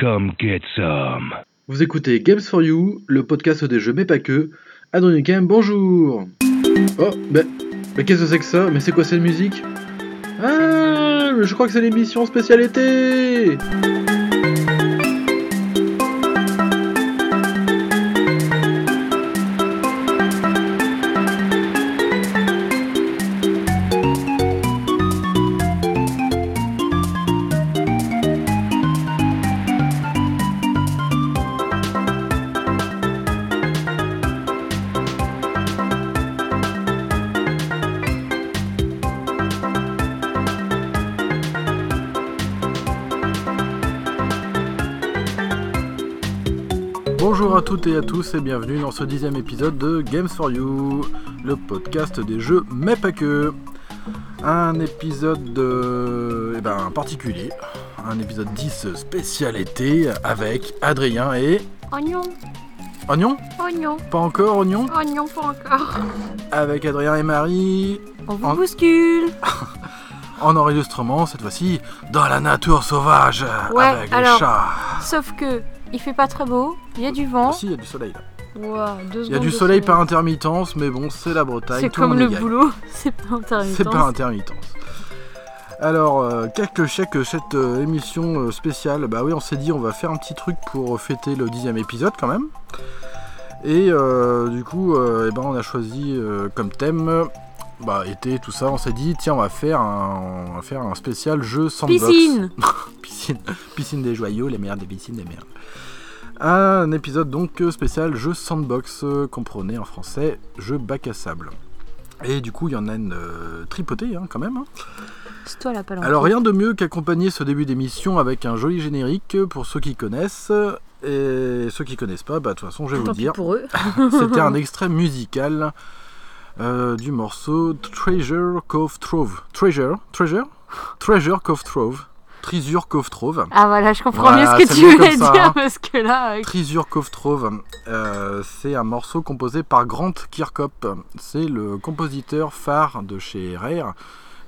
Come get some. Vous écoutez Games for You, le podcast des jeux mais pas que. Adrien Kem, bonjour Oh, mais, mais qu'est-ce que c'est que ça? Mais c'est quoi cette musique? Ah, je crois que c'est l'émission spécialité toutes et à tous et bienvenue dans ce dixième épisode de Games for You, le podcast des jeux mais pas que. Un épisode euh, eh ben, particulier, un épisode 10 spécial été avec Adrien et... Oignon, Oignon? Oignon, Pas encore Oignon? Oignon pas encore. Avec Adrien et Marie On vous En- bouscule. en enregistrement cette fois-ci dans la nature sauvage Ouais, avec les alors- chats. Sauf que il fait pas très beau, il y a du vent. Ah, si, il y a du soleil là. Ouah, deux Il y a du soleil par intermittence, mais bon, c'est la Bretagne. C'est comme le gagne. boulot, c'est pas intermittent. C'est pas intermittence. Alors, euh, quelques chèques cette euh, émission euh, spéciale. Bah oui, on s'est dit on va faire un petit truc pour fêter le dixième épisode quand même. Et euh, du coup, euh, eh ben, on a choisi euh, comme thème, bah été, tout ça. On s'est dit tiens, on va faire un, on va faire un spécial jeu sandbox. Piscine piscine, piscine des joyaux, les meilleurs des piscines des merdes. Un épisode donc euh, spécial jeu sandbox, euh, comprenez en français jeu bac à sable. Et du coup, il y en a une euh, tripotée hein, quand même. hein. C'est toi la. Alors rien de mieux qu'accompagner ce début d'émission avec un joli générique pour ceux qui connaissent. Et ceux qui connaissent pas, bah de toute façon, je vais vous dire. pour eux. C'était un extrait musical euh, du morceau Treasure Cove Trove. Treasure? Treasure? Treasure Cove Trove. Treasure Cove Trove. Ah voilà, je comprends Voilà, mieux ce que tu voulais dire hein. parce que là, avec- Treasure Cove Trove, euh, c'est un morceau composé par Grant Kirkhope. C'est le compositeur phare de chez Rare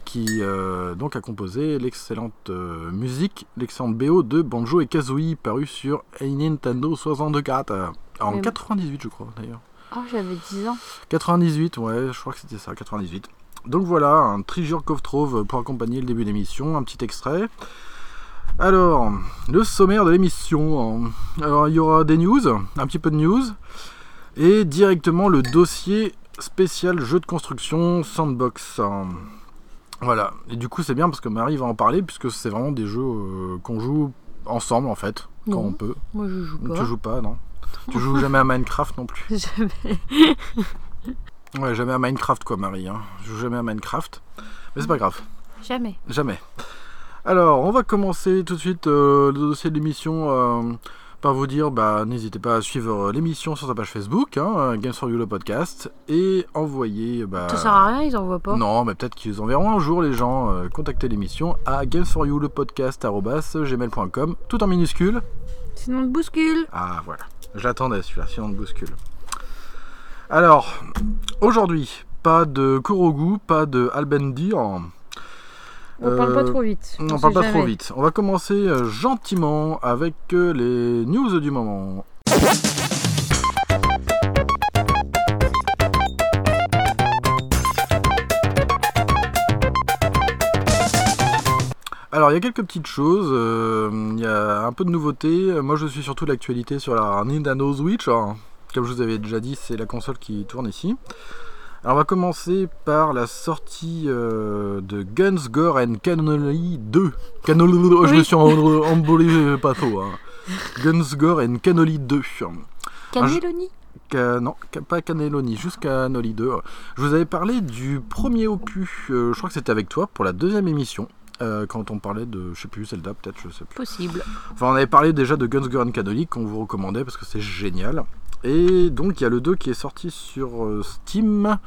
qui euh, donc a composé l'excellente euh, musique, l'excellente BO de Banjo et Kazooie paru sur Nintendo 64 euh, en Mais- 98 je crois d'ailleurs. Oh j'avais 10 ans. 98, ouais, je crois que c'était ça, 98. Donc voilà, un Treasure Cove pour accompagner le début d'émission, un petit extrait. Alors, le sommaire de l'émission. Alors, il y aura des news, un petit peu de news, et directement le dossier spécial jeu de construction Sandbox. Voilà, et du coup c'est bien parce que Marie va en parler, puisque c'est vraiment des jeux euh, qu'on joue ensemble en fait, quand Non. on peut. Moi je joue pas. Tu joues pas, non? Tu joues jamais à Minecraft non plus Jamais. Ouais, jamais à Minecraft quoi, Marie. Hein. Je joue jamais à Minecraft. Mais c'est pas grave, Jamais. jamais. Alors, on va commencer tout de suite euh, le dossier de l'émission euh, par vous dire bah, n'hésitez pas à suivre euh, l'émission sur sa page Facebook, hein, Games for You le podcast, et envoyer. Bah, Ça sert à rien, ils en voient pas. non, mais peut-être qu'ils enverront un jour les gens euh, contacter l'émission à gamesforyoulepodcast.com, tout en minuscule. Sinon on te bouscule. Ah voilà, j'attendais celui-là, sinon on bouscule. Alors, aujourd'hui, pas de Kurogu, pas de Albendir. On parle pas Euh, trop vite. On parle pas trop vite. On va commencer euh, gentiment avec euh, les news du moment. Alors, il y a quelques petites choses. euh, Il y a un peu de nouveautés. Moi, je suis surtout l'actualité sur la Nintendo Switch. Alors, comme je vous avais déjà dit, c'est la console qui tourne ici. Alors, on va commencer par la sortie euh, de Guns, Gore and Cannoli 2. Cannoli, je me suis embolé pas trop. hein. Guns, Gore and Cannoli 2. Cannelloni Ca- non, pas Cannelloni, juste Cannoli 2. Je vous avais parlé du premier opus, euh, je crois que c'était avec toi, pour la deuxième émission. Euh, quand on parlait de, je sais plus, Zelda peut-être, je sais plus. Possible. Enfin, on avait parlé déjà de Guns Gore and Cannoli qu'on vous recommandait parce que c'est génial. Et donc, il y a le 2 qui est sorti sur euh, Steam.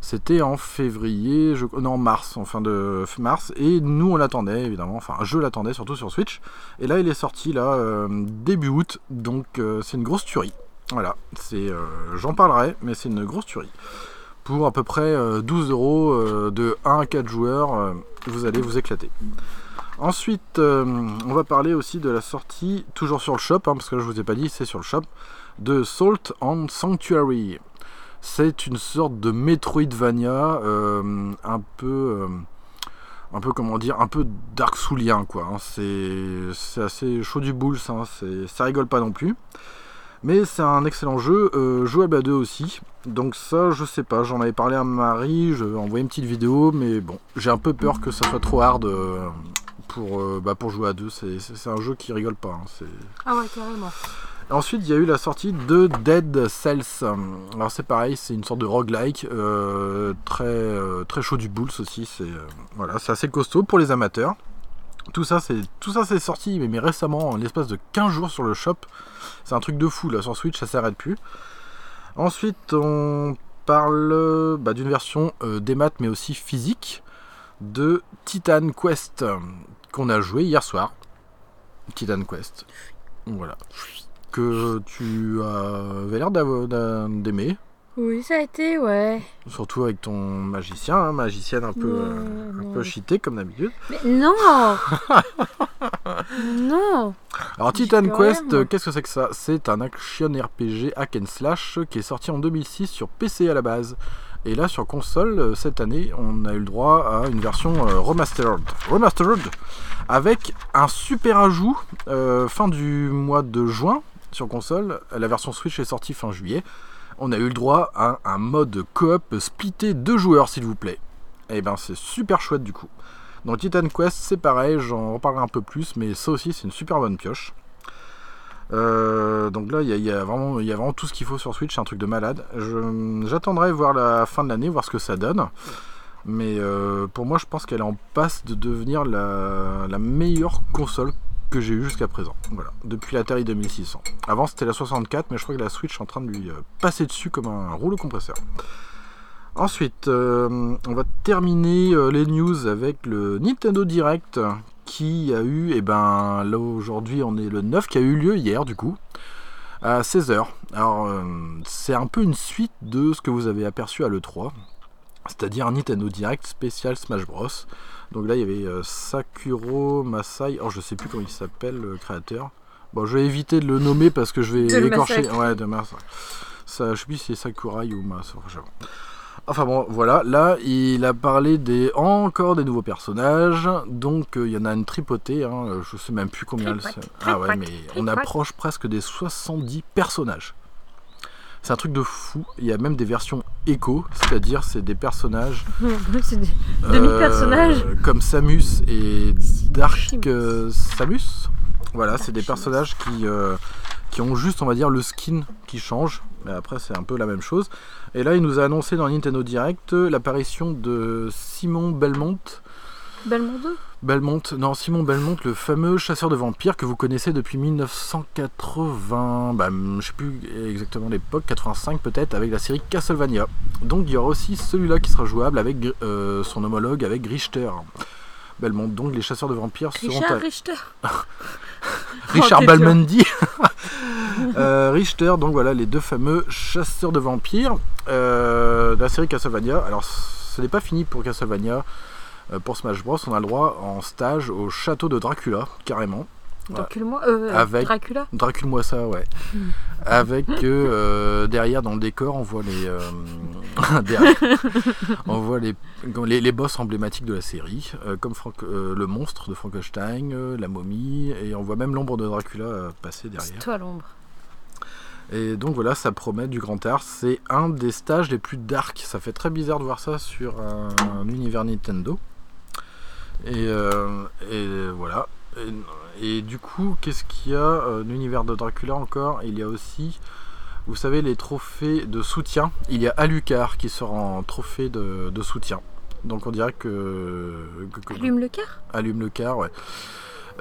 C'était en février, je... non en mars, en fin de mars, et nous on l'attendait évidemment, enfin je l'attendais surtout sur Switch, et là il est sorti là euh, début août, donc c'est une grosse tuerie. Voilà, c'est, j'en parlerai, mais c'est une grosse tuerie. Pour à peu près euh, 12 euros euh, de 1 à 4 joueurs, euh, vous allez vous éclater. Ensuite, euh, on va parler aussi de la sortie, toujours sur le shop, hein, parce que je vous ai pas dit, c'est sur le shop, de Salt and Sanctuary. C'est une sorte de Metroidvania, euh, un peu, euh, comment dire, un peu Dark Soulien quoi. hein. C'est, assez chaud du boule, ça, hein. ça rigole pas non plus. Mais c'est un excellent jeu, euh, jouable à deux aussi. Donc ça, je sais pas, j'en avais parlé à Marie, je vais envoyer une petite vidéo, mais bon, j'ai un peu peur que ça soit trop hard euh, pour, euh, bah, pour jouer à deux. C'est, un jeu qui rigole pas. hein. Ah ouais, carrément. Ensuite, il y a eu la sortie de Dead Cells. Alors c'est pareil, c'est une sorte de roguelike, euh, très, euh, très chaud du boules aussi. C'est euh, voilà, c'est assez costaud pour les amateurs. Tout ça, c'est tout ça, c'est sorti, mais, récemment, en l'espace de 15 jours sur le shop. C'est un truc de fou là sur Switch, ça s'arrête plus. Ensuite, on parle bah, d'une version euh, des maths, mais aussi physique, de Titan Quest qu'on a joué hier soir. Titan Quest. Voilà que tu avais l'air d'aimer, Oui, ça a été, ouais. surtout avec ton magicien, hein, magicienne un peu, euh, un peu cheatée comme d'habitude. Mais non Non Alors Titan Quest, qu'est-ce que c'est que ça? C'est un action RPG hack and slash qui est sorti en 2006 sur PC à la base. Et là sur console, euh, cette année, on a eu le droit à une version euh, remastered. Remastered avec un super ajout euh, fin du mois de juin sur console. La version Switch est sortie fin juillet. On a eu le droit à un mode coop splitté deux joueurs, s'il vous plaît. Et ben c'est super chouette du coup. Dans Titan Quest, c'est pareil, j'en reparlerai un peu plus, mais ça aussi, c'est une super bonne pioche. Euh, donc là, il y, a- vraiment- tout ce qu'il faut sur Switch, c'est un truc de malade. J'attendrai voir la fin de l'année, voir ce que ça donne. Mais euh, pour moi, je pense qu'elle est en passe de devenir la meilleure console que j'ai eue jusqu'à présent. Voilà, depuis l'Atari 2600. Avant, c'était la 64, mais je crois que la Switch est en train de lui euh, passer dessus comme un rouleau compresseur. Ensuite, euh, on va terminer euh, les news avec le Nintendo Direct qui a eu, et ben là aujourd'hui on est le 9 qui a eu lieu hier du coup, à 16h. Alors c'est un peu une suite de ce que vous avez aperçu à l'E3, c'est-à-dire Nintendo Direct spécial Smash Bros. Donc là il y avait euh, Sakuro Masai, alors je sais plus comment il s'appelle le créateur. Bon je vais éviter de le nommer parce que je vais De écorcher. Ouais de Masai. Ça, je sais plus si c'est Sakurai ou Mas. enfin, bon, voilà, là il a parlé des encore des nouveaux personnages, donc euh, il y en a une tripotée, hein, je sais même plus combien elle Tripote, Ah ouais, tripote, mais on approche presque des 70 personnages. C'est un truc de fou, il y a même des versions écho, c'est-à-dire c'est des personnages C'est des demi-personnages. euh, comme Samus et Dark euh, Samus. Voilà, c'est des personnages qui, euh, qui ont juste, on va dire, le skin qui change. Mais après, c'est un peu la même chose. Et là, il nous a annoncé dans Nintendo Direct l'apparition de Simon Belmont. Belmont 2 Belmont, non, Simon Belmont, le fameux chasseur de vampires que vous connaissez depuis 1980, bah, je sais plus exactement l'époque, 85 peut-être, avec la série Castlevania. Donc il y aura aussi celui-là qui sera jouable avec euh, son homologue, avec Richter. Belmont, donc les chasseurs de vampires seront Richard à- Richter Richard Oh, Balmandi. Euh, Richter, donc voilà les deux fameux chasseurs de vampires euh, de la série Castlevania. Alors ce n'est pas fini pour Castlevania. Euh, pour Smash Bros, on a le droit en stage au château de Dracula, carrément. Dracula euh, Avec- Dracula Dracule-moi ça, ouais. Hmm. Avec euh, derrière dans le décor, on voit les, euh, derrière, on voit les, les, les boss emblématiques de la série, comme Frank- le monstre de Frankenstein, la momie, et on voit même l'ombre de Dracula passer derrière. C'est toi l'ombre. Et donc voilà, ça promet du grand art. C'est un des stages les plus dark. Ça fait très bizarre de voir ça sur un, un univers Nintendo. Et, euh, et voilà. Et, et du coup, qu'est-ce qu'il y a euh, L'univers de Dracula encore, il y a aussi, vous savez, les trophées de soutien. Il y a Alucard qui sera en trophée de, de soutien. Donc on dirait que- Allume le car Allume le car, ouais.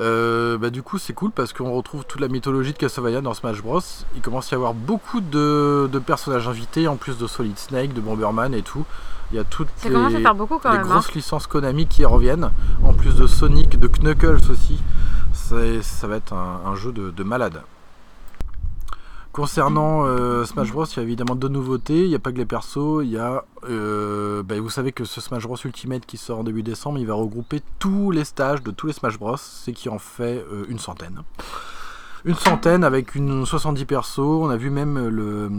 Euh, bah, du coup, c'est cool parce qu'on retrouve toute la mythologie de Castlevania dans Smash Bros. Il commence à y avoir beaucoup de, de personnages invités, en plus de Solid Snake, de Bomberman et tout. Il y a toutes les, beaucoup même. hein. grosses licences Konami qui reviennent, en plus de Sonic, de Knuckles aussi. Ça va être un, un jeu de, de malade. Concernant euh, Smash Bros, il y a évidemment deux nouveautés. Il n'y a pas que les persos, il y a. euh, bah, vous savez que ce Smash Bros Ultimate qui sort en début décembre, il va regrouper tous les stages de tous les Smash Bros, c'est qui en fait euh, une centaine. Une centaine avec une 70 persos. On a vu même le.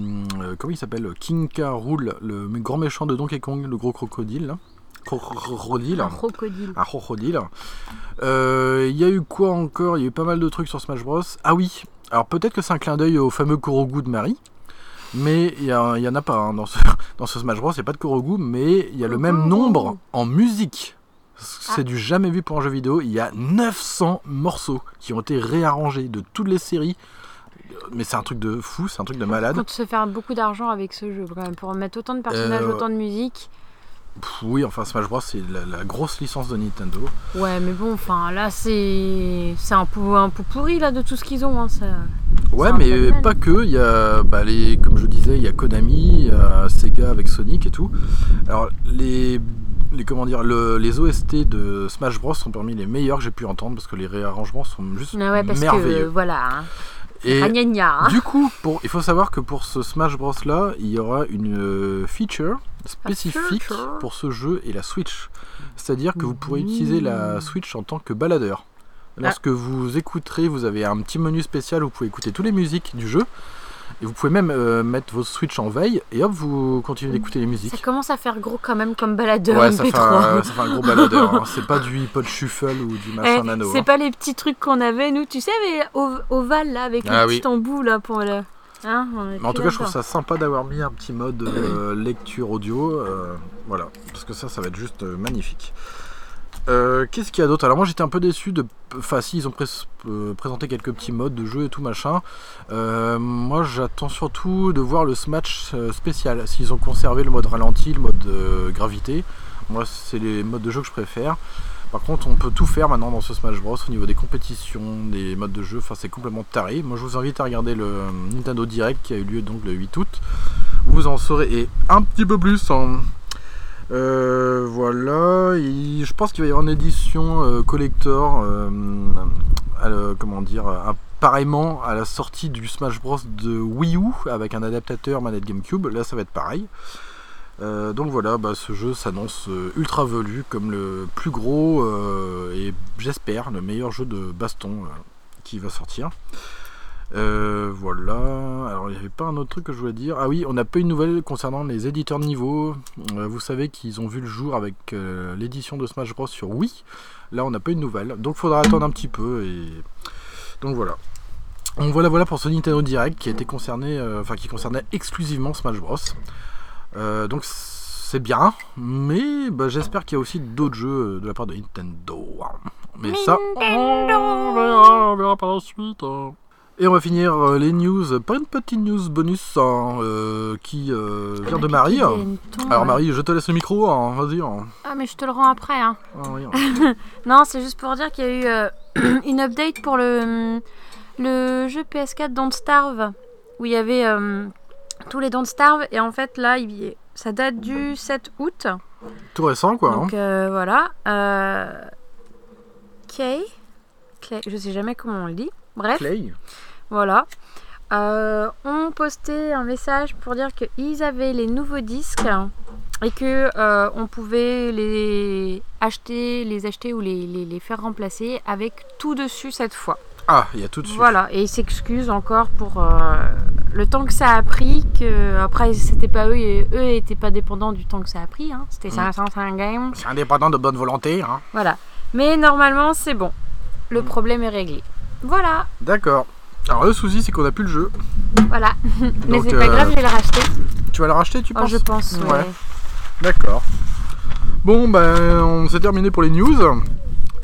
euh, comment il s'appelle King K. Rool, le grand méchant de Donkey Kong, le gros crocodile. là. Crocodile. Un crocodile. Un crocodile. Euh, Il y a eu quoi encore? Il y a eu pas mal de trucs sur Smash Bros. Ah oui, alors peut-être que c'est un clin d'œil au fameux Korogu de Marie, mais il y, a- il y en a pas hein, dans, ce, dans ce Smash Bros. Il n'y a pas de Korogu, mais il y a le même nombre en musique. C'est Ah. du jamais vu pour un jeu vidéo. Il y a 900 morceaux qui ont été réarrangés de toutes les séries. Mais c'est un truc de fou, c'est un truc de malade. compte se faire beaucoup d'argent avec ce jeu quand même pour mettre autant de personnages, Euh, autant de musique. Pff, oui, enfin Smash Bros. c'est la, la grosse licence de Nintendo. Ouais, mais bon, enfin là c'est c'est un peu un peu pourri là de tout ce qu'ils ont. Hein, ça... Ouais, mais pas que. Il y a, bah, les, comme je disais, il y a Konami, il y a Sega avec Sonic et tout. Alors, les, les, comment dire, le- les OST de Smash Bros sont parmi les meilleurs que j'ai pu entendre parce que les réarrangements sont juste Ouais, ouais, parce que merveilleux. euh, voilà. Hein. Et Ah, gna gna, hein. du coup, pour, il faut savoir que pour ce Smash Bros là, il y aura une euh, feature spécifique feature. pour ce jeu et la Switch. C'est-à-dire que vous pourrez utiliser la Mmh. Switch en tant que baladeur. Lorsque vous écouterez, vous avez un petit menu spécial où vous pouvez écouter toutes les musiques du jeu. Et vous pouvez même euh, mettre votre Switch en veille et hop, vous continuez d'écouter les Ça musiques. commence à faire gros quand même comme baladeur Ouais, ça MP3. fait, un, ça fait un gros baladeur. hein. C'est pas du iPod Shuffle ou du Eh, machin nano. c'est hein. pas les petits trucs qu'on avait nous, tu sais, mais ov- ovale là avec Ah le oui. petit embout là pour le. Hein, Mais en tout cas, je trouve ça sympa d'avoir mis un petit mode euh, lecture audio. euh, voilà, parce que ça, ça va être juste magnifique. Euh, Qu'est-ce qu'il y a d'autre? Alors moi j'étais un peu déçu de... Enfin si, ils ont euh, présenté quelques petits modes de jeu et tout machin. Euh, moi j'attends surtout de voir le Smash spécial. S'ils ont conservé le mode ralenti, le mode gravité. Moi c'est les modes de jeu que je préfère. Par contre on peut tout faire maintenant dans ce Smash Bros au niveau des compétitions, des modes de jeu. Enfin c'est complètement taré. Moi je vous invite à regarder le Nintendo Direct qui a eu lieu donc le 8 août. Vous en saurez un petit peu plus en... Euh, voilà, je pense qu'il va y avoir une édition euh, collector, euh, à comment dire, à la sortie du Smash Bros de Wii U avec un adaptateur manette GameCube. Là, ça va être pareil. Donc voilà, bah, ce jeu s'annonce ultra velu comme le plus gros et j'espère le meilleur jeu de baston qui va sortir. Euh, voilà. Alors, il n'y avait pas un autre truc que je voulais dire. Ah oui, on n'a pas une nouvelle concernant les éditeurs de niveau. Euh, vous savez qu'ils ont vu le jour avec euh, l'édition de Smash Bros sur Wii. Là, on n'a pas une nouvelle. Donc, faudra attendre un petit peu. Et donc voilà. Donc voilà, voilà pour ce Nintendo Direct qui a été concerné, euh, enfin qui concernait exclusivement Smash Bros. Donc c'est bien, mais bah, j'espère qu'il y a aussi d'autres jeux de la part de Nintendo. Mais ça, on verra, on verra par la suite. hein. Et on va finir euh, les news par une petite news bonus hein, euh, qui euh, vient de Marie. Alors Marie, je te laisse le micro, hein, vas-y. hein. Ah mais je te le rends après. Ah, oui. Non, c'est juste pour dire qu'il y a eu euh, une update pour le, le jeu PS4 Don't Starve, où il y avait tous les Don't Starve, et en fait là, il, ça date du 7 août. Tout récent quoi. Donc voilà. Kay, Clay, je sais jamais comment on le dit. Bref, Clay. Voilà. Euh, on postait un message pour dire qu'ils avaient les nouveaux disques et que euh, on pouvait les acheter, les acheter ou les, les- les faire remplacer avec tout dessus cette fois. Ah, il y a tout dessus. Voilà, et ils s'excusent encore pour euh, le temps que ça a pris, que après c'était pas eux, et eux étaient pas dépendants du temps que ça a pris, hein. c'était Mm. 505 games. C'est indépendant de bonne volonté. Hein. Voilà. Mais normalement, c'est bon. Le Mm. problème est réglé. Voilà, D'accord. Alors le souci c'est qu'on a plus le jeu. voilà. Mais c'est pas euh, grave, je vais le racheter. Tu vas le racheter, tu Oh, penses je pense, ouais. Ouais. D'accord. Bon, ben, on s'est terminé pour les news.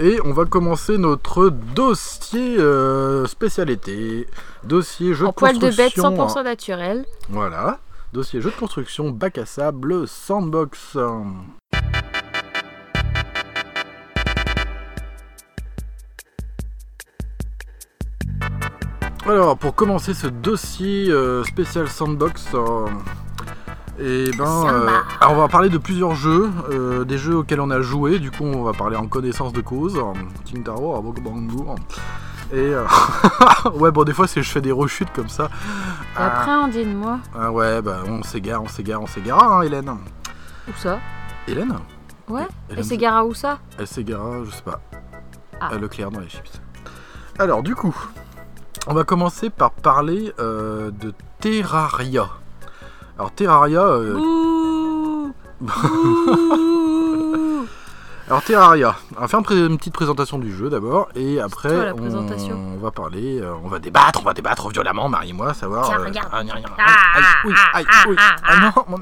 Et on va commencer notre dossier euh, spécialité. Dossier jeu En de poil de bête construction. 100% naturel. Voilà. Dossier jeu de construction, bac à sable, sandbox. Alors, pour commencer ce dossier euh, spécial sandbox, euh, et ben, euh, alors on va parler de plusieurs jeux, des jeux auxquels on a joué. Du coup, on va parler en connaissance de cause. King Taro, Abokobango. Et euh, ouais, bon, des fois, c'est je fais des rechutes comme ça. Après, on dit de moi. Ah ouais, bah on s'égare, on s'égare, on s'égare, hein, Hélène. Où ça? Hélène? Ouais. Hélène, Et c'est Gara où ça? Elle s'égara, je sais pas. Ah. À Leclerc dans les chips. Alors, du coup, on va commencer par parler euh, de Terraria. Alors, Terraria. euh, alors, Terraria. On va faire une, petite présentation du jeu d'abord. Et après, toi, la on, va parler. euh, on va débattre, on va débattre violemment, Marie et moi, savoir. Tiens, regarde. ah, aïe, aïe, aïe, non, mon.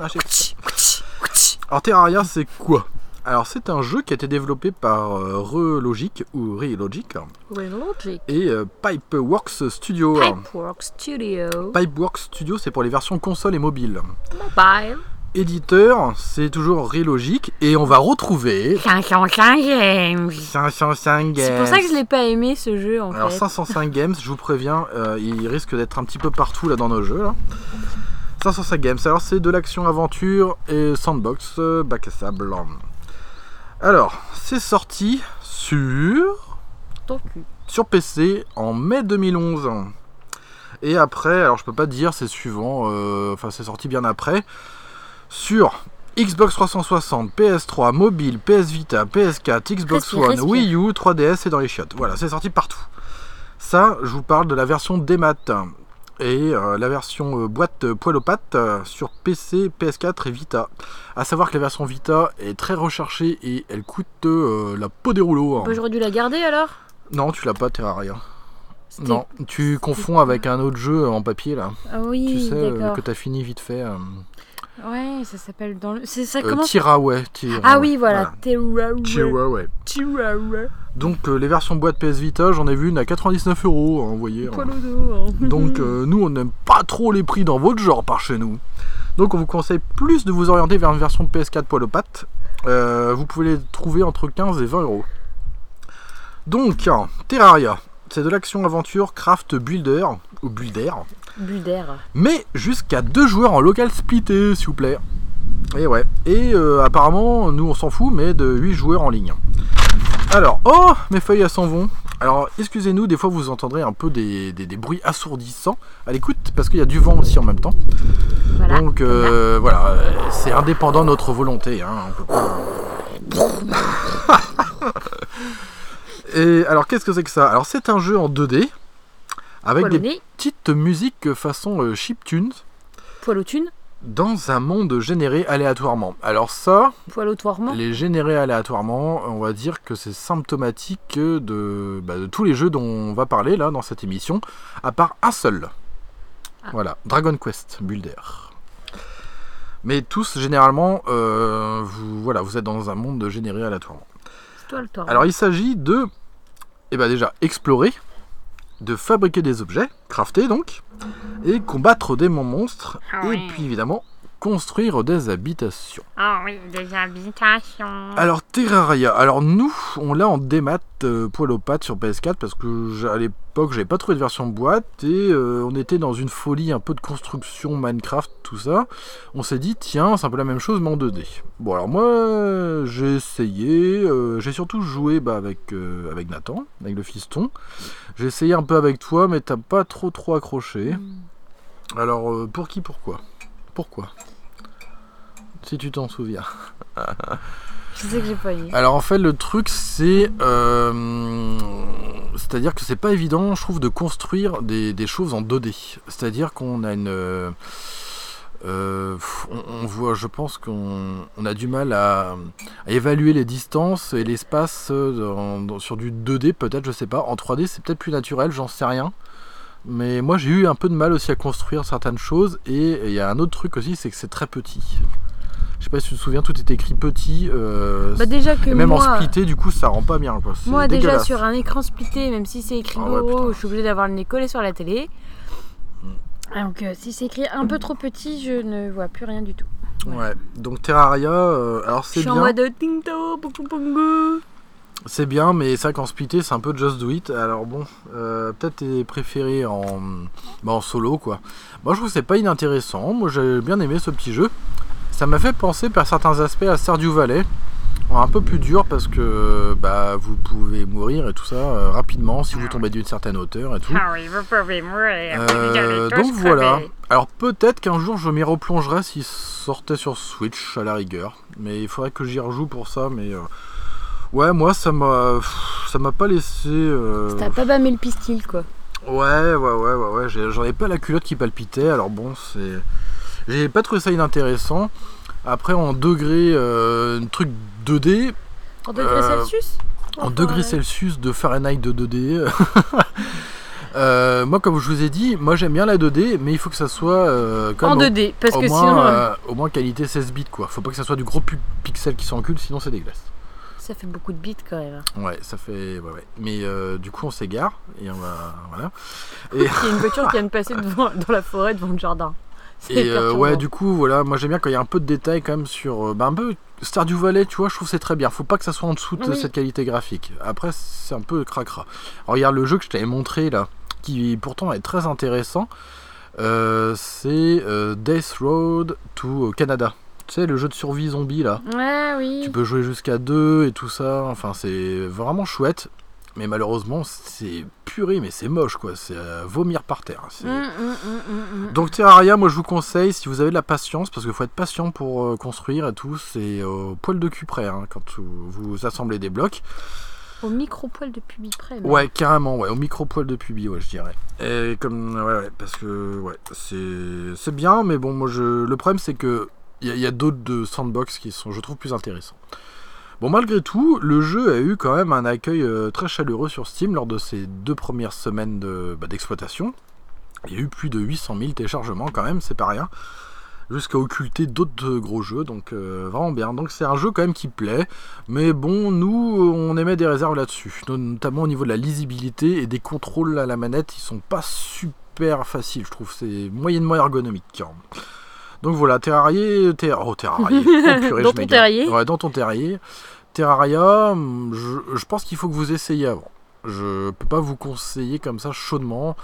Alors Terraria c'est quoi? Alors c'est un jeu qui a été développé par euh, Relogic ou Relogic Ouais, logic. et euh, Pipeworks Studio. Pipeworks Studio. Pipeworks Studio c'est pour les versions console et mobile. Mobile. Éditeur c'est toujours Relogic et on va retrouver 505 games. 505 Games. C'est pour ça que je l'ai pas aimé ce jeu en Alors fait. 505 Games, je vous préviens, euh, il risque d'être un petit peu partout là dans nos jeux. Là. 505 Games, alors c'est de l'action aventure et sandbox, bac à sable. Alors, c'est sorti sur, Ton cul. sur PC en mai 2011. Et après, alors je peux pas dire, c'est suivant, euh, enfin c'est sorti bien après, sur Xbox 360, PS3, mobile, PS Vita, PS4, Xbox Respire, One, respire. Wii U, 3DS et dans les chiottes. Voilà, c'est sorti partout. Ça, je vous parle de la version démat et euh, la version euh, boîte euh, poil aux pattes sur PC, PS4 et Vita. À savoir que la version Vita est très recherchée et elle coûte la peau des rouleaux. hein. Bah, J'aurais dû la garder alors? Non, tu l'as pas, Terraria. C'était- Non, tu confonds avec un autre jeu en papier là. Ah Tu oui, sais, euh, d'accord. que t'as fini vite fait. euh, Ouais, ça s'appelle dans le. C'est ça euh, comment Tiraway. Ah oui, voilà. Tiraway. Tiraway. Donc euh, les versions boîte PS Vita, j'en ai vu une à 99 euros, hein, vous voyez. hein. Hein. Donc euh, nous, on n'aime pas trop les prix dans votre genre par chez nous. Donc on vous conseille plus de vous orienter vers une version PS4 poil aux pattes. Vous pouvez les trouver entre 15 et 20 euros. Donc, Terraria, c'est de l'action-aventure craft builder, ou Bulle d'air. mais jusqu'à deux joueurs en local splitté, s'il vous plaît. Et ouais. Et euh, apparemment, nous on s'en fout, mais de 8 joueurs en ligne. Alors, oh, mes feuilles elles s'en vont. Alors, excusez-nous, des fois vous entendrez un peu des, des- des bruits assourdissants à l'écoute, parce qu'il y a du vent aussi en même temps. Voilà. Donc euh, voilà, c'est indépendant de notre volonté. Hein, Et alors, qu'est-ce que c'est que ça? Alors, c'est un jeu en 2D avec Poil des petites musiques façon euh, chiptunes poil au thune, dans un monde généré aléatoirement. Alors ça, les générer aléatoirement, on va dire que c'est symptomatique de, bah, de tous les jeux dont on va parler là dans cette émission, à part un seul. Ah. Voilà, Dragon Quest Builder. Mais tous généralement, euh, vous, voilà, vous êtes dans un monde généré aléatoirement. Alors il s'agit de, eh ben déjà, explorer, de fabriquer des objets, crafter donc, et combattre des monstres, Ah et oui. puis évidemment construire des habitations. Ah oui, des habitations. Alors Terraria, alors nous on l'a en démat euh, poil aux pattes sur PS4 parce que à l'époque j'avais pas trouvé de version boîte et euh, on était dans une folie un peu de construction Minecraft tout ça. On s'est dit tiens c'est un peu la même chose mais en 2D. Bon alors moi j'ai essayé, euh, j'ai surtout joué bah, avec, avec Nathan, avec le fiston. J'ai essayé un peu avec toi mais t'as pas trop trop accroché. Hmm. Alors pour qui pourquoi? Pourquoi Si tu t'en souviens. Je sais que j'ai pas eu. Alors en fait le truc c'est euh, c'est-à-dire que c'est pas évident je trouve de construire des, des choses en 2D. C'est-à-dire qu'on a une euh, euh, on, on voit je pense qu'on on a du mal à, à évaluer les distances et l'espace sur du 2D peut-être je sais pas. En 3D c'est peut-être plus naturel j'en sais rien. Mais moi j'ai eu un peu de mal aussi à construire certaines choses et il y a un autre truc aussi c'est que c'est très petit. Je sais pas si tu te souviens, tout est écrit petit. euh, Bah déjà que et même moi, en splitté, du coup, ça rend pas bien. Quoi. Moi déjà sur un écran splitté, même si c'est écrit Ah ouais, je suis obligée d'avoir le nez collé sur la télé. Hmm. Donc euh, si c'est écrit un peu trop petit, je ne vois plus rien du tout. Ouais. Donc Terraria, euh, alors Je c'est suis en bien, mode. C'est bien, mais vrai qu'en splitté, c'est un peu just do it. Alors bon, euh, peut-être tes préférés en, bah, en solo, quoi. Moi, je trouve que c'est pas inintéressant. Moi, j'ai bien aimé ce petit jeu. Ça m'a fait penser par certains aspects à Stardew Valley. Un peu plus dur parce que bah, vous pouvez mourir et tout ça euh, rapidement si vous tombez d'une certaine hauteur et tout. Ah oui, vous pouvez mourir. Euh, donc voilà. Alors peut-être qu'un jour je m'y replongerai s'il sortait sur Switch à la rigueur. Mais il faudrait que j'y rejoue pour ça. Mais euh, ouais, moi ça m'a ça m'a pas laissé. euh, T'as pas bâmé le pistil, quoi. Ouais, ouais, ouais, ouais, ouais. J'en ai pas la culotte qui palpitait. Alors bon, c'est. J'ai pas trouvé ça inintéressant. Après, en degré, euh, un truc 2D, En degrés Euh, Celsius en degrés ouais. Celsius de Fahrenheit de 2D. euh, moi, comme je vous ai dit, moi j'aime bien la 2D, mais il faut que ça soit euh, comme En au- 2D, parce au que moins, sinon, euh, au moins qualité 16 bits quoi. Faut pas que ça soit du gros pixel qui s'encule, sinon c'est dégueulasse. Ça fait beaucoup de bits quand même. Ouais, ça fait. Ouais, ouais. Mais euh, du coup, on s'égare et on va. Voilà. Il y a une voiture qui vient de passer devant, dans la forêt devant le jardin. Et euh, ouais, du coup, voilà, moi j'aime bien quand il y a un peu de détails quand même sur. euh, bah, un peu Stardew Valley, tu vois, je trouve c'est très bien. Faut pas que ça soit en dessous de Oui. cette qualité graphique. Après, c'est un peu cracra. Alors, regarde le jeu que je t'avais montré là, qui pourtant est très intéressant. Euh, c'est Death Road to Canada. Tu sais, le jeu de survie zombie là. Ouais, oui. Tu peux jouer jusqu'à deux et tout ça. Enfin, c'est vraiment chouette. Mais malheureusement, c'est puré, mais c'est moche quoi. C'est à vomir par terre. C'est- Hum, hum, hum, donc Terraria, moi je vous conseille, si vous avez de la patience, parce qu'il faut être patient pour euh, construire et tout, c'est au poil de cul près hein, quand vous, vous assemblez des blocs. Au micro-poil de pubis près. Ouais, carrément, ouais, au micro poil de pubis, ouais, je dirais. Et comme, ouais, ouais, parce que, ouais, c'est c'est bien, mais bon, moi je, le problème c'est que il y a, d'autres de sandbox qui sont, je trouve, plus intéressants. Bon, malgré tout, le jeu a eu quand même un accueil euh, très chaleureux sur Steam lors de ses deux premières semaines bah, d'exploitation. Il y a eu plus de 800 000 téléchargements quand même, c'est pas rien. Jusqu'à occulter d'autres euh, gros jeux, donc euh, vraiment bien. Donc c'est un jeu quand même qui plaît, mais bon, nous on émet des réserves là-dessus, no- notamment au niveau de la lisibilité et des contrôles à la manette, ils sont pas super faciles, je trouve, c'est moyennement ergonomique. Donc voilà, Terraria, Terra- oh Terraria, Oh, purée, Dans ton terrier. Ouais, dans ton terrier. Terraria, hum, je, je pense qu'il faut que vous essayiez avant. Je peux pas vous conseiller comme ça chaudement.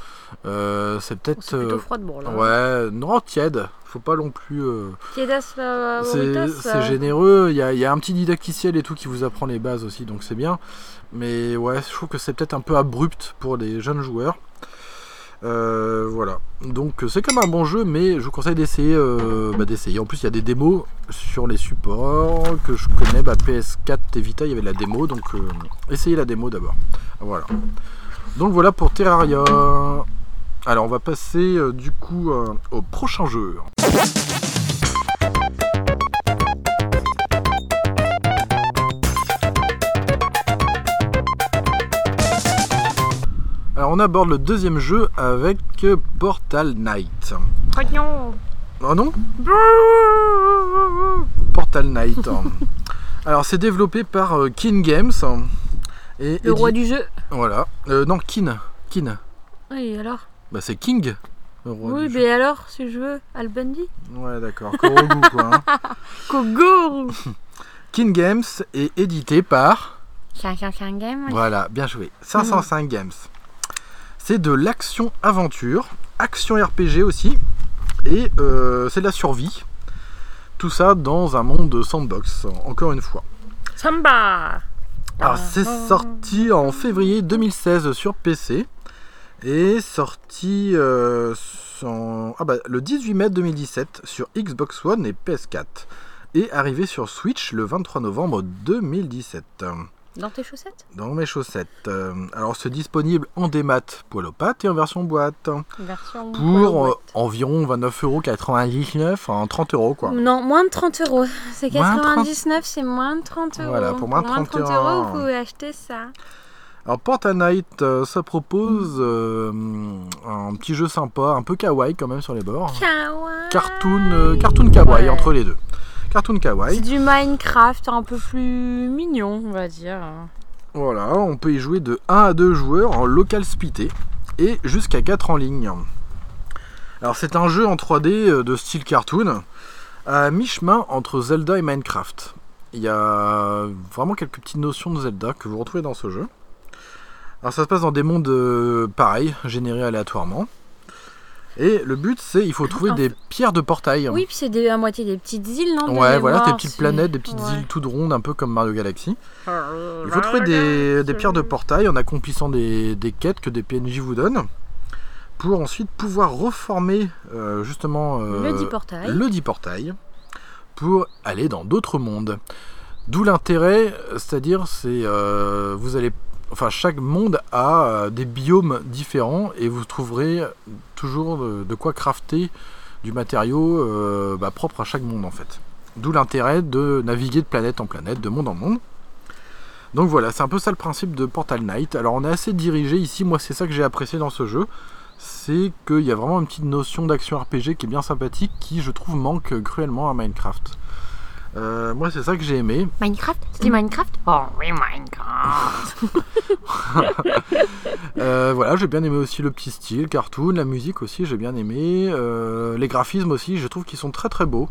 Euh, c'est peut-être. C'est plutôt froid de bourre là. Ouais, non, tiède. Faut pas non plus. euh, Kiedas euh, c'est généreux. Il y, a, il y a un petit didacticiel et tout qui vous apprend les bases aussi, donc c'est bien. Mais ouais, je trouve que c'est peut-être un peu abrupt pour les jeunes joueurs. Euh, voilà. Donc c'est comme un bon jeu, mais je vous conseille d'essayer. euh, bah, d'essayer. En plus, il y a des démos sur les supports que je connais. Bah, PS4 et Vita, il y avait de la démo, donc euh, essayez la démo d'abord. Voilà. Donc voilà pour Terraria. Alors on va passer du coup au prochain jeu. Alors on aborde le deuxième jeu avec euh, Portal Knight. Oh non Portal Knight. Alors c'est développé par euh, Kin Games. Et Le roi du jeu. Voilà. Euh, non, Kin. Kin. Oui, alors Bah c'est King. le roi Oui, du jeu. mais alors, si je veux, Al Bundy Ouais d'accord. Korogu quoi. hein. Kogoro Kin Games est édité par... Chacun un game. Voilà, bien joué. 505 Games. C'est de l'action-aventure, action RPG aussi, et euh, c'est de la survie. Tout ça dans un monde de sandbox, encore une fois. Samba. Alors c'est sorti en février 2016 sur PC et sorti euh, ah bah, le 18 mai 2017 sur Xbox One et PS4 et arrivé sur Switch le 23 novembre 2017 Dans tes chaussettes dans mes chaussettes. Euh, alors c'est disponible en démat poil aux pattes et en version boîte Version. pour euh, environ 29,99€ en 30 euros quoi. Non, moins de 30 euros. C'est Moins de 30. 99, c'est moins de 30 euros. Voilà, pour moins de 30 euros, euros. vous pouvez acheter ça. Alors Portal Knight, euh, ça propose euh, un petit jeu sympa, un peu kawaii quand même sur les bords. Kawaii. Cartoon, euh, cartoon kawaii Ouais. entre les deux. Cartoon C'est kawaii. du Minecraft un peu plus mignon, on va dire. Voilà, on peut y jouer de 1 à 2 joueurs en local splitté et jusqu'à 4 en ligne. Alors c'est un jeu en 3D euh, de style cartoon à mi-chemin entre Zelda et Minecraft. Il y a vraiment quelques petites notions de Zelda que vous retrouvez dans ce jeu. Alors ça se passe dans des mondes euh, pareils, générés aléatoirement. Et le but, c'est il faut trouver des pierres de portail. Oui, puis c'est à moitié des petites îles, non de Ouais, voilà, des petites planètes, des petites ouais. îles toutes rondes, un peu comme Mario Galaxy. Il Il faut trouver des, des pierres de portail en accomplissant des, des quêtes que des PNJ vous donnent pour ensuite pouvoir reformer euh, justement euh, Le dit portail. le dit portail pour aller dans d'autres mondes. D'où l'intérêt, c'est-à-dire c'est euh, vous allez enfin chaque monde a euh, des biomes différents et vous trouverez toujours de, quoi crafter du matériau euh, bah, propre à chaque monde en fait. D'où l'intérêt de naviguer de planète en planète, de monde en monde. Donc voilà, c'est un peu ça le principe de Portal Knight. Alors on est assez dirigé ici, moi c'est ça que j'ai apprécié dans ce jeu, c'est qu'il y a vraiment une petite notion d'action RPG qui est bien sympathique, qui je trouve manque cruellement à Minecraft. Euh, moi c'est ça que j'ai aimé. Minecraft? C'était Minecraft? Oh oui, Minecraft. Euh, voilà, j'ai bien aimé aussi le petit style, cartoon, la musique aussi, j'ai bien aimé. Euh, les graphismes aussi, je trouve qu'ils sont très très beaux.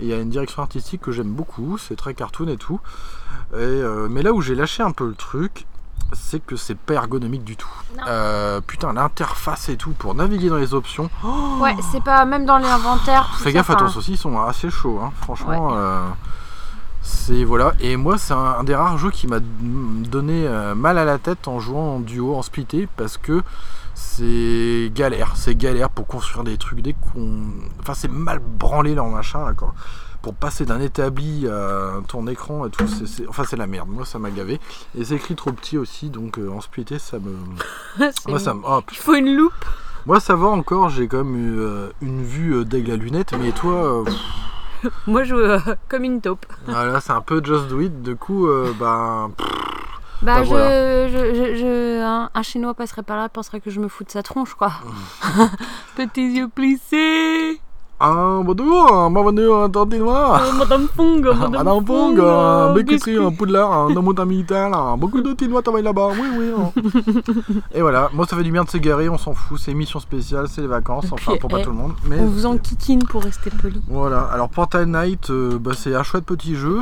Et il y a une direction artistique que j'aime beaucoup, c'est très cartoon et tout. Et, euh, mais là où j'ai lâché un peu le truc, c'est que c'est pas ergonomique du tout. Euh, putain, l'interface et tout pour naviguer dans les options. Ouais, c'est pas même dans l'inventaire. Fais gaffe à ton ils sont assez chauds, hein. franchement. Ouais. euh, c'est voilà. Et moi, c'est un, un des rares jeux qui m'a donné euh, mal à la tête en jouant en duo, en splitté, parce que c'est galère. C'est galère pour construire des trucs. Dès qu'on. Enfin, c'est mal branlé leur machin, quoi. Pour passer d'un établi à ton écran et tout, c'est, c'est- enfin c'est la merde. Moi, ça m'a gavé. Et c'est écrit trop petit aussi, donc euh, en splitté, ça me. Moi, ça me. oh, Il faut une loupe. moi, ça va encore. J'ai quand même eu euh, une vue euh, d'aigle à lunettes, mais toi. euh, Moi, je comme une taupe. Voilà, c'est un peu just do it. Du coup, euh, bah, Bah, Bah, je, voilà. je, je, je- un, un chinois passerait par là, penserait que je me fous de sa tronche, quoi. Petits yeux plissés. Ah, bonjour, bienvenue à Tantinois. Oh, Madame Fung, Madame Fong, euh, Bécussi, un Poudlard, un Domota Milital, hein. beaucoup de Tinois travaillent là-bas, oui, oui. hein. Et voilà, moi ça fait du bien de s'égarer, on s'en fout, c'est émission spéciale, c'est les vacances, enfin pour pas eh, tout le monde. Mais On vous en kikine pour rester poli. Voilà, alors Portal Knight, euh, bah, c'est un chouette petit jeu.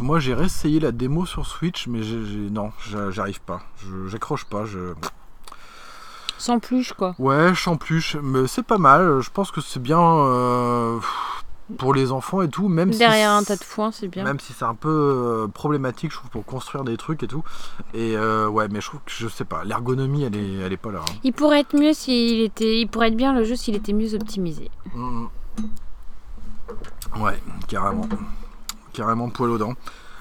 Moi j'ai réessayé la démo sur Switch, mais non, j'a- j'arrive pas, Je- j'accroche pas, je... Sans pluche, quoi. Ouais, champluche, mais c'est pas mal. Je pense que c'est bien euh, pour les enfants et tout, même Derrière si un tas de foin, c'est bien. même si c'est un peu euh, problématique, je trouve, pour construire des trucs et tout. Et euh, ouais, mais je trouve que je sais pas, l'ergonomie, elle est, elle est pas là. hein. Il pourrait être mieux s'il était. Il pourrait être bien le jeu s'il était mieux optimisé. Mm. Ouais, carrément, carrément poil aux dents.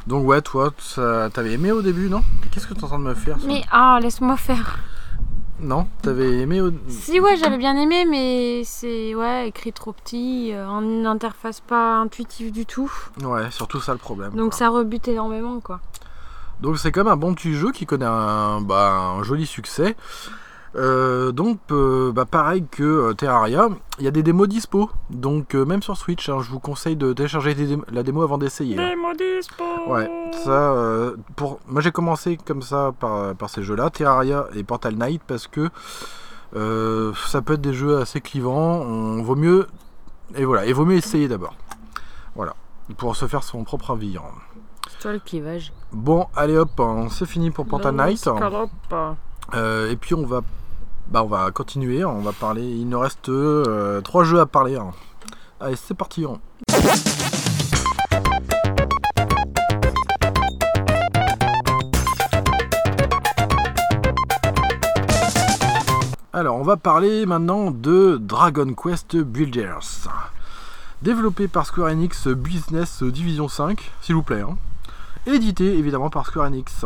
Donc ouais, toi, ça, t'avais aimé au début, non? Qu'est-ce que t'es en train de me faire ça? Mais ah, laisse-moi faire. Non, t'avais aimé au... Si ouais, j'avais bien aimé, mais c'est ouais écrit trop petit, euh, une interface pas intuitive du tout. Ouais, surtout ça le problème. Donc quoi. ça rebute énormément quoi. Donc c'est même un bon petit jeu qui connaît un, bah, un joli succès. Euh, donc euh, bah, pareil que euh, Terraria, il y a des démos dispo. Donc euh, même sur Switch, hein, je vous conseille de télécharger dé- la démo avant d'essayer. hein. Démo dispo. Ouais, ça, euh, pour... moi j'ai commencé comme ça par, par ces jeux-là, Terraria et Portal Knight, parce que euh, ça peut être des jeux assez clivants. On vaut mieux, et voilà, il vaut mieux essayer d'abord. Voilà, pour se faire son propre avis. hein. C'est toi le clivage. Bon, allez hop, hein, c'est fini pour Portal Knight. Euh, et puis on va, bah, continuer. On va parler. Il nous reste euh, trois jeux à parler. hein. Allez, c'est parti. Alors, on va parler maintenant de Dragon Quest Builders. Développé par Square Enix Business Division 5, s'il vous plaît. hein. Édité évidemment par Square Enix.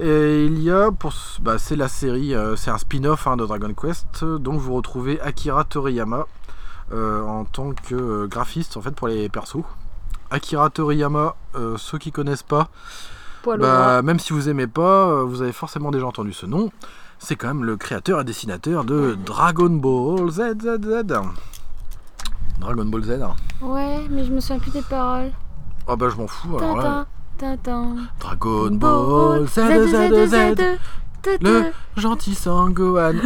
Et il y a, pour, bah, c'est la série, euh, c'est un spin-off hein, de Dragon Quest, donc vous retrouvez Akira Toriyama euh, en tant que euh, graphiste en fait pour les persos. Akira Toriyama, euh, ceux qui connaissent pas, bah, même si vous aimez pas, vous avez forcément déjà entendu ce nom. C'est quand même le créateur et dessinateur de Dragon Ball Z Z Z. Dragon Ball Z. hein. Ouais, mais je me souviens plus des paroles. Ah bah je m'en fous. Alors là. Dragon Ball Z Z Z. Le gentil Sangohan.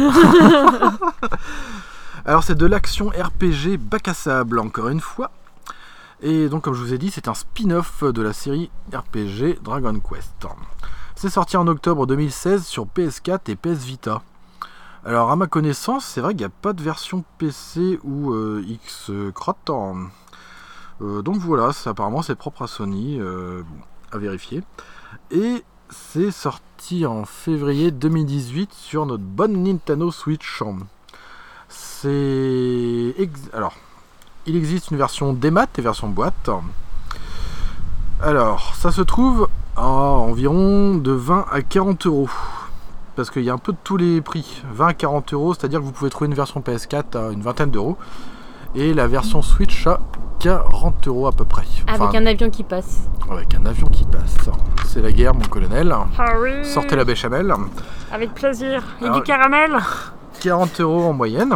Alors c'est de l'action RPG bac à sable encore une fois. Et donc comme je vous ai dit, c'est un spin-off de la série RPG Dragon Quest. C'est sorti en octobre 2016 sur PS4 et PS Vita. Alors, à ma connaissance, c'est vrai qu'il n'y a pas de version PC ou euh, X crotte. Euh, donc voilà, apparemment c'est propre à Sony, euh, vérifier. Et c'est sorti en février 2018 sur notre bonne Nintendo Switch. C'est. Alors, il existe une version démat et version boîte. Alors, ça se trouve à environ de 20 à 40 euros. Parce qu'il y a un peu de tous les prix. 20 à 40 euros, c'est-à-dire que vous pouvez trouver une version PS4 à une vingtaine d'euros. Et la version Switch à 40 euros à peu près. Avec un avion qui passe. avec un avion qui passe. C'est la guerre, mon colonel. Ah oui. Sortez la béchamel. Avec plaisir. Et Alors- du caramel. 40 euros en moyenne.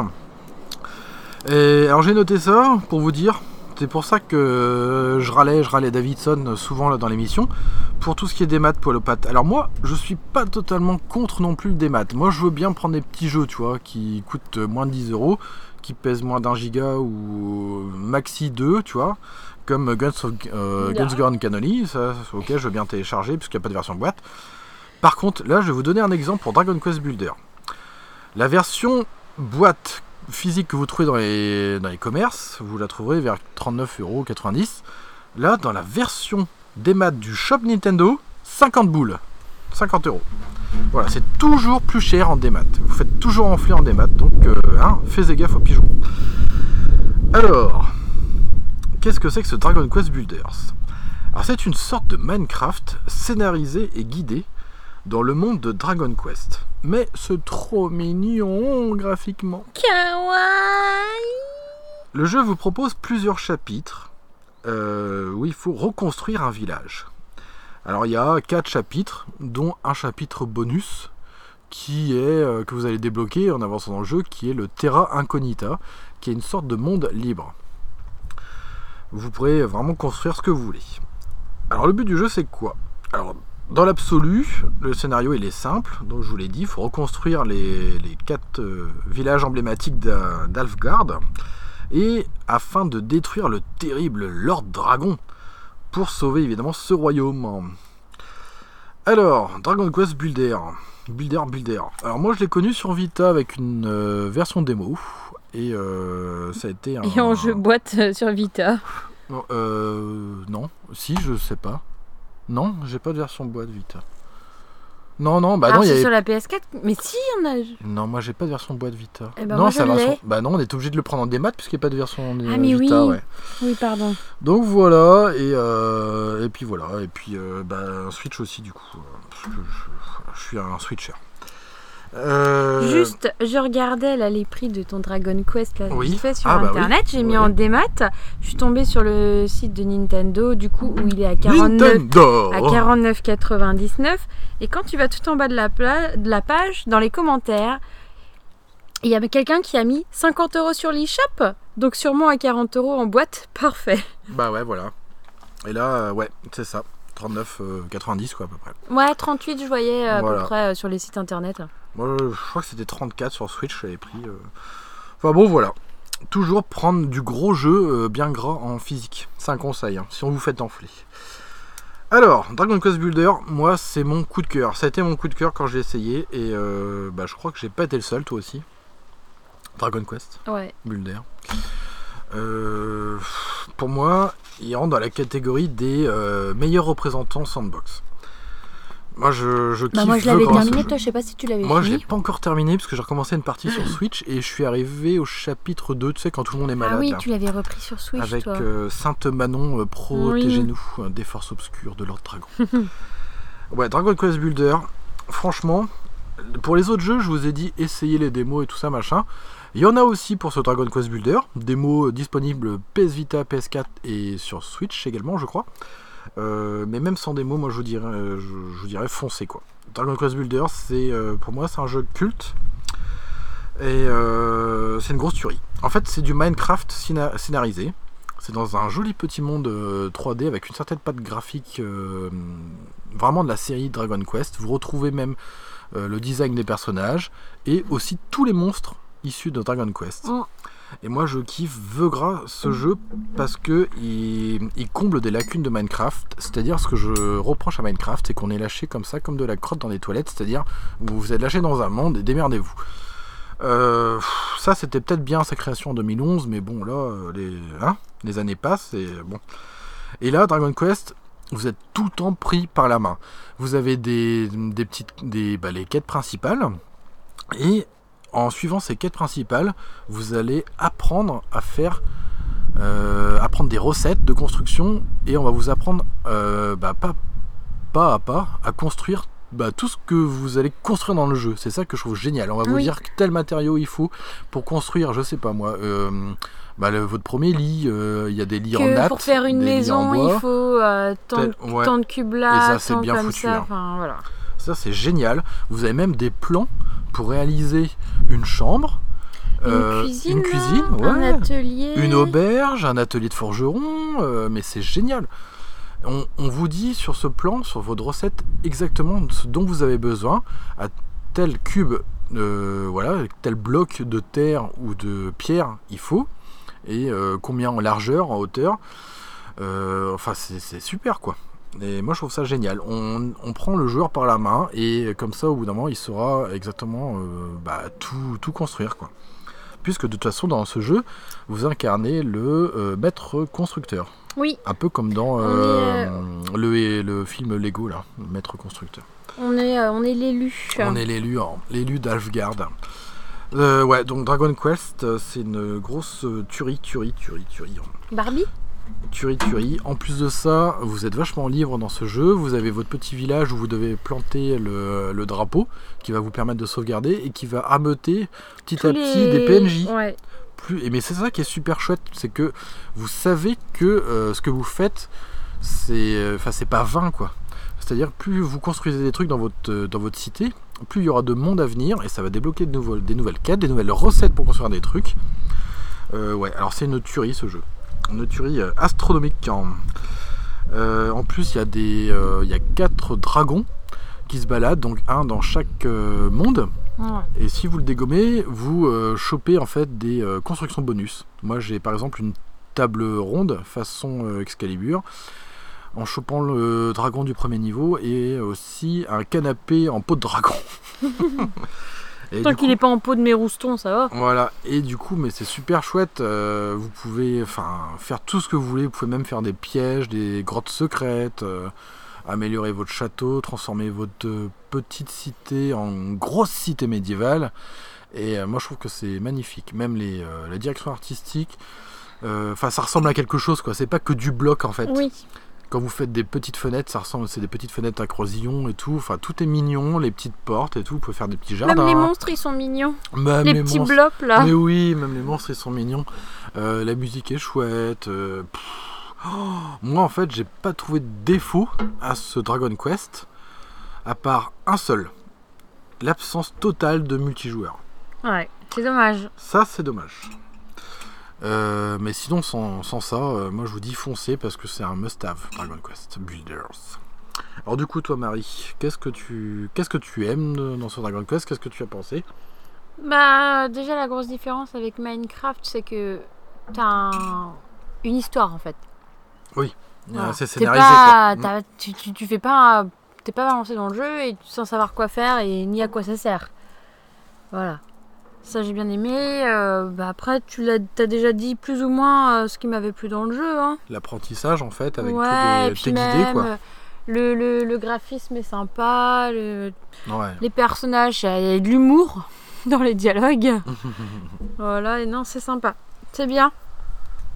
Et alors j'ai noté ça pour vous dire, c'est pour ça que je râlais, je râlais Davidson souvent là dans l'émission, pour tout ce qui est des maths poil aux pattes. Alors moi, je suis pas totalement contre non plus le des maths. Moi je veux bien prendre des petits jeux, tu vois, qui coûtent moins de 10 euros, qui pèsent moins d'un giga ou maxi 2, tu vois, comme Guns, of, euh. Guns Gone Cannoli, ça, ok, je veux bien télécharger puisqu'il n'y a pas de version boîte. Par contre, là je vais vous donner un exemple pour Dragon Quest Builder. La version boîte physique que vous trouvez dans les, dans les commerces, vous la trouverez vers 39,90€. Là, dans la version des maths du shop Nintendo, 50 boules. 50 euros. Voilà, c'est toujours plus cher en démat. Vous faites toujours enfler en démat, donc euh, hein, faites gaffe aux pigeons. Alors, qu'est-ce que c'est que ce Dragon Quest Builders? Alors, c'est une sorte de Minecraft scénarisé et guidé dans le monde de Dragon Quest. Mais c'est trop mignon graphiquement. Kawaii Le jeu vous propose plusieurs chapitres euh, où il faut reconstruire un village. Alors il y a quatre chapitres, dont un chapitre bonus qui est euh, que vous allez débloquer en avançant dans le jeu, qui est le Terra Incognita, qui est une sorte de monde libre. Vous pourrez vraiment construire ce que vous voulez. Alors le but du jeu c'est quoi? Alors dans l'absolu, le scénario il est simple, donc je vous l'ai dit, il faut reconstruire les, les quatre euh, villages emblématiques d'A- d'Alfgard, et afin de détruire le terrible Lord Dragon, pour sauver évidemment ce royaume. Alors, Dragon Quest Builder. Builder, Builder. Alors moi je l'ai connu sur Vita avec une euh, version démo, et euh, ça a été un... Et en jeu boîte euh, sur Vita. Euh, non, si, je sais pas. Non, j'ai pas de version boîte Vita. Non, non, bah Alors non, il y c'est avait... sur la PS4, mais si on a. Non, moi j'ai pas de version boîte Vita. Eh ben, non, moi, je version-. Bah non, on est obligé de le prendre en démat puisqu'il n'y a pas de version euh, Ah, mais Vita, oui. ouais. Oui, pardon. Donc voilà, et, euh, et puis voilà, et puis euh, bah, un Switch aussi du coup, euh, parce que je, je suis un Switcher. Euh, Juste, je regardais là les prix de ton Dragon Quest là, Oui. fait sur Ah, bah oui. internet. J'ai mis Oui. en démat. Je suis tombée sur le site de Nintendo, du coup, où il est à 49 Nintendo à 49,99. Et quand tu vas tout en bas de la, pla- de la page, dans les commentaires, il y a quelqu'un qui a mis 50 euros sur l'eShop. Donc sûrement à 40 euros en boîte. Parfait. Bah ouais, voilà. Et là, euh, ouais, c'est ça, 39, euh, 90 quoi à peu près. Ouais, 38, je voyais à Voilà. peu près euh, sur les sites internet. Moi, je crois que c'était 34 sur Switch, j'avais pris. euh. Enfin bon, voilà. Toujours prendre du gros jeu euh, bien gras en physique. C'est un conseil, hein, si on vous fait enfler. Alors, Dragon Quest Builder, moi, c'est mon coup de cœur. Ça a été mon coup de cœur quand j'ai essayé. Et euh, bah, je crois que j'ai pas été le seul, toi aussi. Dragon Quest Ouais. Builder. Pour moi, il rentre dans la catégorie des meilleurs représentants sandbox. Moi, je, je Bah moi je l'avais terminé, toi je sais pas si tu l'avais Moi, je l'ai pas encore terminé parce que j'ai recommencé une partie sur Switch et je suis arrivé au chapitre 2, tu sais, quand tout le monde est malade. Ah oui, tu l'avais repris sur Switch avec toi. euh, Sainte Manon, euh, protégez-nous euh, des forces obscures de Lord Dragon. ouais, Dragon Quest Builder, franchement, pour les autres jeux, je vous ai dit essayez les démos et tout ça, machin. Il y en a aussi pour ce Dragon Quest Builder, démos disponibles PS Vita, PS4 et sur Switch également, je crois. Euh, mais même sans démo, moi je vous dirais, euh, je, foncez quoi. Dragon Quest Builder, c'est euh, pour moi c'est un jeu culte et c'est une grosse tuerie. En fait, c'est du Minecraft scéna- scénarisé. C'est dans un joli petit monde euh, 3D avec une certaine patte graphique vraiment de la série Dragon Quest. Vous retrouvez même le design des personnages et aussi tous les monstres issus de Dragon Quest. Mm. Et moi je kiffe Vegra ce jeu parce que il, comble des lacunes de Minecraft. C'est-à-dire ce que je reproche à Minecraft, c'est qu'on est lâché comme ça, comme de la crotte dans des toilettes. C'est-à-dire vous vous êtes lâché dans un monde et démerdez-vous. Euh, ça, c'était peut-être bien sa création en 2011, mais bon, là, euh, les, hein, les années passent et bon. Et là, Dragon Quest, vous êtes tout le temps pris par la main. Vous avez des, des petites, des, bah, les quêtes principales, et en suivant ces quêtes principales, vous allez apprendre à faire, euh, apprendre des recettes de construction, et on va vous apprendre, euh, bah, pas, pas à pas, à construire bah, tout ce que vous allez construire dans le jeu. C'est ça que je trouve génial. On va vous dire tel matériau il faut pour construire, je sais pas moi, euh, bah, le- votre premier lit. euh, Il y a des lits en natte, pour faire une maison, il faut euh, tant, de- Tel- ouais. tant de cubes Et là, ça, c'est bien foutu, ça. hein. Voilà. Ça c'est génial. Vous avez même des plans pour réaliser une chambre, Une euh, cuisine, une un atelier. une auberge, un atelier de forgeron. euh, mais c'est génial. On, on vous dit sur ce plan, sur votre recette, exactement ce dont vous avez besoin à tel cube, euh, voilà, tel bloc de terre ou de pierre il faut, et combien en largeur, en hauteur. Enfin, c'est super quoi. Et moi je trouve ça génial. On, on prend le joueur par la main et comme ça au bout d'un moment il saura exactement euh, bah, tout, tout construire quoi. Puisque de toute façon dans ce jeu vous incarnez le euh, maître constructeur. Oui, Un peu comme dans euh, le, le film Lego là, le maître constructeur. on est, on est l'élu. On est l'élu, hein, l'élu d'Alfgard. Euh, ouais, donc Dragon Quest, c'est une grosse tuerie, tuerie, tuerie, tuerie. hein. Barbie? Tuerie, tuerie. En plus de ça, vous êtes vachement libre dans ce jeu. Vous avez votre petit village où vous devez planter le, le drapeau qui va vous permettre de sauvegarder et qui va ameuter petit Tous à petit des PNJ. Ouais. Plus... Et mais c'est ça qui est super chouette, c'est que vous savez que euh, ce que vous faites, c'est, euh, enfin c'est pas vain quoi. C'est-à-dire plus vous construisez des trucs dans votre euh, dans votre cité, plus il y aura de monde à venir et ça va débloquer de nouveaux, des nouvelles quêtes, des nouvelles recettes pour construire des trucs. Euh, ouais, alors c'est une tuerie ce jeu, une tuerie euh, astronomique. hein. Euh, en plus, il y a des, euh, il y a quatre dragons qui se baladent, donc un dans chaque euh, monde. Et si vous le dégommez, vous chopez en fait des constructions bonus. Moi j'ai par exemple une table ronde façon Excalibur en chopant le dragon du premier niveau et aussi un canapé en peau de dragon. Et Tant qu'il n'est pas en peau de mes roustons, ça va. voilà, et du coup, mais c'est super chouette. euh, vous pouvez faire tout ce que vous voulez. Vous pouvez même faire des pièges, des grottes secrètes, euh, améliorer votre château, transformer votre petite cité en grosse cité médiévale. Et euh, moi, je trouve que c'est magnifique. Même les, la direction artistique, enfin, ça ressemble à quelque chose, quoi. C'est pas que du bloc en fait. Oui. Quand vous faites des petites fenêtres, ça ressemble, c'est des petites fenêtres à croisillons et tout. Enfin, tout est mignon, les petites portes et tout. Vous pouvez faire des petits jardins. Même les monstres, ils sont mignons. Même les les petits monstres. blocs là. Mais oui, même les monstres ils sont mignons. Euh, la musique est chouette. euh. Oh, moi en fait, j'ai pas trouvé de défaut à ce Dragon Quest, à part un seul l'absence totale de multijoueur. Ouais, c'est dommage. Ça, c'est dommage. Euh, mais sinon, sans, sans ça, euh, moi je vous dis foncez parce que c'est un must-have Dragon Quest Builders. Alors, du coup, toi, Marie, qu'est-ce que tu, qu'est-ce que tu aimes dans ce Dragon Quest? Qu'est-ce que tu as pensé? Bah, déjà, la grosse différence avec Minecraft, c'est que t'as un- une histoire en fait. Voilà. Euh, C'est scénarisé pas, quoi. tu, tu, tu fais pas. T'es pas balancé dans le jeu et sans savoir quoi faire et ni à quoi ça sert. Voilà. Ça, j'ai bien aimé. euh, bah, après, tu l'as as déjà dit plus ou moins euh, ce qui m'avait plu dans le jeu. Hein. L'apprentissage en fait, avec ouais, T'es guidé même, quoi. Le, le, le graphisme est sympa, le- Ouais. les personnages, il y a de l'humour dans les dialogues. voilà, et non, c'est sympa. C'est bien.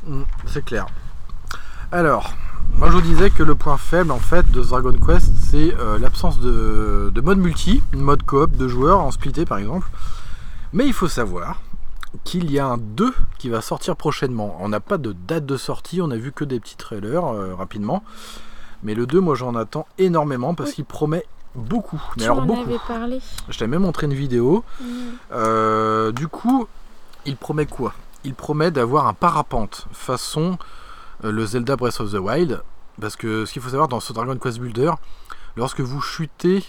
Mm, C'est clair. Alors, moi je vous disais que le point faible en fait de Dragon Quest, c'est euh, l'absence de, de mode multi, mode coop de joueurs en splitté par exemple. Mais il faut savoir qu'il y a un 2 qui va sortir prochainement. On n'a pas de date de sortie, on a vu que des petits trailers euh, rapidement. Mais le 2, moi j'en attends énormément parce Oui. qu'il promet beaucoup. Mais tu alors beaucoup. avais parlé. Je t'avais même montré une vidéo. Mm. Euh, du coup, il promet quoi? Il promet d'avoir un parapente façon euh, le Zelda Breath of the Wild. Parce que ce qu'il faut savoir dans ce Dragon Quest Builder, lorsque vous chutez,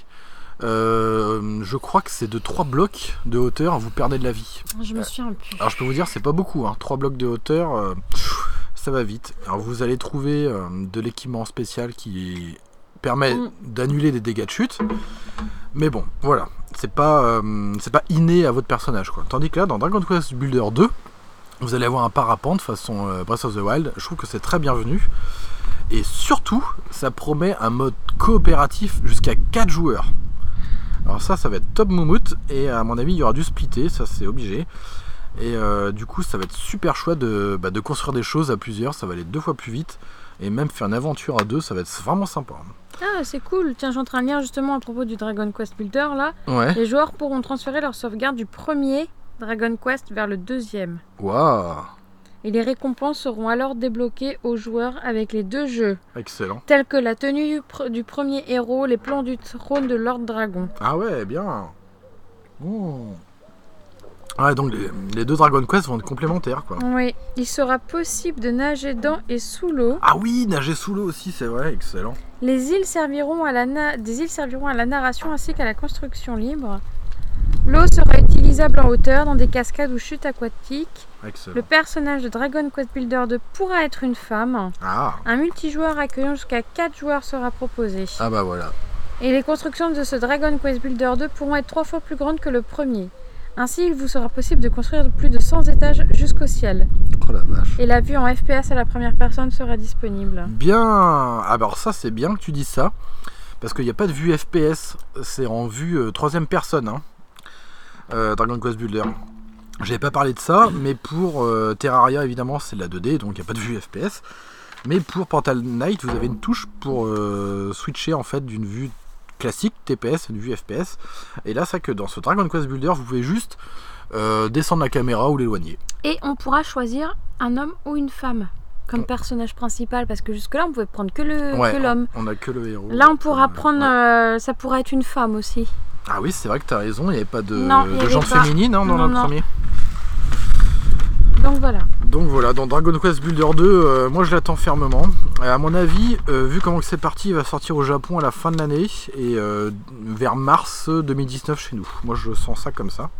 je crois que c'est de 3 blocs de hauteur, vous perdez de la vie. Je me souviens plus. Alors je peux vous dire, c'est pas beaucoup, hein. 3 blocs de hauteur, euh, ça va vite. Alors vous allez trouver euh, de l'équipement spécial qui permet Mm. d'annuler des dégâts de chute. Mais bon, voilà. c'est pas, euh, c'est pas inné à votre personnage. Quoi. Tandis que là, dans Dragon Quest Builder 2, vous allez avoir un parapente façon euh, Breath of the Wild. Je trouve que c'est très bienvenu. Et surtout, ça promet un mode coopératif jusqu'à 4 joueurs. Alors ça, ça va être top moumoute. Et à mon avis, il y aura du splitter, ça c'est obligé. Et euh, du coup, ça va être super chouette de, bah, de construire des choses à plusieurs. Ça va aller deux fois plus vite. Et même faire une aventure à deux, ça va être vraiment sympa. Ah, c'est cool. Tiens, je suis en train de lire justement à propos du Dragon Quest Builder là. Ouais. Les joueurs pourront transférer leur sauvegarde du premier Dragon Quest vers le deuxième. Waouh Et les récompenses seront alors débloquées aux joueurs avec les deux jeux, Excellent. tels que la tenue du pr- du premier héros, les plans du trône de Lord Dragon. Ah ouais, bien. Oh. Ouais, donc les, les deux Dragon Quest vont être complémentaires, quoi. Oui, il sera possible de nager dans et sous l'eau. Ah oui, nager sous l'eau aussi, c'est vrai, excellent. Les îles serviront à la des îles serviront à la narration ainsi qu'à la construction libre. L'eau sera utilisable en hauteur dans des cascades ou chutes aquatiques. Excellent. Le personnage de Dragon Quest Builder 2 pourra être une femme. Ah, Un multijoueur accueillant jusqu'à 4 joueurs sera proposé. ah bah voilà. Et les constructions de ce Dragon Quest Builder 2 pourront être 3 fois plus grandes que le premier. Ainsi, il vous sera possible de construire plus de 100 étages jusqu'au ciel. Oh la vache. Et la vue en FPS à la première personne sera disponible. Bien. Ah, Alors ça, c'est bien que tu dis ça. Parce qu'il n'y a pas de vue FPS. C'est en vue euh, troisième personne. hein. Euh, Dragon Quest Builder. J'avais pas parlé de ça, mais pour euh, Terraria, évidemment, c'est de la 2D, donc il n'y a pas de vue FPS. Mais pour Portal Knight, vous avez une touche pour euh, switcher en fait d'une vue classique TPS à une vue FPS. Et là, c'est que dans ce Dragon Quest Builder, vous pouvez juste descendre la caméra ou l'éloigner. Et on pourra choisir un homme ou une femme comme personnage principal parce que jusque-là on pouvait prendre que le Ouais, que l'homme. On a que le héros. Là on pourra Ouais. prendre, euh, ça pourra être une femme aussi. Ah oui, c'est vrai que tu as raison, il n'y avait pas de, Non, il y de avait genre pas. féminine hein, dans Non, le non. premier. Donc voilà. Donc voilà, dans Dragon Quest Builder 2, euh, moi je l'attends fermement. À mon avis, euh, vu comment c'est parti, il va sortir au Japon à la fin de l'année et euh, vers mars 2019 chez nous. Moi je sens ça comme ça.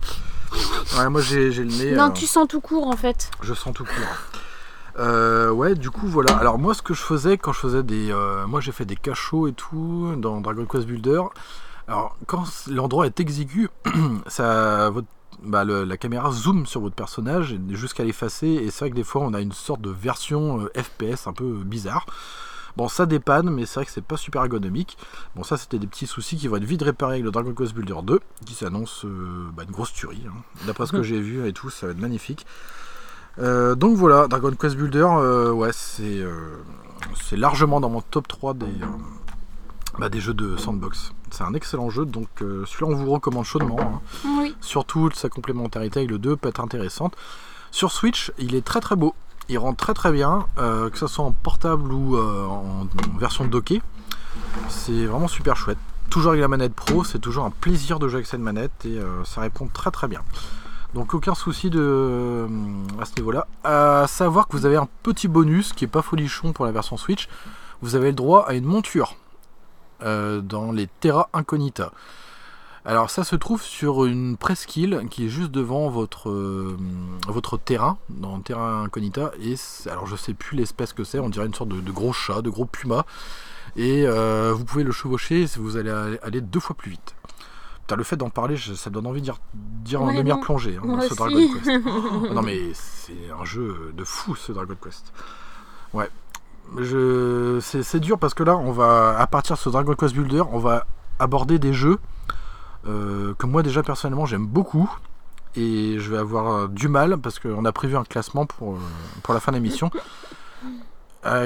Ouais, moi j'ai le nez. non, tu sens tout court en fait. Je sens tout court. Ouais, du coup, voilà. Alors, moi, ce que je faisais quand je faisais des. moi, j'ai fait des cachots et tout dans Dragon Quest Builder. Alors, quand l'endroit est exigu, ça, votre, bah, le- la caméra zoome sur votre personnage jusqu'à l'effacer. Et c'est vrai que des fois, on a une sorte de version euh, FPS un peu bizarre. Bon, ça dépanne, mais c'est vrai que c'est pas super ergonomique. Bon, ça, c'était des petits soucis qui vont être vite réparés avec le Dragon Quest Builder 2, qui s'annonce euh, bah, une grosse tuerie. hein. D'après ce que j'ai vu et tout, ça va être magnifique. Euh, donc voilà, Dragon Quest Builder, euh, ouais, c'est euh, largement dans mon top 3 des, euh, bah, des jeux de sandbox. C'est un excellent jeu, donc euh, celui-là on vous recommande chaudement. hein. Oui. Surtout sa complémentarité avec le 2 peut être intéressante. Sur Switch, il est très très beau. Il rend très très bien, euh, que ce soit en portable ou euh, en, en version dockée. C'est vraiment super chouette. Toujours avec la manette pro, c'est toujours un plaisir de jouer avec cette manette et ça répond très très bien. Donc aucun souci de, à ce niveau-là. À savoir que vous avez un petit bonus qui est pas folichon pour la version Switch. Vous avez le droit à une monture euh, dans les Terra Incognita. Alors ça se trouve sur une presqu'île qui est juste devant votre, euh, votre terrain, dans Terra Incognita. Et alors je sais plus l'espèce que c'est, on dirait une sorte de, de gros chat, de gros puma. Et euh, vous pouvez le chevaucher, vous allez aller- deux fois plus vite. Putain, le fait d'en parler, ça me donne envie de dire, dire Ouais, une demi-heure non. plongée hein, ce Dragon. Quest. Non mais c'est un jeu de fou ce Dragon Quest. Ouais. C'est, dur parce que là, on va, à partir de ce Dragon Quest Builder, on va aborder des jeux euh, que moi déjà personnellement j'aime beaucoup. Et je vais avoir euh, du mal parce qu'on a prévu un classement pour, euh, pour la fin de l'émission.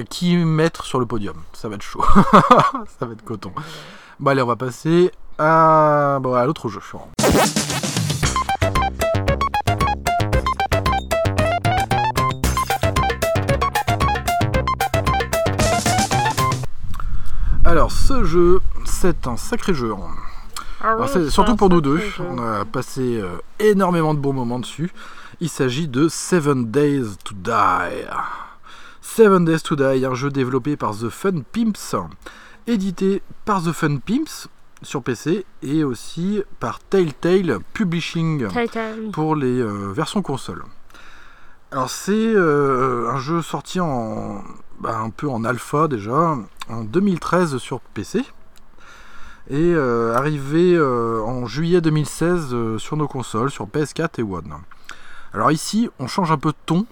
Qui mettre sur le podium Ça va être chaud. Ça va être coton. Bon allez, on va passer à, bon, à l'autre jeu. Alors ce jeu, c'est un sacré jeu. Ah Alors, c'est surtout pour nous deux. On a passé euh, énormément de bons moments dessus. Il s'agit de Seven Days to Die. Seven Days to Die, un jeu développé par The Fun Pimps, édité par The Fun Pimps sur PC et aussi par Telltale Publishing Telltale. pour les euh, versions console. Alors c'est euh, un jeu sorti en bah, un peu en alpha déjà en 2013 sur PC et euh, arrivé euh, en juillet 2016 euh, sur nos consoles, sur PS4 et One. Alors ici, on change un peu de ton,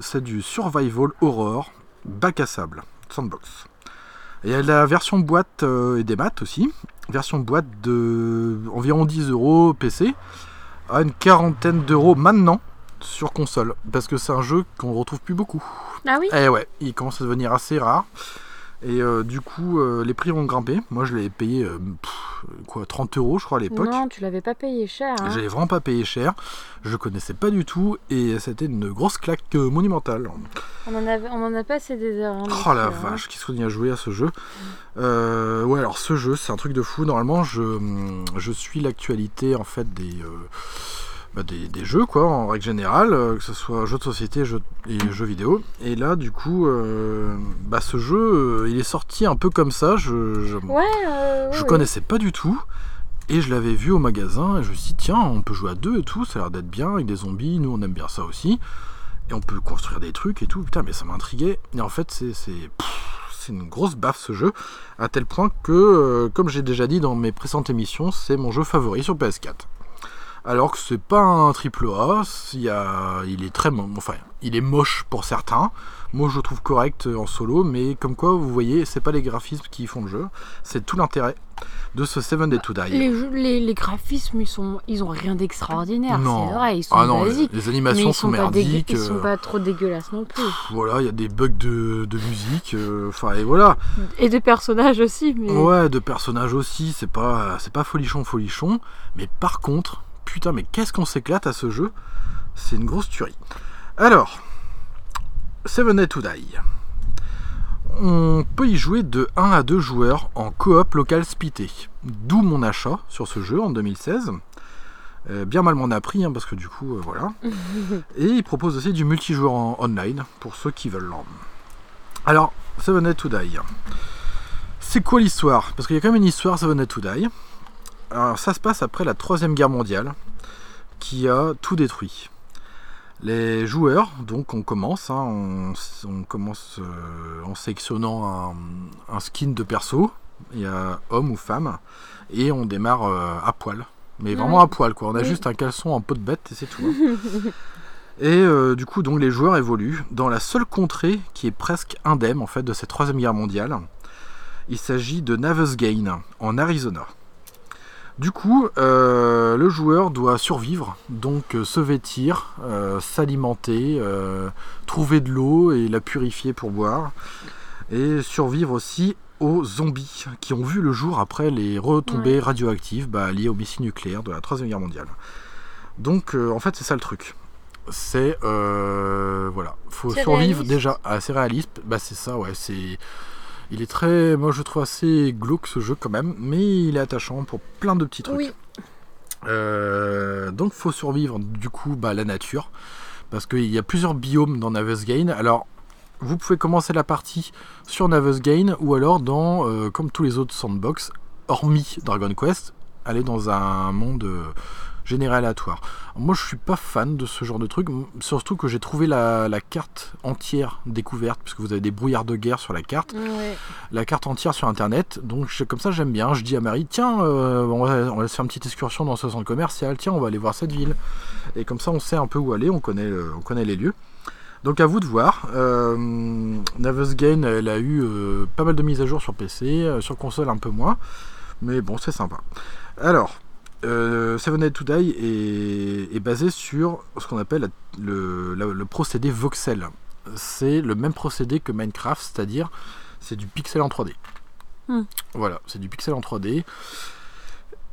c'est du survival horror, bac à sable, sandbox. Et il y a la version boîte et des maths aussi, version boîte de environ 10 euros PC, à une quarantaine d'euros maintenant sur console, parce que c'est un jeu qu'on retrouve plus beaucoup. Ah oui Eh ouais, il commence à devenir assez rare. Et euh, du coup, euh, les prix ont grimpé. Moi, je l'ai payé euh, pff, quoi, 30 euros, je crois, à l'époque. Non, tu l'avais pas payé cher. hein. Je l'ai vraiment pas payé cher. Je connaissais pas du tout. Et c'était une grosse claque monumentale. On, en avait, on en a passé des heures. hein, Oh la hein. vache, qu'est-ce qu'on y a joué à ce jeu? Ouais, alors ce jeu, c'est un truc de fou. Normalement, je, je suis l'actualité en fait des, bah, des, des jeux, quoi, en règle générale, euh, que ce soit jeux de société jeux, et jeux vidéo. Et là, du coup, euh, bah, ce jeu, euh, il est sorti un peu comme ça. Je, je, Ouais, euh, je ouais, connaissais pas du tout. Et je l'avais vu au magasin et je me suis dit, tiens, on peut jouer à deux et tout, ça a l'air d'être bien avec des zombies, nous on aime bien ça aussi. Et on peut construire des trucs et tout, putain, mais ça m'intriguait. Et en fait, c'est, c'est, une grosse baffe ce jeu, à tel point que, euh, comme j'ai déjà dit dans mes précédentes émissions, c'est mon jeu favori sur PS4. Alors que c'est pas un triple A, il, a- il est très, enfin, il est moche pour certains. Moi, je le trouve correct euh, en solo, mais comme quoi, vous voyez, c'est pas les graphismes qui font le jeu, c'est tout l'intérêt de ce Seven Day to Die. Les, jeux- les, les graphismes, ils, sont, ils ont rien d'extraordinaire. C'est vrai, ils sont ah non, les, basiques. les animations sont sont, merdiques. ils sont euh, pas trop dégueulasses non plus. Voilà, il y a des bugs de, de musique. euh, Enfin, et voilà. Et de personnages aussi. Mais... Ouais, de personnages aussi. C'est pas, c'est pas folichon, folichon. Mais par contre, putain, mais qu'est-ce qu'on s'éclate à ce jeu? C'est une grosse tuerie. Alors, Seven Day to Die. On peut y jouer de 1 à 2 joueurs en coop local splitté. D'où mon achat sur ce jeu en 2016. Euh, bien mal m'en a pris, hein, parce que du coup, euh, voilà. Et il propose aussi du multijoueur en online pour ceux qui veulent. Alors, Seven Day to Die. C'est quoi l'histoire? Parce qu'il y a quand même une histoire Seven Day to Die. Alors, ça se passe après la Troisième Guerre mondiale, qui a tout détruit. Les joueurs, donc on commence, hein, on, on commence euh, en sélectionnant un, un skin de perso, il y a homme ou femme, et on démarre euh, à poil. Mais vraiment à poil, quoi. On a Oui. juste un caleçon en peau de bête et c'est tout. hein. et euh, du coup, donc les joueurs évoluent dans la seule contrée qui est presque indemne en fait de cette troisième guerre mondiale. Il s'agit de Navesgain en Arizona. Du coup, euh, le joueur doit survivre, donc euh, se vêtir, euh, s'alimenter, trouver de l'eau et la purifier pour boire, et survivre aussi aux zombies qui ont vu le jour après les retombées Ouais. radioactives bah, liées au missile nucléaire de la Troisième Guerre mondiale. Donc, en fait, c'est ça le truc. C'est voilà, faut survivre réaliste. déjà. assez réaliste, bah c'est ça, ouais, c'est il est très, moi je trouve assez glauque ce jeu quand même, mais il est attachant pour plein de petits trucs. Oui. Euh, donc faut survivre du coup bah, la nature, parce qu'il y a plusieurs biomes dans Navesgain. Alors vous pouvez commencer la partie sur Navesgain ou alors dans, euh, comme tous les autres sandbox, hormis Dragon Quest, aller dans un monde euh, général aléatoire. Moi je suis pas fan de ce genre de truc, surtout que j'ai trouvé la, la carte entière découverte, puisque vous avez des brouillards de guerre sur la carte Ouais. la carte entière sur internet. Donc je- comme ça j'aime bien. Je dis à Marie, tiens, euh, on, va, on va se faire une petite excursion dans ce centre commercial, tiens, on va aller voir cette ville. Et comme ça on sait un peu où aller, on connaît, on connaît les lieux. Donc à vous de voir. Euh, Navesgain, elle a eu euh, pas mal de mises à jour sur PC, euh, sur console un peu moins. Mais bon, c'est sympa. Alors, euh, Seven Day to Die est, est basé sur ce qu'on appelle la- le, la- le procédé voxel. C'est le même procédé que Minecraft, c'est-à-dire c'est du pixel en 3D. Hmm. Voilà, c'est du pixel en 3D.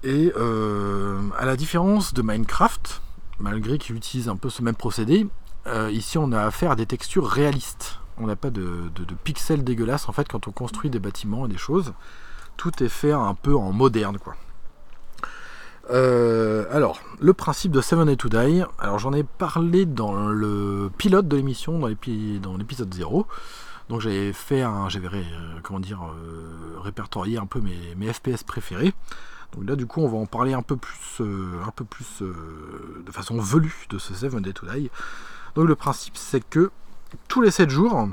Et euh, à la différence de Minecraft, malgré qu'il utilise un peu ce même procédé, euh, ici on a affaire à des textures réalistes. On n'a pas de, de- de pixels dégueulasses en fait quand on construit des bâtiments et des choses. Tout est fait un peu en moderne quoi. Euh, alors, le principe de Seven Day to Die, alors j'en ai parlé dans le pilote de l'émission, dans l'épi- dans l'épisode 0. Donc j'avais fait un, j'avais ré- euh, comment dire, euh, répertorié un peu mes, mes FPS préférés. Donc là du coup on va en parler un peu plus, euh, un peu plus de façon velue de ce Seven Day to Die. Donc le principe c'est que tous les 7 jours,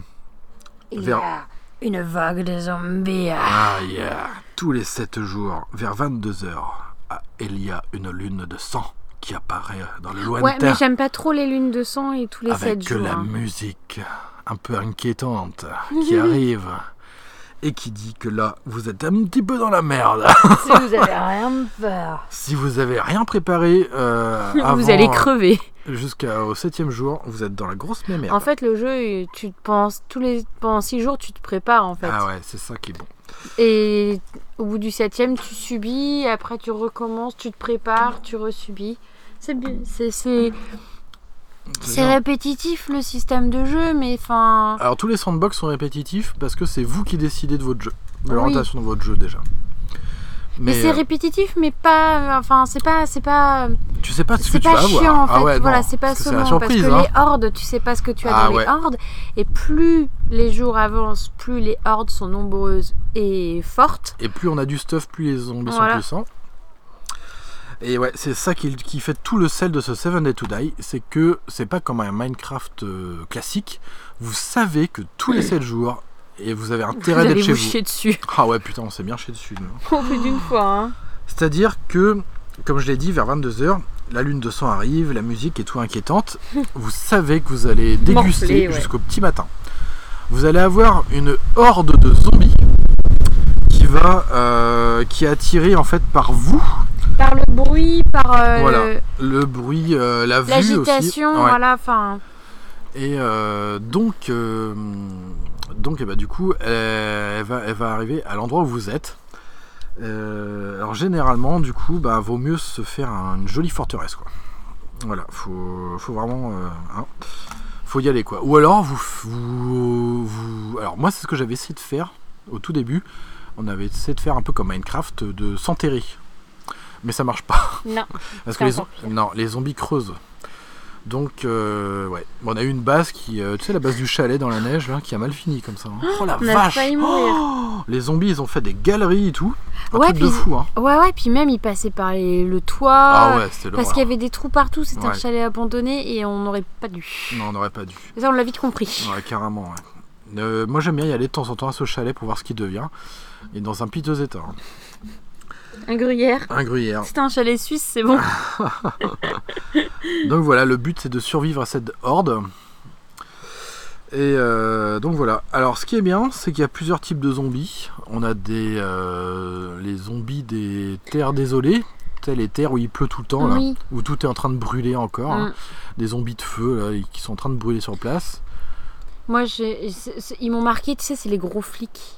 Il y a une vague de zombies. ah yeah, tous les 7 jours, vers 22h, il y a une lune de sang qui apparaît dans le Ouais, lointain mais j'aime pas trop les lunes de sang et tous les avec 7 jours. la hein. musique un peu inquiétante qui arrive et qui dit que là, vous êtes un petit peu dans la merde. si vous avez rien faire, si vous avez rien préparé euh, vous allez crever. jusqu'au septième jour, vous êtes dans la grosse mémère. En fait, le jeu, tu te penses tous les pendant 6 jours, tu te prépares en fait. Ah ouais, c'est ça qui est bon. Et au bout du septième, tu subis, après tu recommences, tu te prépares, tu resubis. C'est bien, c'est c'est répétitif le système de jeu, mais enfin. Alors tous les sandbox sont répétitifs parce que c'est vous qui décidez de votre jeu, de Oui. l'orientation de votre jeu déjà. Mais, c'est euh, répétitif, mais pas. Enfin, c'est pas, c'est pas, tu sais pas ce que c'est tu pas vas avoir. chiant en fait. Ah ouais, voilà, c'est pas la surprise. parce que hein. les hordes, tu sais pas ce que tu as Ah dans ouais. les hordes, et plus les jours avancent, plus les hordes sont nombreuses et fortes. Et plus on a du stuff, plus les zombies Voilà. sont puissants. Et ouais, c'est ça qui, qui fait tout le sel de ce Seven Day to Die, c'est que c'est pas comme un Minecraft euh, classique. Vous savez que tous les 7 jours, et vous avez intérêt d'être chez vous chier dessus. Ah ouais, putain, on s'est bien chié dessus. Au plus d'une fois. Hein. C'est-à-dire que, comme je l'ai dit, vers 22h, la lune de sang arrive, la musique est tout inquiétante. vous savez que vous allez déguster ouais. jusqu'au petit matin. Vous allez avoir une horde de zombies qui va, euh, qui est attirée en fait par vous, Par le bruit, par euh, Voilà. le- le bruit, euh, la vue aussi. l'agitation, Ouais. voilà. Enfin, Et donc, donc eh ben, du coup, elle, va, elle va arriver à l'endroit où vous êtes. Euh, alors généralement, du coup, bah, vaut mieux se faire un- une jolie forteresse, quoi. Voilà, faut, faut vraiment, euh, hein, faut y aller, quoi. Ou alors vous, vous, vous- alors moi c'est ce que j'avais essayé de faire au tout début. On avait essayé de faire un peu comme Minecraft, de s'enterrer. Mais ça marche pas. non. Parce que les, non, les zombies creusent. Donc, euh, ouais. Bon, on a eu une base qui. euh, tu sais, la base du chalet dans la neige, là, qui a mal fini comme ça. hein. Oh la On a vache failli mourir. Oh Les zombies, ils ont fait des galeries et tout. Un Ouais, truc de puis- fou, hein. Ouais, ouais, puis même il passait par les- le toit. Ah ouais, c'était Parce qu'il y avait des trous partout, c'était un Ouais. chalet abandonné et on n'aurait pas dû. Non, on n'aurait pas dû. Ça, on l'a vite compris. Ouais, carrément, ouais. Euh, moi, j'aime bien y aller de temps en temps à ce chalet pour voir ce qu'il devient. Et dans un piteux état. hein. Un gruyère. Un gruyère. C'était un chalet suisse, c'est bon. Donc voilà, le but c'est de survivre à cette horde. Et euh, donc voilà. Alors ce qui est bien, c'est qu'il y a plusieurs types de zombies. On a des euh, les zombies des terres désolées, les terres où il pleut tout le temps, là, où tout est en train de brûler encore. hein. Mm. Des zombies de feu là, qui sont en train de brûler sur place. Moi, j'ai- c'est- c'est- ils m'ont marqué, tu sais, c'est les gros flics.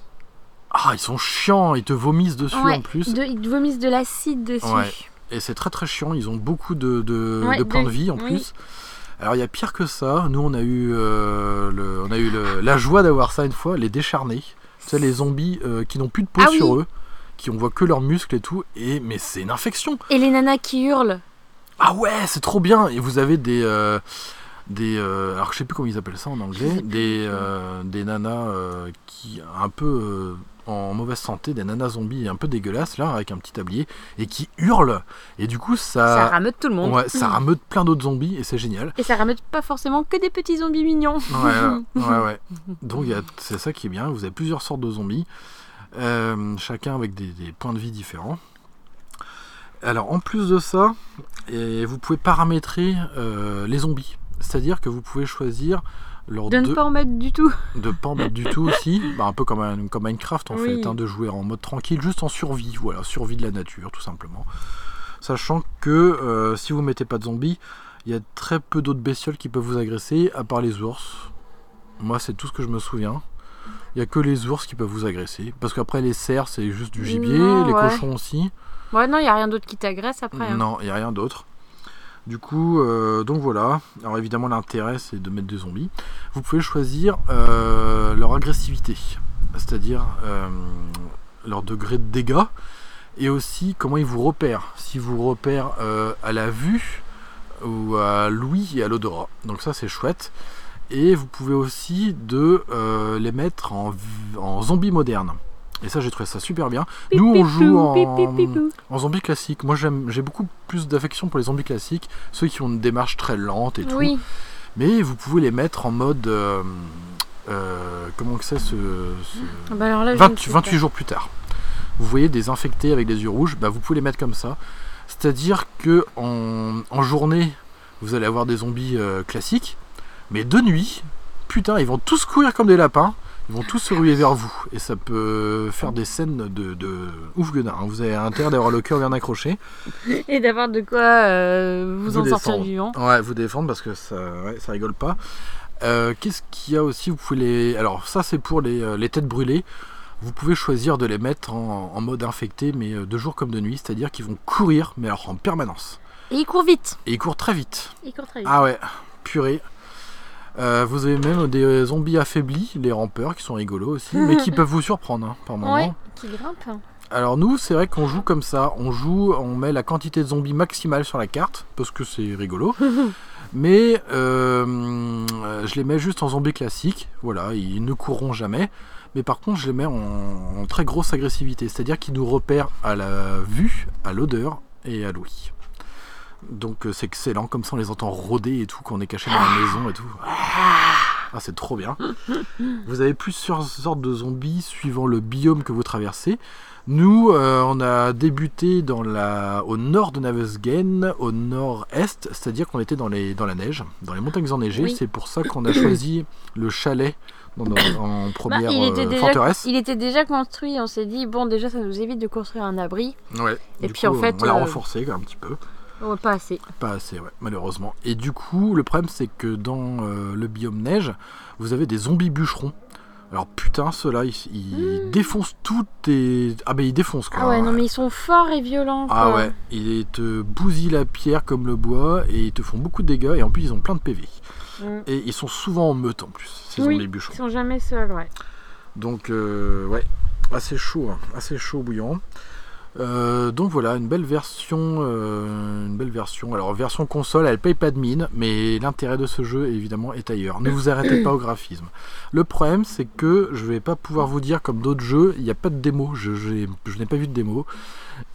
Ah, ils sont chiants, ils te vomissent dessus Ouais, en plus. De- ils te vomissent de l'acide dessus. Ouais. Et c'est très très chiant, ils ont beaucoup de, de, Ouais, de points de- vie en oui. plus. Alors il y a pire que ça, nous on a eu, euh, le, on a eu le- la joie d'avoir ça une fois, les décharnés. Tu sais, les zombies euh, qui n'ont plus de peau Ah sur oui. eux, qui on voit que leurs muscles et tout, et mais c'est une infection. Et les nanas qui hurlent. Ah ouais, c'est trop bien. Et vous avez des, euh, des, euh, alors je sais plus comment ils appellent ça en anglais, des, euh, des nanas qui un peu en mauvaise santé, des nanas zombies un peu dégueulasses là, avec un petit tablier, et qui hurlent. Et du coup Ça rameute tout le monde. Ouais, ça rameute plein d'autres zombies et c'est génial. Et ça rameute pas forcément que des petits zombies mignons. Ouais, ouais, ouais. Donc c'est ça qui est bien. Vous avez plusieurs sortes de zombies, euh, chacun avec des, des points de vie différents. Alors en plus de ça, et vous pouvez paramétrer euh, les zombies. C'est-à-dire que vous pouvez choisir De ne pas en mettre du tout. de pas en mettre du tout aussi, Bah, un peu comme, un- comme Minecraft en Oui. fait, hein, de jouer en mode tranquille, juste en survie, voilà, survie de la nature tout simplement. Sachant que euh, si vous mettez pas de zombies, il y a très peu d'autres bestioles qui peuvent vous agresser, à part les ours. Moi c'est tout ce que je me souviens. Il y a que les ours qui peuvent vous agresser. Parce qu'après les cerfs c'est juste du gibier, Non, les ouais. cochons aussi. Ouais, non, il y a rien d'autre qui t'agresse après. hein. Non, il n'y a rien d'autre. Du coup, euh, donc voilà. Alors évidemment, l'intérêt, c'est de mettre des zombies. Vous pouvez choisir euh, leur agressivité, c'est-à-dire euh, leur degré de dégâts, et aussi comment ils vous repèrent. Si vous repèrent à la vue, ou à l'ouïe et à l'odorat. Donc ça, c'est chouette. Et vous pouvez aussi de les mettre en zombies modernes. Et ça, j'ai trouvé ça super bien. Nous, on joue en, en zombie classique, moi j'aime, j'ai beaucoup plus d'affection pour les zombies classiques, ceux qui ont une démarche très lente et tout. Oui, Mais vous pouvez les mettre en mode. euh, euh, comment que c'est ce, ce- Ah bah alors là, je 20 ne sais 28 pas. jours plus tard. vous voyez des infectés avec des yeux rouges, bah, vous pouvez les mettre comme ça. C'est-à-dire que en, en journée, vous allez avoir des zombies euh, classiques, mais de nuit, putain, ils vont tous courir comme des lapins. Ils vont tous se ruer vers vous et ça peut faire des scènes de, de ouf gueudin. hein. Vous avez intérêt d'avoir le cœur bien accroché. Et d'avoir de quoi euh, vous, Vous en sortir défendre. vivant. Ouais, vous défendre parce que ça, ouais, ça rigole pas. Euh, Qu'est-ce qu'il y a aussi? Vous pouvez les. Alors, ça, c'est pour les, euh, les têtes brûlées. Vous pouvez choisir de les mettre en, en mode infecté, mais de jour comme de nuit, c'est-à-dire qu'ils vont courir, mais alors en permanence. Et il court vite. Et ils courent très vite. Il court très vite. Ah ouais, purée. Euh, vous avez même des zombies affaiblis, les rampeurs, qui sont rigolos aussi, mais qui peuvent vous surprendre hein, par moment. ouais, qui grimpe. Alors nous, c'est vrai qu'on joue comme ça. On joue, on met la quantité de zombies maximale sur la carte parce que c'est rigolo. Mais euh, euh, je les mets juste en zombies classiques. Voilà, ils ne courront jamais. Mais par contre, je les mets en, en très grosse agressivité, c'est-à-dire qu'ils nous repèrent à la vue, à l'odeur et à l'ouïe. Donc euh, c'est excellent, comme ça on les entend rôder et tout quand on est caché dans la maison et tout. Ah, c'est trop bien. Vous avez plusieurs sortes de zombies suivant le biome que vous traversez. Nous, euh, on a débuté dans la, au nord de Navesgen, au nord-est, c'est-à-dire qu'on était dans, les, dans la neige, dans les montagnes enneigées. Oui. C'est pour ça qu'on a choisi le chalet dans- en Bah, première il, était euh, déjà, forteresse. il était déjà construit. On s'est dit, bon, déjà, ça nous évite de construire un abri. Ouais. Et Du puis, en fait, on l'a euh, renforcé un petit peu. Oh, pas assez. Pas assez, ouais, malheureusement. Et du coup, le problème, c'est que dans euh, le biome neige, vous avez des zombies bûcherons. Alors putain, ceux-là, ils, ils défoncent toutes tes... Ah bah ils défoncent quoi. Hmm. Ah ouais, non, mais ils sont forts et violents. Ah ouais, ils te bousillent la pierre comme le bois et ils te font beaucoup de dégâts et en plus ils ont plein de PV. Mm. Et ils sont souvent en meute en plus, ces Oui. zombies Ils bûcherons. sont jamais seuls, ouais. Donc euh, ouais, assez chaud, hein, assez chaud bouillant. Euh, donc voilà, une belle version, euh, une belle version. Alors version console, elle paye pas de mine, mais l'intérêt de ce jeu évidemment est ailleurs. Ne vous arrêtez pas au graphisme. Le problème, c'est que je vais pas pouvoir vous dire comme d'autres jeux, il n'y a pas de démo. Je, n'ai pas vu de démo.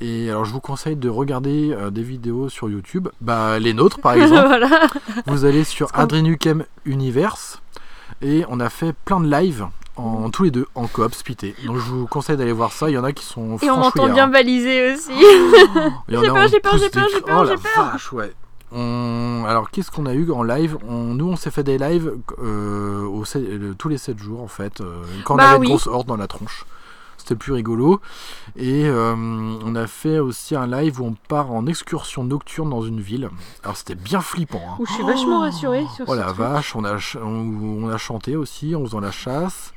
Et alors je vous conseille de regarder euh, des vidéos sur YouTube, bah les nôtres par exemple. voilà. Vous allez sur Adrenuchem Universe et on a fait plein de lives en tous les deux en coop splitté. Donc je vous conseille d'aller voir ça. Il y en a qui sont Et on franchouillards. bien baliser aussi. En J'ai peur, j'ai peur, j'ai peur, des- j'ai peur, Oh j'ai peur. vache, ouais. On- Alors qu'est-ce qu'on a eu en live? On... Nous on s'est fait des lives euh, au tous les 7 jours en fait. euh, quand on Bah avait une grosse horde dans la tronche. C'était plus rigolo. Et euh, on a fait aussi un live où on part en excursion nocturne dans une ville. Alors c'était bien flippant. hein. Où je suis vachement rassurée sur Oh ce la truc. vache, on a, on, on a chanté aussi en faisant la chasse.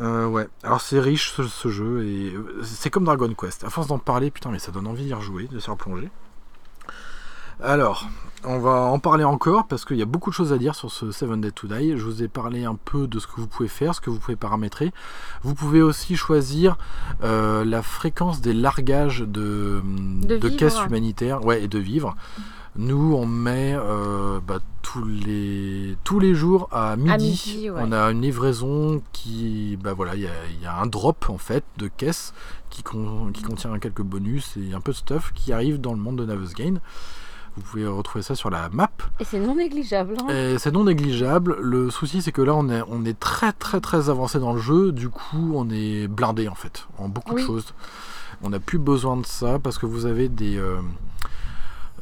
Euh, ouais, alors c'est riche ce, ce jeu et euh, c'est comme Dragon Quest. À force d'en parler, putain, mais ça donne envie d'y rejouer, de s'y replonger. Alors, on va en parler encore parce qu'il y a beaucoup de choses à dire sur ce Seven Dead to Die. Je vous ai parlé un peu de ce que vous pouvez faire, ce que vous pouvez paramétrer. Vous pouvez aussi choisir euh, la fréquence des largages de, De de vivre. caisses humanitaires ouais, et de vivre. Nous, on met euh, bah, tous, les, tous les jours à midi, midi, ouais. on a une livraison qui, bah voilà, il y a, il y a un drop en fait de caisses qui, con- qui contient quelques bonus et un peu de stuff qui arrive dans le monde de Navesgain. Vous pouvez retrouver ça sur la map. Et c'est non négligeable. hein. C'est non négligeable. Le souci, c'est que là, on est, on est très très très avancé dans le jeu. Du coup, on est blindé en fait, en beaucoup Oui. de choses. On n'a plus besoin de ça parce que vous avez des. euh,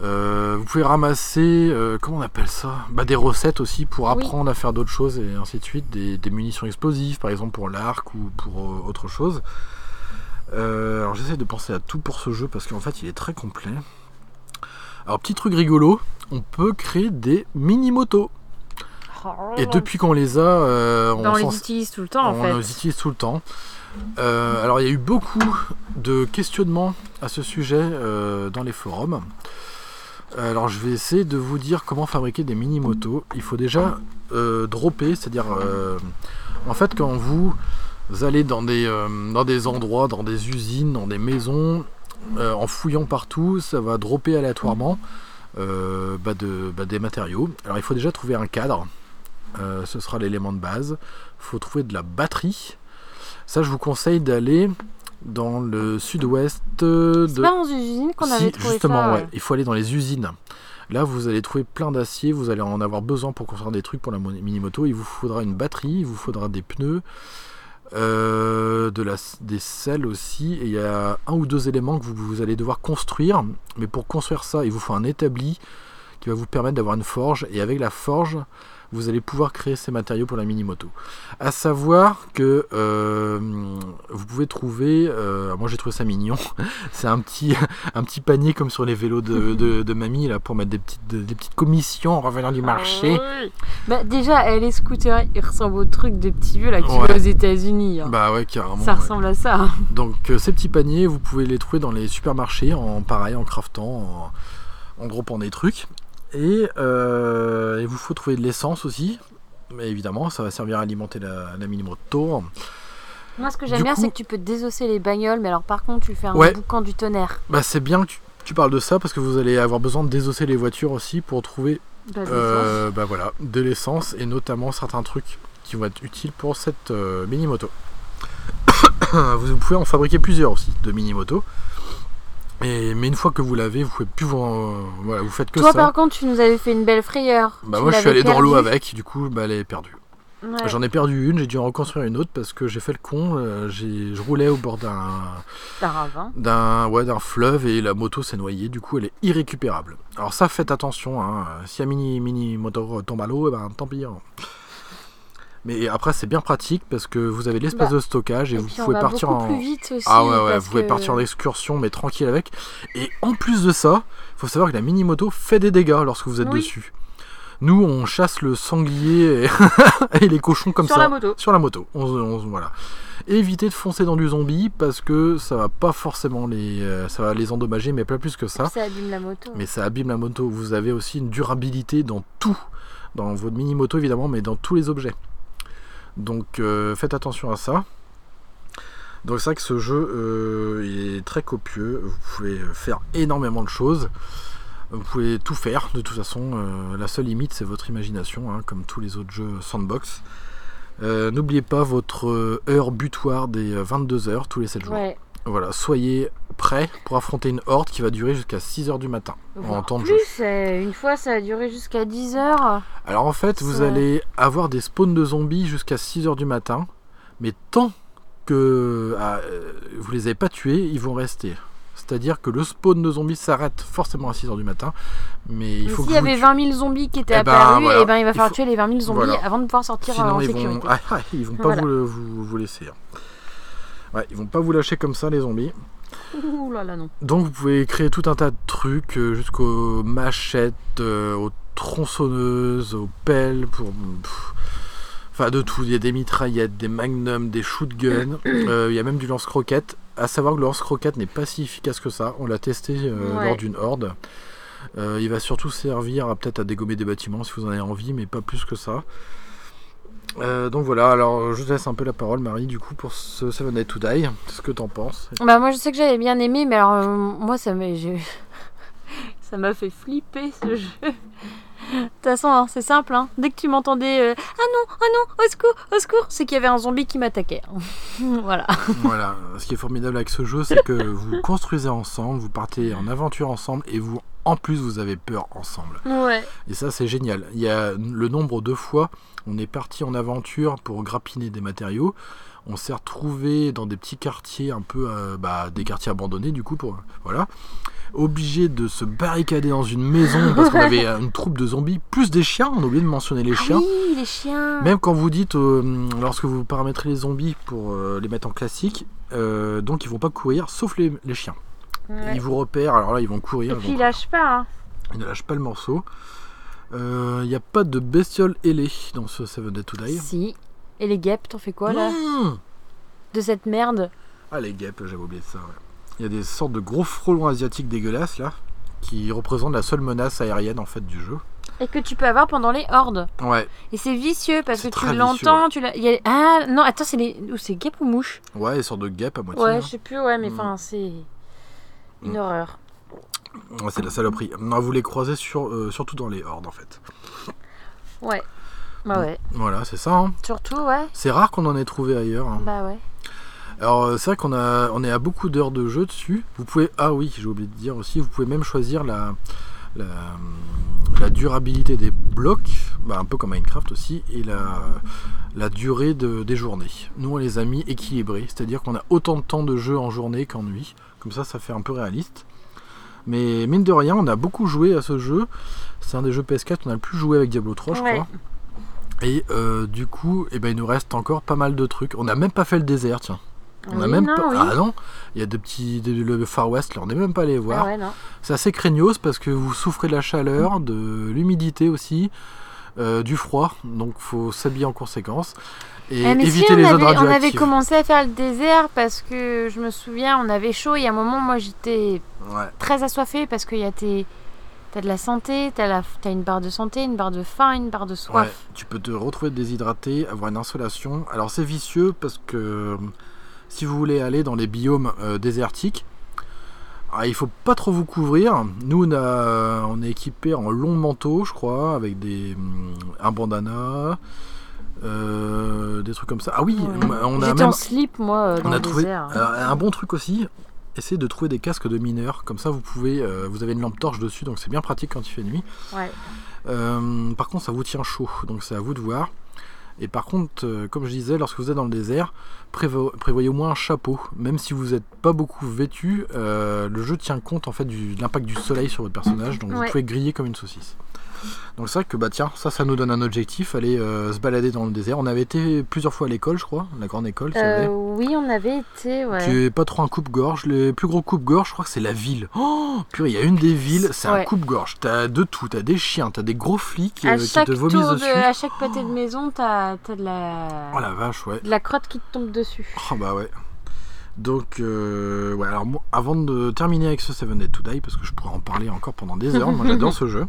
euh, vous pouvez ramasser, euh, comment on appelle ça? Bah, Des recettes aussi pour Oui. apprendre à faire d'autres choses et ainsi de suite. Des, des munitions explosives, par exemple pour l'arc ou pour autre chose. Alors j'essaie de penser à tout pour ce jeu parce qu'en fait il est très complet. Alors petit truc rigolo, on peut créer des mini-motos. Et depuis qu'on les a, euh, on Bah, on les utilise tout le temps en on fait. les utilise tout le temps. Euh, alors il y a eu beaucoup de questionnements à ce sujet euh, dans les forums. Alors je vais essayer de vous dire comment fabriquer des mini-motos. Il faut déjà dropper, c'est-à-dire en fait quand vous allez dans des, dans des endroits, dans des usines, dans des maisons, euh, en fouillant partout, ça va dropper aléatoirement euh, bah, de, bah, des matériaux. Alors il faut déjà trouver un cadre. Euh, ce sera l'élément de base. Il faut trouver de la batterie. Ça, je vous conseille d'aller dans le sud-ouest euh, C'est de. pas dans une usine qu'on Si, avait trouvé justement, ça. ouais. Il faut aller dans les usines. Là, vous allez trouver plein d'acier. Vous allez en avoir besoin pour construire des trucs pour la mo- mini-moto. Il vous faudra une batterie, il vous faudra des pneus. Euh, de la, des selles aussi, et il y a un ou deux éléments que vous, vous allez devoir construire. Mais pour construire ça, il vous faut un établi qui va vous permettre d'avoir une forge, et avec la forge, vous allez pouvoir créer ces matériaux pour la mini-moto. À savoir que euh, vous pouvez trouver, euh, moi j'ai trouvé ça mignon, c'est un petit, un petit panier comme sur les vélos de, de, de mamie là, pour mettre des petites, des petites commissions en revenant du marché. Bah, déjà, les scooters, ils ressemblent au truc des petits vieux là que tu Ouais. vois aux États-Unis. hein. Bah ouais, carrément. ça ouais. ressemble à ça. Donc euh, ces petits paniers, vous pouvez les trouver dans les supermarchés, en pareil, en craftant, en, en groupant des trucs. Et euh, il vous faut trouver de l'essence aussi. Mais évidemment, ça va servir à alimenter la, la mini-moto. Moi, ce que j'aime bien, coup- c'est que tu peux désosser les bagnoles, mais alors par contre, tu fais un Ouais. boucan du tonnerre. Bah c'est bien que tu, tu parles de ça parce que vous allez avoir besoin de désosser les voitures aussi pour trouver Bah, euh, bah voilà, de l'essence et notamment certains trucs qui vont être utiles pour cette euh, mini-moto. vous pouvez en fabriquer plusieurs aussi de mini-motos. Et, mais une fois que vous l'avez, vous pouvez plus vous, en- voilà, vous faites que Toi, ça. par contre, tu nous avais fait une belle frayeur. Bah Tu moi je suis allé dans l'eau avec, du coup bah, elle est perdue. Ouais. J'en ai perdu une, j'ai dû en reconstruire une autre parce que j'ai fait le con. euh, j'ai- je roulais au bord d'un T'as ravin. d'un ouais, d'un fleuve et la moto s'est noyée, du coup elle est irrécupérable. Alors ça faites attention, hein, si la mini, mini moto tombe à l'eau, eh ben, tant pis. hein. Mais après c'est bien pratique parce que vous avez l'espace Bah, de stockage et, Et vous pouvez partir en... plus vite aussi. Ah ouais ouais, vous pouvez que- partir en excursion mais tranquille avec. Et en plus de ça, il faut savoir que la mini moto fait des dégâts lorsque vous êtes Oui. dessus. Nous on chasse le sanglier et, et les cochons comme Sur ça la moto. sur la moto. On, on- voilà. Évitez de foncer dans du zombie parce que ça va pas forcément les, euh, ça va les endommager, mais pas plus que ça. Ça abîme la moto. Mais ça abîme la moto. Vous avez aussi une durabilité dans tout, dans votre mini moto évidemment, mais dans tous les objets. Donc euh, faites attention à ça. Donc c'est vrai que ce jeu euh, est très copieux. Vous pouvez faire énormément de choses. Vous pouvez tout faire. De toute façon, euh, la seule limite c'est votre imagination, hein, comme tous les autres jeux sandbox. Euh, N'oubliez pas votre euh, heure butoir des 22 heures tous les 7 jours. Ouais. Voilà, soyez prêts pour affronter une horde qui va durer jusqu'à 6 heures du matin en Voire temps de plus, jeu. c'est- une fois, ça a duré jusqu'à 10 heures. Alors en fait, vous allez avoir des spawns de zombies jusqu'à 6 heures du matin, mais tant que ah, euh, vous les avez pas tués, ils vont rester. C'est-à-dire que le spawn de zombies s'arrête forcément à 6 heures du matin, mais il faut S'il y avait tuez- 20 000 zombies qui étaient Eh ben, apparus, voilà. et ben il va Il falloir faut- tuer les 20 000 zombies Voilà. avant de pouvoir sortir Sinon, en ils vont, sécurité. ah, ah, ils vont pas Voilà. vous, vous, vous laisser. hein. Ouais, ils vont pas vous lâcher comme ça les zombies. Ouh là là, non. Donc vous pouvez créer tout un tas de trucs, euh, jusqu'aux machettes, euh, aux tronçonneuses, aux pelles, pour... pff, Enfin de tout, il y a des mitraillettes, des magnums, des shootguns, euh, il y a même du lance-croquette. À savoir que le lance-croquette n'est pas si efficace que ça, on l'a testé euh, Ouais. lors d'une horde. Euh, il va surtout servir à peut-être à dégommer des bâtiments si vous en avez envie, mais pas plus que ça. Euh, donc voilà, alors je te laisse un peu la parole Marie du coup pour ce Seven Nights to Die, ce que t'en penses? Bah moi je sais que j'avais bien aimé, mais alors euh, moi ça m'a je- ça m'a fait flipper ce jeu. De toute façon, hein, c'est simple. hein. Dès que tu m'entendais, euh, ah non, ah non, au secours, au secours, c'est qu'il y avait un zombie qui m'attaquait. voilà. Voilà, ce qui est formidable avec ce jeu, c'est que vous construisez ensemble, vous partez en aventure ensemble et vous, en plus, vous avez peur ensemble. Ouais. Et ça, c'est génial. Il y a le nombre de fois, on est parti en aventure pour grappiner des matériaux. On s'est retrouvé dans des petits quartiers un peu, euh, bah, des quartiers abandonnés du coup, pour voilà, obligé de se barricader dans une maison parce qu'on avait une troupe de zombies plus des chiens. On a oublié de mentionner les Ah chiens. oui, les chiens. Même quand vous dites, euh, lorsque vous paramétrez les zombies pour euh, les mettre en classique, euh, donc ils vont pas courir, sauf les, les chiens. Ouais. Ils vous repèrent, alors là ils vont courir, Et ils, puis vont il lâche pas. hein. Ils ne lâchent pas le morceau. Il n'y a pas de bestioles ailées dans ce Seven Dead to Die. Si. Et les guêpes, t'en fais quoi là Mmh De cette merde ah les guêpes, j'avais oublié ça. ouais. Il y a des sortes de gros frelons asiatiques dégueulasses là, qui représentent la seule menace aérienne en fait du jeu. Et que tu peux avoir pendant les hordes. Ouais, Et c'est vicieux parce que tu l'entends, tu l'as. a- Ah non, attends, c'est les. c'est guêpes ou mouches ouais, des sortes de guêpes à moitié. Ouais, hein. je sais plus, ouais, mais Mm. enfin, c'est. Une Mm. horreur. Ouais, c'est la saloperie. Non, vous les croisez sur, euh, surtout dans les hordes en fait. Ouais. Bah ouais. Voilà, c'est ça. hein. Surtout, ouais. C'est rare qu'on en ait trouvé ailleurs. hein. Bah ouais. Alors euh, c'est vrai qu'on a, on est à beaucoup d'heures de jeu dessus. Vous pouvez, ah oui, j'ai oublié de dire aussi, vous pouvez même choisir la, la, la durabilité des blocs. bah, un peu comme Minecraft aussi, et la, la durée de- des journées. Nous, on les a mis équilibrés, c'est-à-dire qu'on a autant de temps de jeu en journée qu'en nuit. Comme ça, ça fait un peu réaliste. Mais mine de rien, on a beaucoup joué à ce jeu. C'est un des jeux PS4 qu'on a le plus joué avec Diablo 3, je Ouais. crois. Et euh, du coup, eh ben, il nous reste encore pas mal de trucs. On n'a même pas fait le désert, tiens. On a même non, pas. oui. Ah non, il y a des petits. des- le Far West, là, on n'est même pas allé voir. Ah ouais. C'est assez craignos parce que vous souffrez de la chaleur, de l'humidité aussi, euh, du froid, donc faut s'habiller en conséquence et Eh, mais si, éviter on les zones avait, on avait commencé à faire le désert parce que je me souviens, on avait chaud et à un moment, moi j'étais Ouais. très assoiffée parce qu'il y a tes. T'as de la santé, t'as la... une barre de santé, une barre de faim, une barre de Ouais, soif. tu peux te retrouver déshydraté, avoir une insolation. Alors c'est vicieux parce que euh, si vous voulez aller dans les biomes euh, désertiques, ah, il faut pas trop vous couvrir. Nous on, a, on est équipé en long manteau, je crois, avec des hum, un bandana, euh, des trucs comme ça. Ah oui, Ouais. on a J'étais même en slip, moi, euh, dans on a le trouvé désert. alors, un bon truc aussi. Essayez de trouver des casques de mineurs, comme ça vous pouvez, euh, vous avez une lampe torche dessus, donc c'est bien pratique quand il fait nuit. Ouais. Euh, par contre, ça vous tient chaud, donc c'est à vous de voir. Et par contre, euh, comme je disais, lorsque vous êtes dans le désert, prévo- prévoyez au moins un chapeau. Même si vous n'êtes pas beaucoup vêtu, euh, le jeu tient compte en fait du, de l'impact du soleil sur votre personnage, donc vous pouvez griller comme une saucisse. Donc c'est vrai que bah tiens, ça, ça nous donne un objectif, aller euh, se balader dans le désert. On avait été plusieurs fois à l'école, je crois, la grande école, c'est Euh, vrai. oui, on avait été, ouais. Qui est pas trop un coupe-gorge. Les plus gros coupe-gorge, je crois que c'est la ville. Oh, purée, il y a une des villes, c'est un Ouais. coupe-gorge. T'as de tout, t'as des chiens, t'as des gros flics à euh, qui chaque te tour vomissent de, dessus. à chaque pâté de maison, t'as as de la... Oh la vache, ouais. de la crotte qui te tombe dessus. Oh bah ouais. Donc, euh, ouais, alors moi, avant de terminer avec ce Seven Dead to Die, parce que je pourrais en parler encore pendant des heures, moi j'adore ce jeu.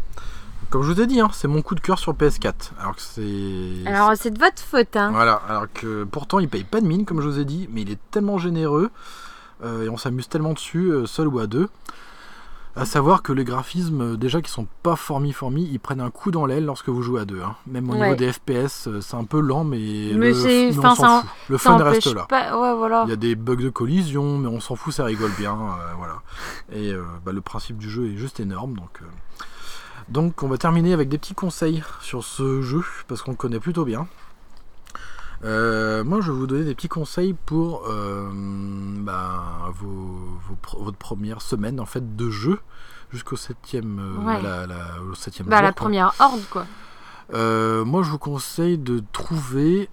Comme je vous ai dit, hein, c'est mon coup de cœur sur PS4. Alors que c'est. Alors c'est de votre faute, hein. Voilà, alors que pourtant il paye pas de mine, comme je vous ai dit, mais il est tellement généreux euh, et on s'amuse tellement dessus, euh, seul ou à deux. À savoir que les graphismes, euh, déjà qui sont pas formis formis, ils prennent un coup dans l'aile lorsque vous jouez à deux. hein. Même au Ouais. niveau des FPS, c'est un peu lent, mais, Mais le, on s'en fout. Le fun reste là. pas... Ouais, voilà. Il y a des bugs de collision, mais on s'en fout, ça rigole bien. euh, voilà. Et euh, bah, le principe du jeu est juste énorme. Donc, euh. Donc on va terminer avec des petits conseils sur ce jeu, parce qu'on le connaît plutôt bien. Euh, moi, je vais vous donner des petits conseils pour euh, bah, vos, vos pr- votre première semaine en fait de jeu jusqu'au septième, euh, Ouais. la- la- au septième Bah jour. la quoi. première horde, quoi. Moi, je vous conseille de trouver.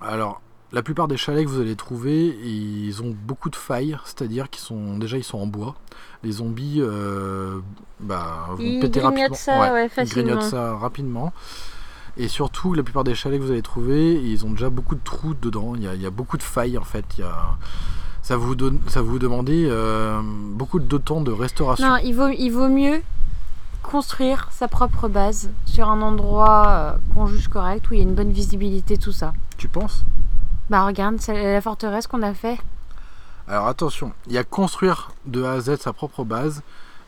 alors, la plupart des chalets que vous allez trouver, ils ont beaucoup de failles, c'est-à-dire qu'ils sont déjà ils sont en bois. Les zombies, euh, bah, vont Ils péter rapidement. ça, ouais, ils grignotent ça rapidement. Et surtout, la plupart des chalets que vous allez trouver, ils ont déjà beaucoup de trous dedans. Il y a, il y a beaucoup de failles en fait. Il y a, ça vous donne, ça vous euh, beaucoup de temps de restauration. Non, il vaut, il vaut mieux construire sa propre base sur un endroit euh, qu'on juge correct, où il y a une bonne visibilité, tout ça. Tu penses? Bah regarde, c'est la forteresse qu'on a fait. Alors attention, il y a construire de A à Z sa propre base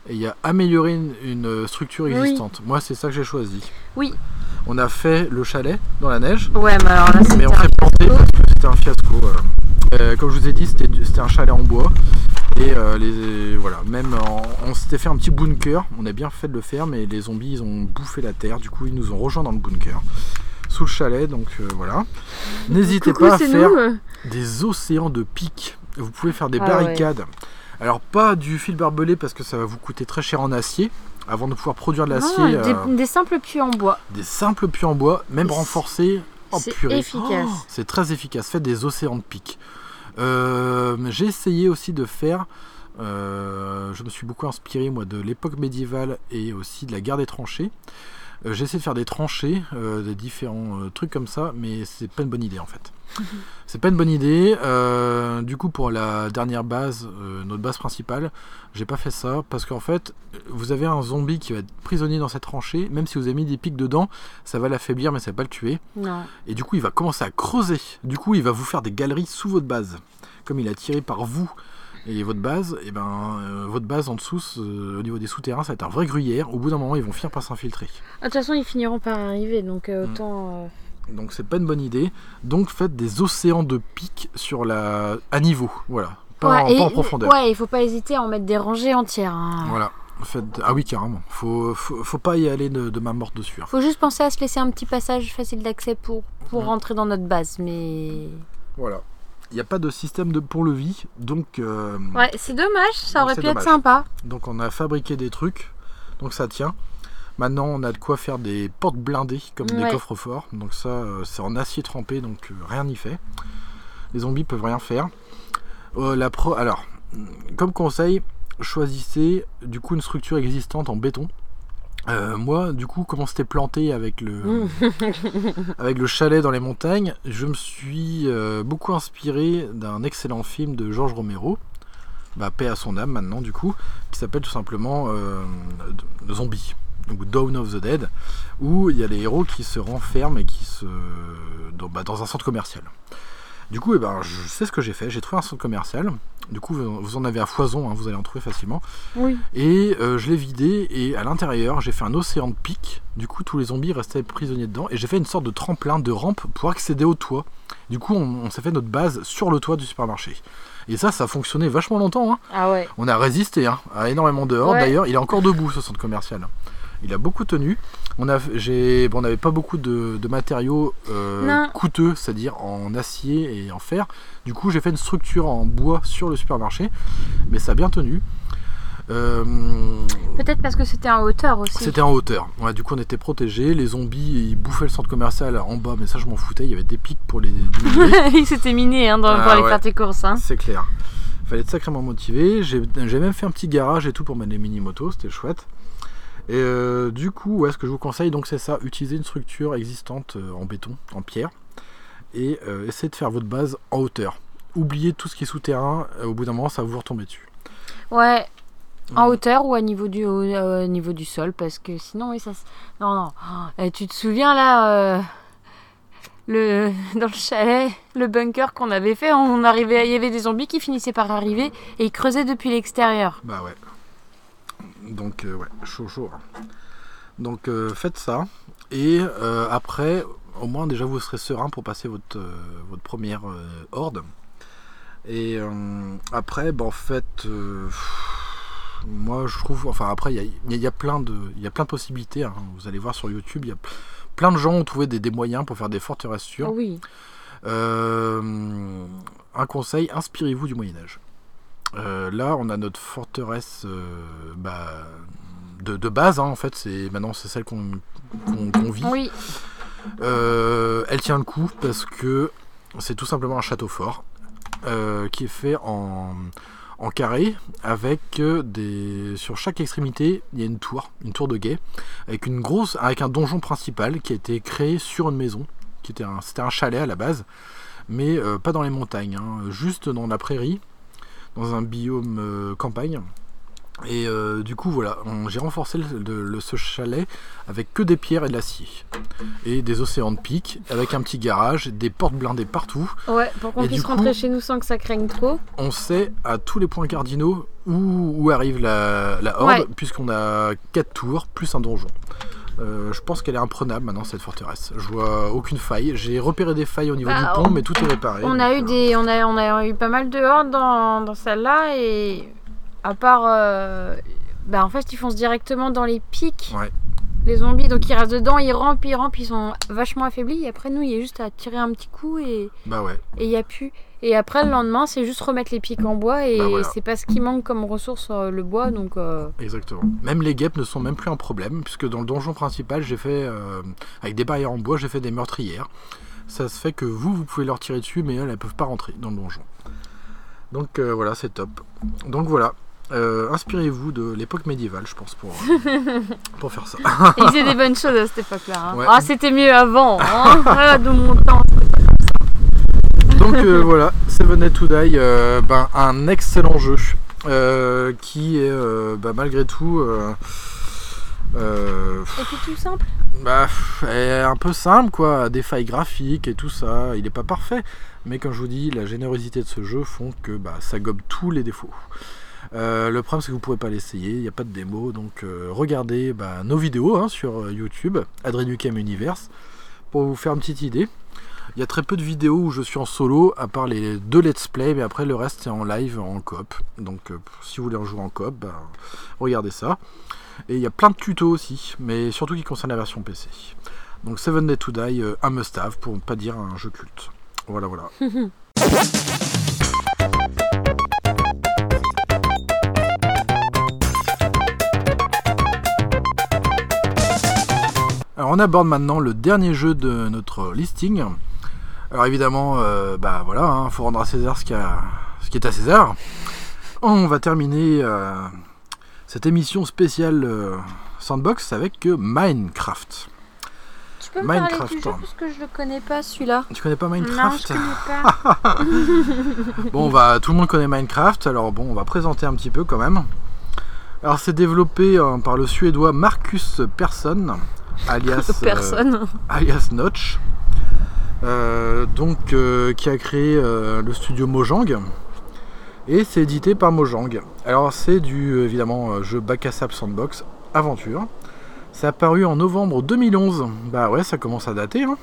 et il y a améliorer une, une structure Oui. existante. Moi, c'est ça que j'ai choisi. Oui. On a fait le chalet dans la neige, Ouais, mais alors là, mais c'était on un s'est planté fiasco. parce que c'était un fiasco. euh. Euh, comme je vous ai dit, c'était un chalet en bois. Et euh, les, voilà, même en- on s'était fait un petit bunker. On a bien fait de le faire, mais les zombies ils ont bouffé la terre. Du coup, ils nous ont rejoints dans le bunker, sous le chalet. Donc euh, voilà. N'hésitez Coucou, pas à c'est faire nous. des océans de pics. Vous pouvez faire des Ah barricades. Alors pas du fil barbelé parce que ça va vous coûter très cher en acier. Avant de pouvoir produire de l'acier, Non, des, euh, des simples puits en bois. des simples puits en bois, même c'est- renforcés. Oh, c'est purée. efficace. Oh, c'est très efficace. Faites des océans de pics. Euh, J'ai essayé aussi de faire. euh, je me suis beaucoup inspiré moi de l'époque médiévale et aussi de la guerre des tranchées. Euh, J'ai essayé de faire des tranchées, euh, des différents euh, trucs comme ça, mais c'est pas une bonne idée en fait. c'est pas une bonne idée. Du coup, pour la dernière base, notre base principale, j'ai pas fait ça parce qu'en fait, vous avez un zombie qui va être prisonnier dans cette tranchée. Même si vous avez mis des pics dedans, ça va l'affaiblir, mais ça va pas le tuer. Non. Et du coup, il va commencer à creuser. Du coup, il va vous faire des galeries sous votre base. Comme il a tiré par vous et votre base, et ben euh, votre base en dessous, euh, au niveau des souterrains, ça va être un vrai gruyère. Au bout d'un moment, ils vont finir par s'infiltrer. Ah, De toute façon, ils finiront par arriver, donc euh, Mm. autant. euh, Donc c'est pas une bonne idée. Donc faites des océans de pics sur la à niveau, voilà. Pas, Ouais, en, et- pas en profondeur. Ouais, il faut pas hésiter à en mettre des rangées entières. hein. Voilà. Faites- Ah oui, carrément. Faut, faut, faut pas y aller de, de main morte dessus. hein. Faut juste penser à se laisser un petit passage facile d'accès pour, pour Mm. rentrer dans notre base. Mais. Voilà. Il n'y a pas de système de pont-levis, donc, euh, Ouais, c'est dommage, ça aurait pu être sympa. donc on a fabriqué des trucs, donc ça tient. Maintenant, on a de quoi faire des portes blindées comme des coffres forts. Donc ça, euh, c'est en acier trempé, donc euh, rien n'y fait. Les zombies peuvent rien faire. La pro... Alors, comme conseil, choisissez du coup une structure existante en béton. Euh, moi, du coup, comme on s'était planté avec le, Mm. avec le chalet dans les montagnes, je me suis euh, beaucoup inspiré d'un excellent film de Georges Romero, bah, paix à son âme maintenant du coup, qui s'appelle tout simplement euh, Zombie, ou Dawn of the Dead, où il y a les héros qui se renferment et qui se dans, bah, dans un centre commercial. Du coup, eh ben, je sais ce que j'ai fait. J'ai trouvé un centre commercial. Du coup, vous en avez à foison, hein, vous allez en trouver facilement. Oui. Et euh, je l'ai vidé et à l'intérieur j'ai fait un océan de pics. Du coup tous les zombies restaient prisonniers dedans et j'ai fait une sorte de tremplin de rampe pour accéder au toit. Du coup on, on s'est fait notre base sur le toit du supermarché. Et ça ça a fonctionné vachement longtemps. hein. Ah ouais. On a résisté hein, à énormément dehors. Ouais. D'ailleurs il est encore debout ce centre commercial. Il a beaucoup tenu. On bon, n'avait pas beaucoup de, de matériaux euh, coûteux, c'est-à-dire en acier et en fer. Du coup, j'ai fait une structure en bois sur le supermarché, mais ça a bien tenu. Euh, Peut-être parce que c'était en hauteur aussi. c'était en hauteur. Ouais, du coup, on était protégés. Les zombies, ils bouffaient le centre commercial en bas, mais ça, je m'en foutais. Il y avait des pics pour les diminuer. Il s'était miné hein, dans- Ah pour aller ouais. faire tes courses. Hein. C'est clair. Fallait être sacrément motivé. J'ai j'ai même fait un petit garage et tout pour mettre les mini-motos. C'était chouette. Et euh, du coup, ouais, ce que je vous conseille, donc c'est ça utiliser une structure existante euh, en béton, en pierre, et euh, essayer de faire votre base en hauteur. Oubliez tout ce qui est souterrain. euh, au bout d'un moment, ça va vous retomber dessus. Ouais. En hauteur ou à niveau du, au, euh, niveau du sol, parce que sinon, oui, ça. Non, non. Oh, tu te souviens là, euh, le, dans le chalet, le bunker qu'on avait fait, on arrivait, il y avait des zombies qui finissaient par arriver et ils creusaient depuis l'extérieur. Bah ouais. Donc euh, ouais, chaud chaud. hein. Donc euh, faites ça. Et euh, après, au moins déjà vous serez serein pour passer votre, votre première horde. Et après, bah, en fait, moi je trouve, enfin après il y a, y y plein de, il y a plein de possibilités. hein. Vous allez voir sur YouTube, il y a plein de gens ont trouvé des, des moyens pour faire des forteresses sûres. Oui. Euh, un conseil, inspirez-vous du Moyen Âge. Euh, là, on a notre forteresse euh, bah, de, de base, hein, en fait, c'est maintenant c'est celle qu'on vit. Oui. Euh, elle tient le coup parce que c'est tout simplement un château fort qui est fait en, en carré avec des sur chaque extrémité il y a une tour, une tour de guet avec une grosse avec un donjon principal qui a été créé sur une maison qui était un c'était un chalet à la base mais pas dans les montagnes, hein, juste dans la prairie, dans un biome euh, campagne. Et euh, du coup, voilà, j'ai renforcé le, le- le- ce chalet avec que des pierres et de l'acier. Et des océans de piques, avec un petit garage, des portes blindées partout. Ouais, pour qu'on puisse rentrer chez nous sans que ça craigne trop. On sait à tous les points cardinaux où, où arrive la, la horde, Ouais. puisqu'on a 4 tours plus un donjon. Euh, je pense qu'elle est imprenable maintenant cette forteresse. Je vois aucune faille. J'ai repéré des failles au niveau Bah, du pont, on- mais tout est réparé. On a eu euh, des, on a, on a eu pas mal de hordes dans, dans celle-là et à part, euh, bah en fait ils foncent directement dans les pics. Ouais. Les zombies, donc ils restent dedans, ils rampent, ils rampent, ils sont vachement affaiblis. Et après nous, il y a juste à tirer un petit coup et Bah ouais. et il y a plus. Et après le lendemain, c'est juste remettre les pics en bois et Bah voilà. c'est pas ce qui manque comme ressource euh, le bois, donc. euh, Exactement. Même les guêpes ne sont même plus un problème, puisque dans le donjon principal, j'ai fait, euh, avec des barrières en bois, j'ai fait des meurtrières. Ça se fait que vous, vous pouvez leur tirer dessus, mais elles, elles peuvent pas rentrer dans le donjon. Donc euh, voilà, c'est top. Donc voilà, Euh, inspirez-vous de l'époque médiévale, je pense, pour, euh, pour faire ça. Ils faisaient des bonnes choses à cette époque-là. hein. Ouais. Ah, c'était mieux avant. Hein voilà, de mon temps. Donc euh, voilà, Seven to Die, euh, ben, un excellent jeu euh, qui est bah, malgré tout Et tout simple. bah, est un peu simple quoi, des failles graphiques et tout ça. Il n'est pas parfait, mais comme je vous dis, la générosité de ce jeu font que bah, ça gobe tous les défauts. Euh, le problème c'est que vous ne pourrez pas l'essayer, il n'y a pas de démo, donc euh, regardez bah, nos vidéos hein, sur YouTube, Adrenucam Universe, pour vous faire une petite idée. Il y a très peu de vidéos où je suis en solo, à part les deux let's play, mais après le reste c'est en live, en coop. Donc euh, si vous voulez en jouer en coop, bah, regardez ça. Et il y a plein de tutos aussi, mais surtout qui concernent la version PC. Donc Seven Day to Die, euh, un must-have pour ne pas dire un jeu culte. Voilà, voilà. Alors on aborde maintenant le dernier jeu de notre listing. Alors évidemment, euh, bah voilà, hein, faut rendre à César ce qui, a- ce qui est à César. On va terminer euh, cette émission spéciale euh, Sandbox avec euh, Minecraft. Tu peux me parler Minecraft. du jeu parce que je le connais pas celui-là. Tu connais pas Non, Minecraft je connais pas. Bon, on va, tout le monde connaît Minecraft, alors bon, on va présenter un petit peu quand même. Alors, c'est développé par le suédois Marcus Persson, alias, Personne. alias Notch, donc euh, qui a créé euh, le studio Mojang. Et c'est édité par Mojang. Alors, c'est du euh, évidemment euh, jeu bac à sable sandbox aventure. C'est apparu en novembre 2011. Bah ouais, ça commence à dater, hein,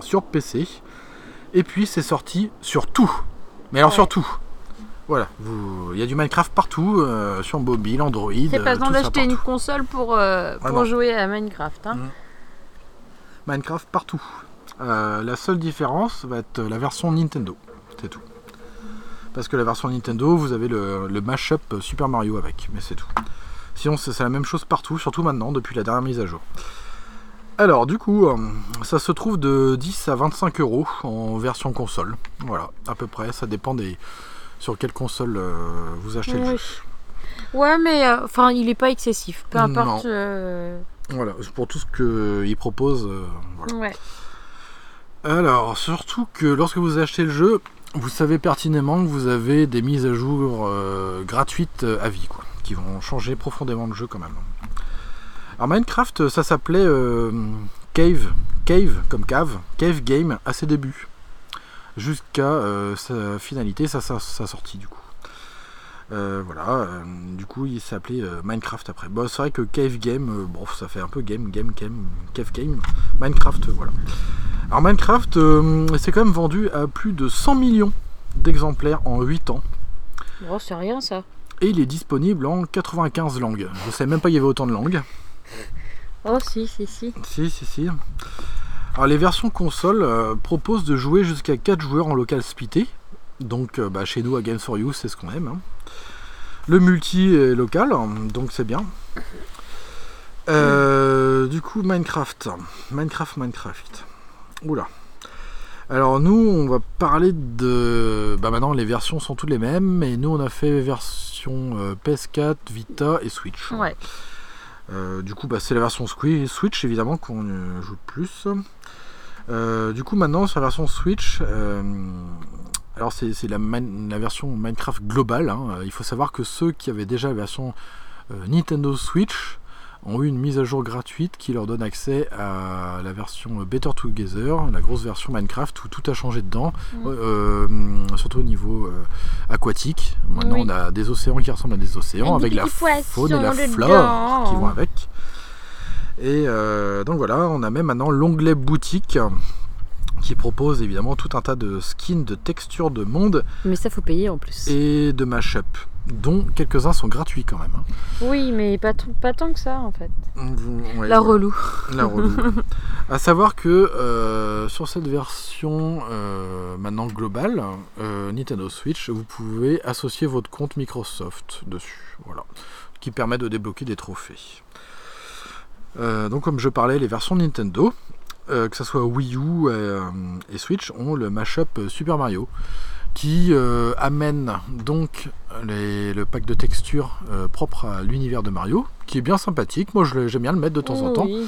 sur PC. Et puis c'est sorti sur tout. Mais alors Ouais. sur tout. Voilà, il y a du Minecraft partout, euh, sur mobile, Android. C'est pas euh, besoin ça d'acheter une console pour, euh, Ah pour jouer à Minecraft. Hein. Mm. Minecraft partout. Euh, la seule différence va être la version Nintendo. C'est tout. Parce que la version Nintendo, vous avez le, le mashup Super Mario avec, mais c'est tout. Sinon, c'est la même chose partout, surtout maintenant, depuis la dernière mise à jour. Alors, du coup, euh, ça se trouve de 10 à 25 euros en version console. Voilà, à peu près. Ça dépend des sur quelle console euh, vous achetez le jeu. Ouais, mais euh, enfin, il est pas excessif. Peu importe. Voilà, pour tout ce qu'il propose. voilà. Ouais. Alors, surtout que lorsque vous achetez le jeu, vous savez pertinemment que vous avez des mises à jour euh, gratuites euh, à vie, quoi, qui vont changer profondément le jeu quand même. Alors Minecraft, ça s'appelait euh, Cave, Cave comme cave, Cave Game à ses débuts, jusqu'à sa finalité, sa, sa, sa sortie du coup. Euh, voilà, euh, du coup il s'appelait euh, Minecraft après. Bon, c'est vrai que Cave Game, bon, ça fait un peu game, game, game, Cave Game, Minecraft, voilà. Alors Minecraft, c'est quand même vendu à plus de 100 millions d'exemplaires en 8 ans. Oh, c'est rien ça. Et il est disponible en 95 langues. Je ne savais même pas qu'il y avait autant de langues. Oh, si, si, si. Si, si, si. Alors les versions console proposent de jouer jusqu'à 4 joueurs en local splitté. Donc bah, chez nous à Games for You, c'est ce qu'on aime. hein. Le multi est local, donc c'est bien. Euh, Du coup, Minecraft. Minecraft, Minecraft. Oula. Alors nous, on va parler de... Bah maintenant, les versions sont toutes les mêmes, et nous, on a fait version euh, PS4, Vita et Switch. Ouais. Euh, du coup, bah, c'est la version Switch évidemment qu'on joue plus. Du coup, maintenant sur la version Switch, alors c'est la, version Minecraft globale. hein. Euh, Il faut savoir que ceux qui avaient déjà la version euh, Nintendo Switch ont eu une mise à jour gratuite qui leur donne accès à la version Better Together, la grosse version Minecraft où tout a changé dedans, Mm. euh, surtout au niveau euh, aquatique. Maintenant, Oui. on a des océans qui ressemblent à des océans avec, des la faune et la flore dedans. qui vont avec. Et euh, donc voilà, on a même maintenant l'onglet boutique qui propose évidemment tout un tas de skins, de textures de monde Mais ça, faut payer en plus. et de mashup, dont quelques-uns sont gratuits quand même. hein. Oui, mais pas, t- pas tant que ça en fait. Ouais, La relou. La relou. à savoir que euh, sur cette version euh, maintenant globale, euh, Nintendo Switch, vous pouvez associer votre compte Microsoft dessus. Voilà. Qui permet de débloquer des trophées. Euh, donc comme je parlais, les versions Nintendo, euh, que ce soit Wii U euh, et Switch, ont le mashup Super Mario qui euh, amène donc les- le pack de textures euh, propre à l'univers de Mario, qui est bien sympathique. Moi, j'aime bien le mettre de temps en temps. Oui.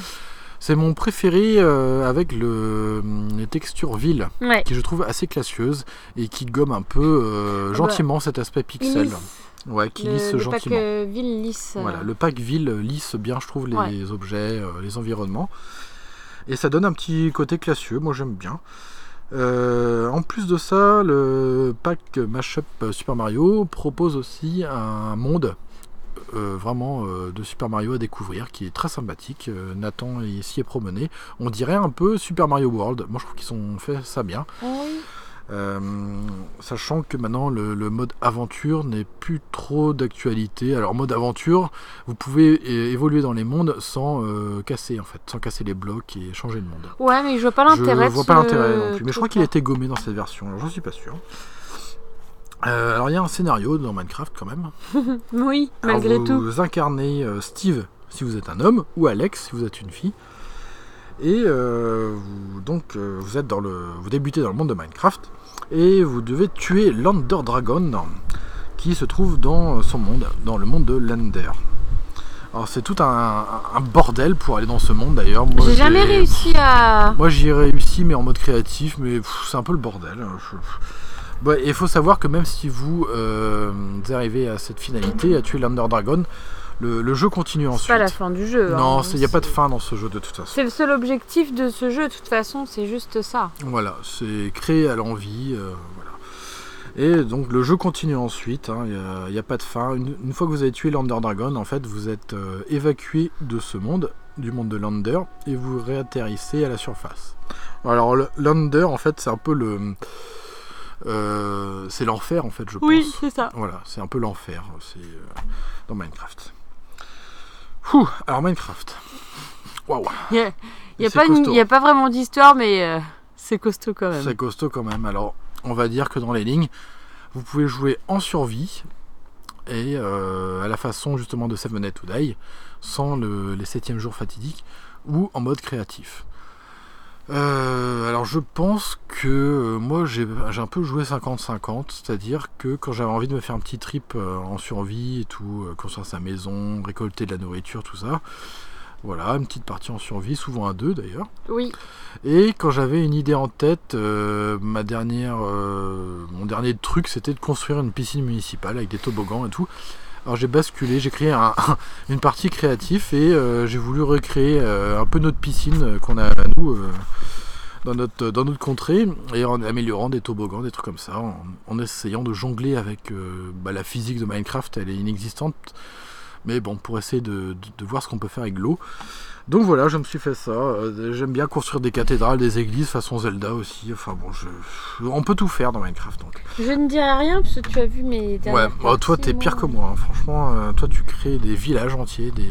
C'est mon préféré euh, avec le, les textures villes, Ouais. qui je trouve assez classieuses et qui gomme un peu euh, Ah bah, gentiment cet aspect pixel. Lisse. Ouais, qui Le, lisse le gentiment. pack euh, ville lisse. euh, Voilà, le pack ville lisse bien, je trouve, les Ouais. objets, euh, les environnements. Et ça donne un petit côté classieux, moi j'aime bien. Euh, en plus de ça, le pack Mashup Super Mario propose aussi un monde euh, vraiment euh, de Super Mario à découvrir, qui est très sympathique. Nathan s'y est promené. On dirait un peu Super Mario World. Moi, je trouve qu'ils ont fait ça bien. Euh, sachant que maintenant le, le mode aventure n'est plus trop d'actualité. Alors mode aventure, vous pouvez évoluer dans les mondes sans euh, casser en fait, sans casser les blocs et changer le monde. Ouais, mais je vois pas Je l'intérêt. vois de pas l'intérêt non plus. Mais je crois qu'il a été gommé dans cette version. Alors j'en suis pas sûr. Euh, alors il y a un scénario dans Minecraft quand même. Oui, Alors, malgré vous, tout. Vous incarnez Steve si vous êtes un homme ou Alex si vous êtes une fille. Et vous, donc vous êtes dans le, vous débutez dans le monde de Minecraft et vous devez tuer l'Under Dragon qui se trouve dans son monde, dans le monde de l'Ender. Alors c'est tout un, un bordel pour aller dans ce monde d'ailleurs. Moi, J'ai jamais réussi à. moi j'y ai réussi mais en mode créatif, mais c'est un peu le bordel. Ouais, il faut savoir que même si vous, euh, vous arrivez à cette finalité, à tuer l'Under Dragon, le, le jeu continue C'est ensuite. pas la fin du jeu. Non, hein. il n'y a pas de fin dans ce jeu de toute façon. C'est le seul objectif de ce jeu, de toute façon, c'est juste ça. Voilà, c'est créé à l'envie. euh, voilà. Et donc le jeu continue ensuite, hein, il n'y a, pas de fin. Une, une fois que vous avez tué l'Under Dragon, en fait, vous êtes euh, évacué de ce monde, du monde de l'Under, et vous réatterrissez à la surface. Alors le- l'Under, en fait, c'est un peu le... euh, c'est l'enfer, en fait, je pense. c'est ça. Voilà, c'est un peu l'enfer, c'est euh, dans Minecraft. Ouh, alors Minecraft. Waouh, Il n'y a, y a, C'est pas une- costaud. y a pas vraiment d'histoire, mais euh, c'est costaud quand même. c'est costaud quand même. Alors, on va dire que dans les lignes, vous pouvez jouer en survie et euh, à la façon justement de Seven Nights to Die, sans le- les 7 jours fatidiques ou en mode créatif. Euh, alors je pense que euh, moi j'ai un peu joué 50-50, c'est-à-dire que quand j'avais envie de me faire un petit trip euh, en survie et tout, construire sa maison, récolter de la nourriture, tout ça, voilà, une petite partie en survie, souvent à deux d'ailleurs. Oui, Et quand j'avais une idée en tête, ma dernière, mon dernier truc, c'était de construire une piscine municipale avec des toboggans et tout. Alors j'ai basculé, j'ai créé un- une partie créative et euh, j'ai voulu recréer euh, un peu notre piscine euh, qu'on a à nous dans, notre, dans notre contrée et en améliorant des toboggans, des trucs comme ça, en, essayant de jongler avec bah, la physique de Minecraft, elle est inexistante. Mais bon, pour essayer de voir ce qu'on peut faire avec l'eau. Donc voilà, je me suis fait ça. Euh, J'aime bien construire des cathédrales, des églises façon Zelda aussi. Enfin bon, je... on peut tout faire dans Minecraft. Donc. je ne dirai rien parce que tu as vu mes Ouais, bah, toi t'es pire moi. que moi. hein. Franchement, euh, toi tu crées des villages entiers, des.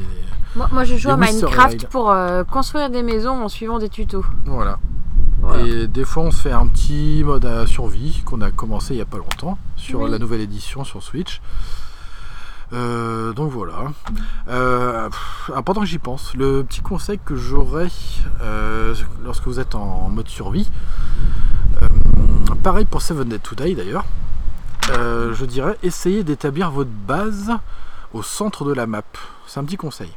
Moi, moi, je joue à Minecraft pour euh, construire des maisons en suivant des tutos. Voilà. Voilà. Et des fois on se fait un petit mode à survie qu'on a commencé il y a pas longtemps sur Oui. la nouvelle édition sur Switch. Euh, donc voilà. Euh, ah, pendant que j'y pense, le petit conseil que j'aurais euh, lorsque vous êtes en mode survie, pareil pour Seven Dead to Die d'ailleurs, je dirais essayez d'établir votre base au centre de la map. C'est un petit conseil.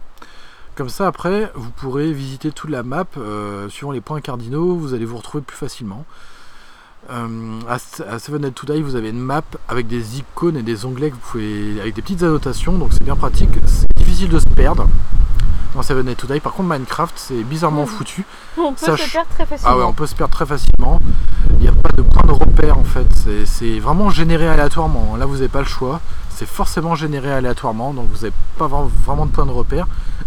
Comme ça, après, vous pourrez visiter toute la map suivant les points cardinaux. Vous allez vous retrouver plus facilement. Euh, à, à Seven Dead to Die, vous avez une map avec des icônes et des onglets que vous pouvez, avec des petites annotations, donc c'est bien pratique. C'est difficile de se perdre dans Seven Dead to Die. Par contre, Minecraft, c'est bizarrement Mhm. foutu. On peut Sach- se perdre très facilement. Ah ouais, on peut se perdre très facilement. Il n'y a pas de point de repère en fait. C'est- vraiment généré aléatoirement. Là, vous n'avez pas le choix. C'est forcément généré aléatoirement, donc vous n'avez pas vra- vraiment de point de repère.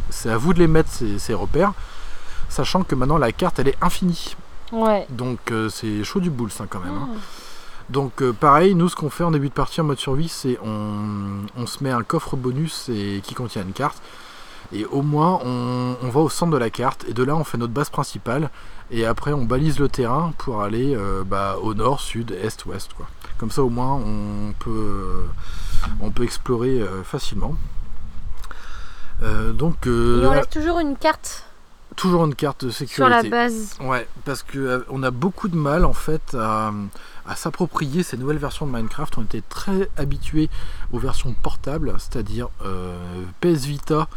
C'est à vous de les mettre ces, ces repères, sachant que maintenant la carte elle est infinie. Ouais. Donc euh, c'est chaud du boule ça quand même. hein. Ah. Donc euh, pareil, nous ce qu'on fait en début de partie en mode survie, c'est on, on se met un coffre bonus et, qui contient une carte. Et au moins on, on va au centre de la carte et de là on fait notre base principale et après on balise le terrain pour aller euh, bah, au nord, sud, est, ouest. Quoi. Comme ça au moins on peut, on peut explorer euh, facilement. Donc Et on laisse toujours une carte toujours une carte de sur la sécurité. base. Ouais, parce que euh, on a beaucoup de mal en fait à, à s'approprier ces nouvelles versions de Minecraft. On était très habitués aux versions portables, c'est-à-dire euh, PS Vita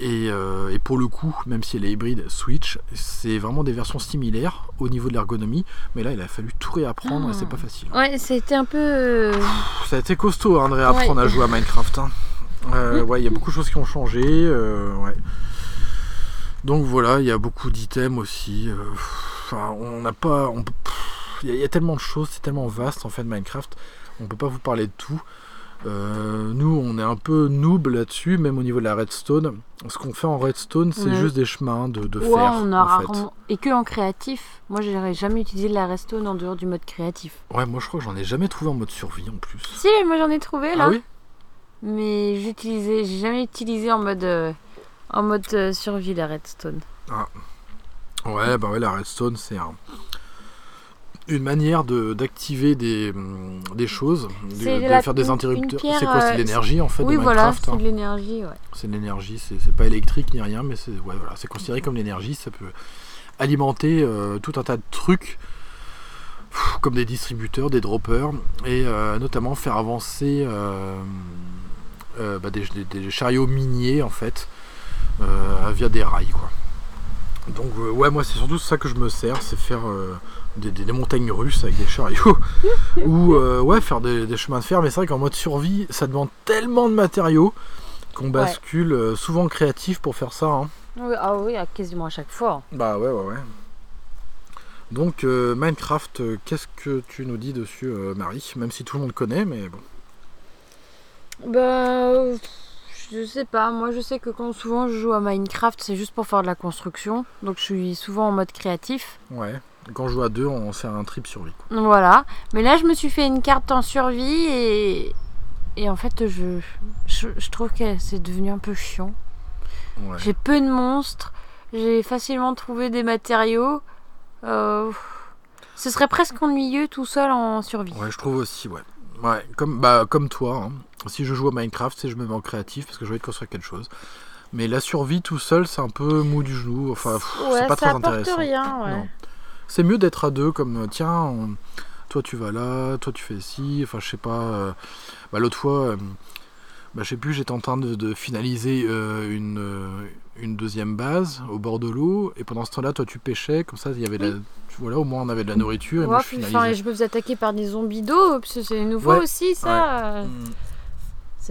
et, euh, et pour le coup, même si elle est hybride, Switch, c'est vraiment des versions similaires au niveau de l'ergonomie. Mais là, il a fallu tout réapprendre et c'est Ah. pas facile. Ouais, c'était un peu. euh, Ça a été costaud hein, de réapprendre Ouais. à jouer à Minecraft. hein. Euh, ouais, il y a beaucoup de choses qui ont changé. euh, ouais. Donc voilà, il y a beaucoup d'items aussi. euh, Enfin, on n'a pas. Il y, a- il y a tellement de choses, c'est tellement vaste en fait Minecraft. On peut pas vous parler de tout. Euh, nous, on est un peu noob là-dessus, même au niveau de la redstone. Ce qu'on fait en redstone, c'est Ouais. juste des chemins de, de Ouais, fer. on a en fait. rarement- Et que en créatif. Moi, j'aurais jamais utilisé la redstone en dehors du mode créatif. Ouais, moi je crois que j'en ai jamais trouvé en mode survie en plus. Si, moi j'en ai trouvé là. Ah oui? Mais j'utilisais, j'ai jamais utilisé en mode, euh, en mode euh, survie la redstone. Ouais, bah ouais, la redstone, c'est un- une manière de d'activer des, hum, des choses, de, C'est de la- faire des interrupteurs. pierre, C'est quoi C'est euh, de l'énergie en fait oui, de voilà, Minecraft. c'est hein. de l'énergie, ouais. C'est de l'énergie, c'est c'est pas électrique ni rien, mais c'est ouais, voilà, c'est considéré comme de l'énergie. Ça peut alimenter euh, tout un tas de trucs, pff, comme des distributeurs, des droppers, et euh, notamment faire avancer euh, bah, des, des- des chariots miniers en fait, via des rails. Quoi. Donc euh, ouais, moi c'est surtout ça que je me sers, c'est faire euh, des, des- des montagnes russes avec des chariots, ou euh, ouais, faire des, des chemins de fer. Mais c'est vrai qu'en mode survie, ça demande tellement de matériaux qu'on bascule euh, souvent créatif pour faire ça. hein. Oui, Ah oui, quasiment à chaque fois. Bah ouais, ouais, ouais. Donc euh, Minecraft, euh, qu'est-ce que tu nous dis dessus, euh, Marie? Même si tout le monde connaît, mais bon. Bah, euh, je sais pas. Moi, je sais que quand souvent je joue à Minecraft, c'est juste pour faire de la construction. Donc, je suis souvent en mode créatif. Ouais. Quand je joue à deux, on fait un trip survie. quoi. Voilà. Mais là, je me suis fait une carte en survie et. Et en fait, je, je, je trouve que c'est devenu un peu chiant. Ouais. J'ai peu de monstres. J'ai facilement trouvé des matériaux. Euh, ce serait presque ennuyeux tout seul en survie. Ouais, je trouve aussi, ouais. Ouais, comme, bah, comme toi. hein. Si je joue à Minecraft, c'est je me mets en créatif parce que je vais construire quelque chose. Mais la survie tout seul, c'est un peu mou du genou. Enfin, pff, Ouais, c'est pas ça très intéressant. rien. Ouais. C'est mieux d'être à deux, comme euh, tiens, on- toi tu vas là, toi tu fais ci, enfin je sais pas. euh, bah, L'autre fois, euh, bah, je sais plus, j'étais en train de, de finaliser euh, une, euh, une deuxième base au bord de l'eau, et pendant ce temps-là, toi tu pêchais, comme ça il y avait de la. Voilà, au moins on avait de la nourriture, et moi Ouais, je puis, enfin, finalisais. je peux vous attaquer par des zombies d'eau, parce que c'est nouveau Ouais, aussi, ça. Mm.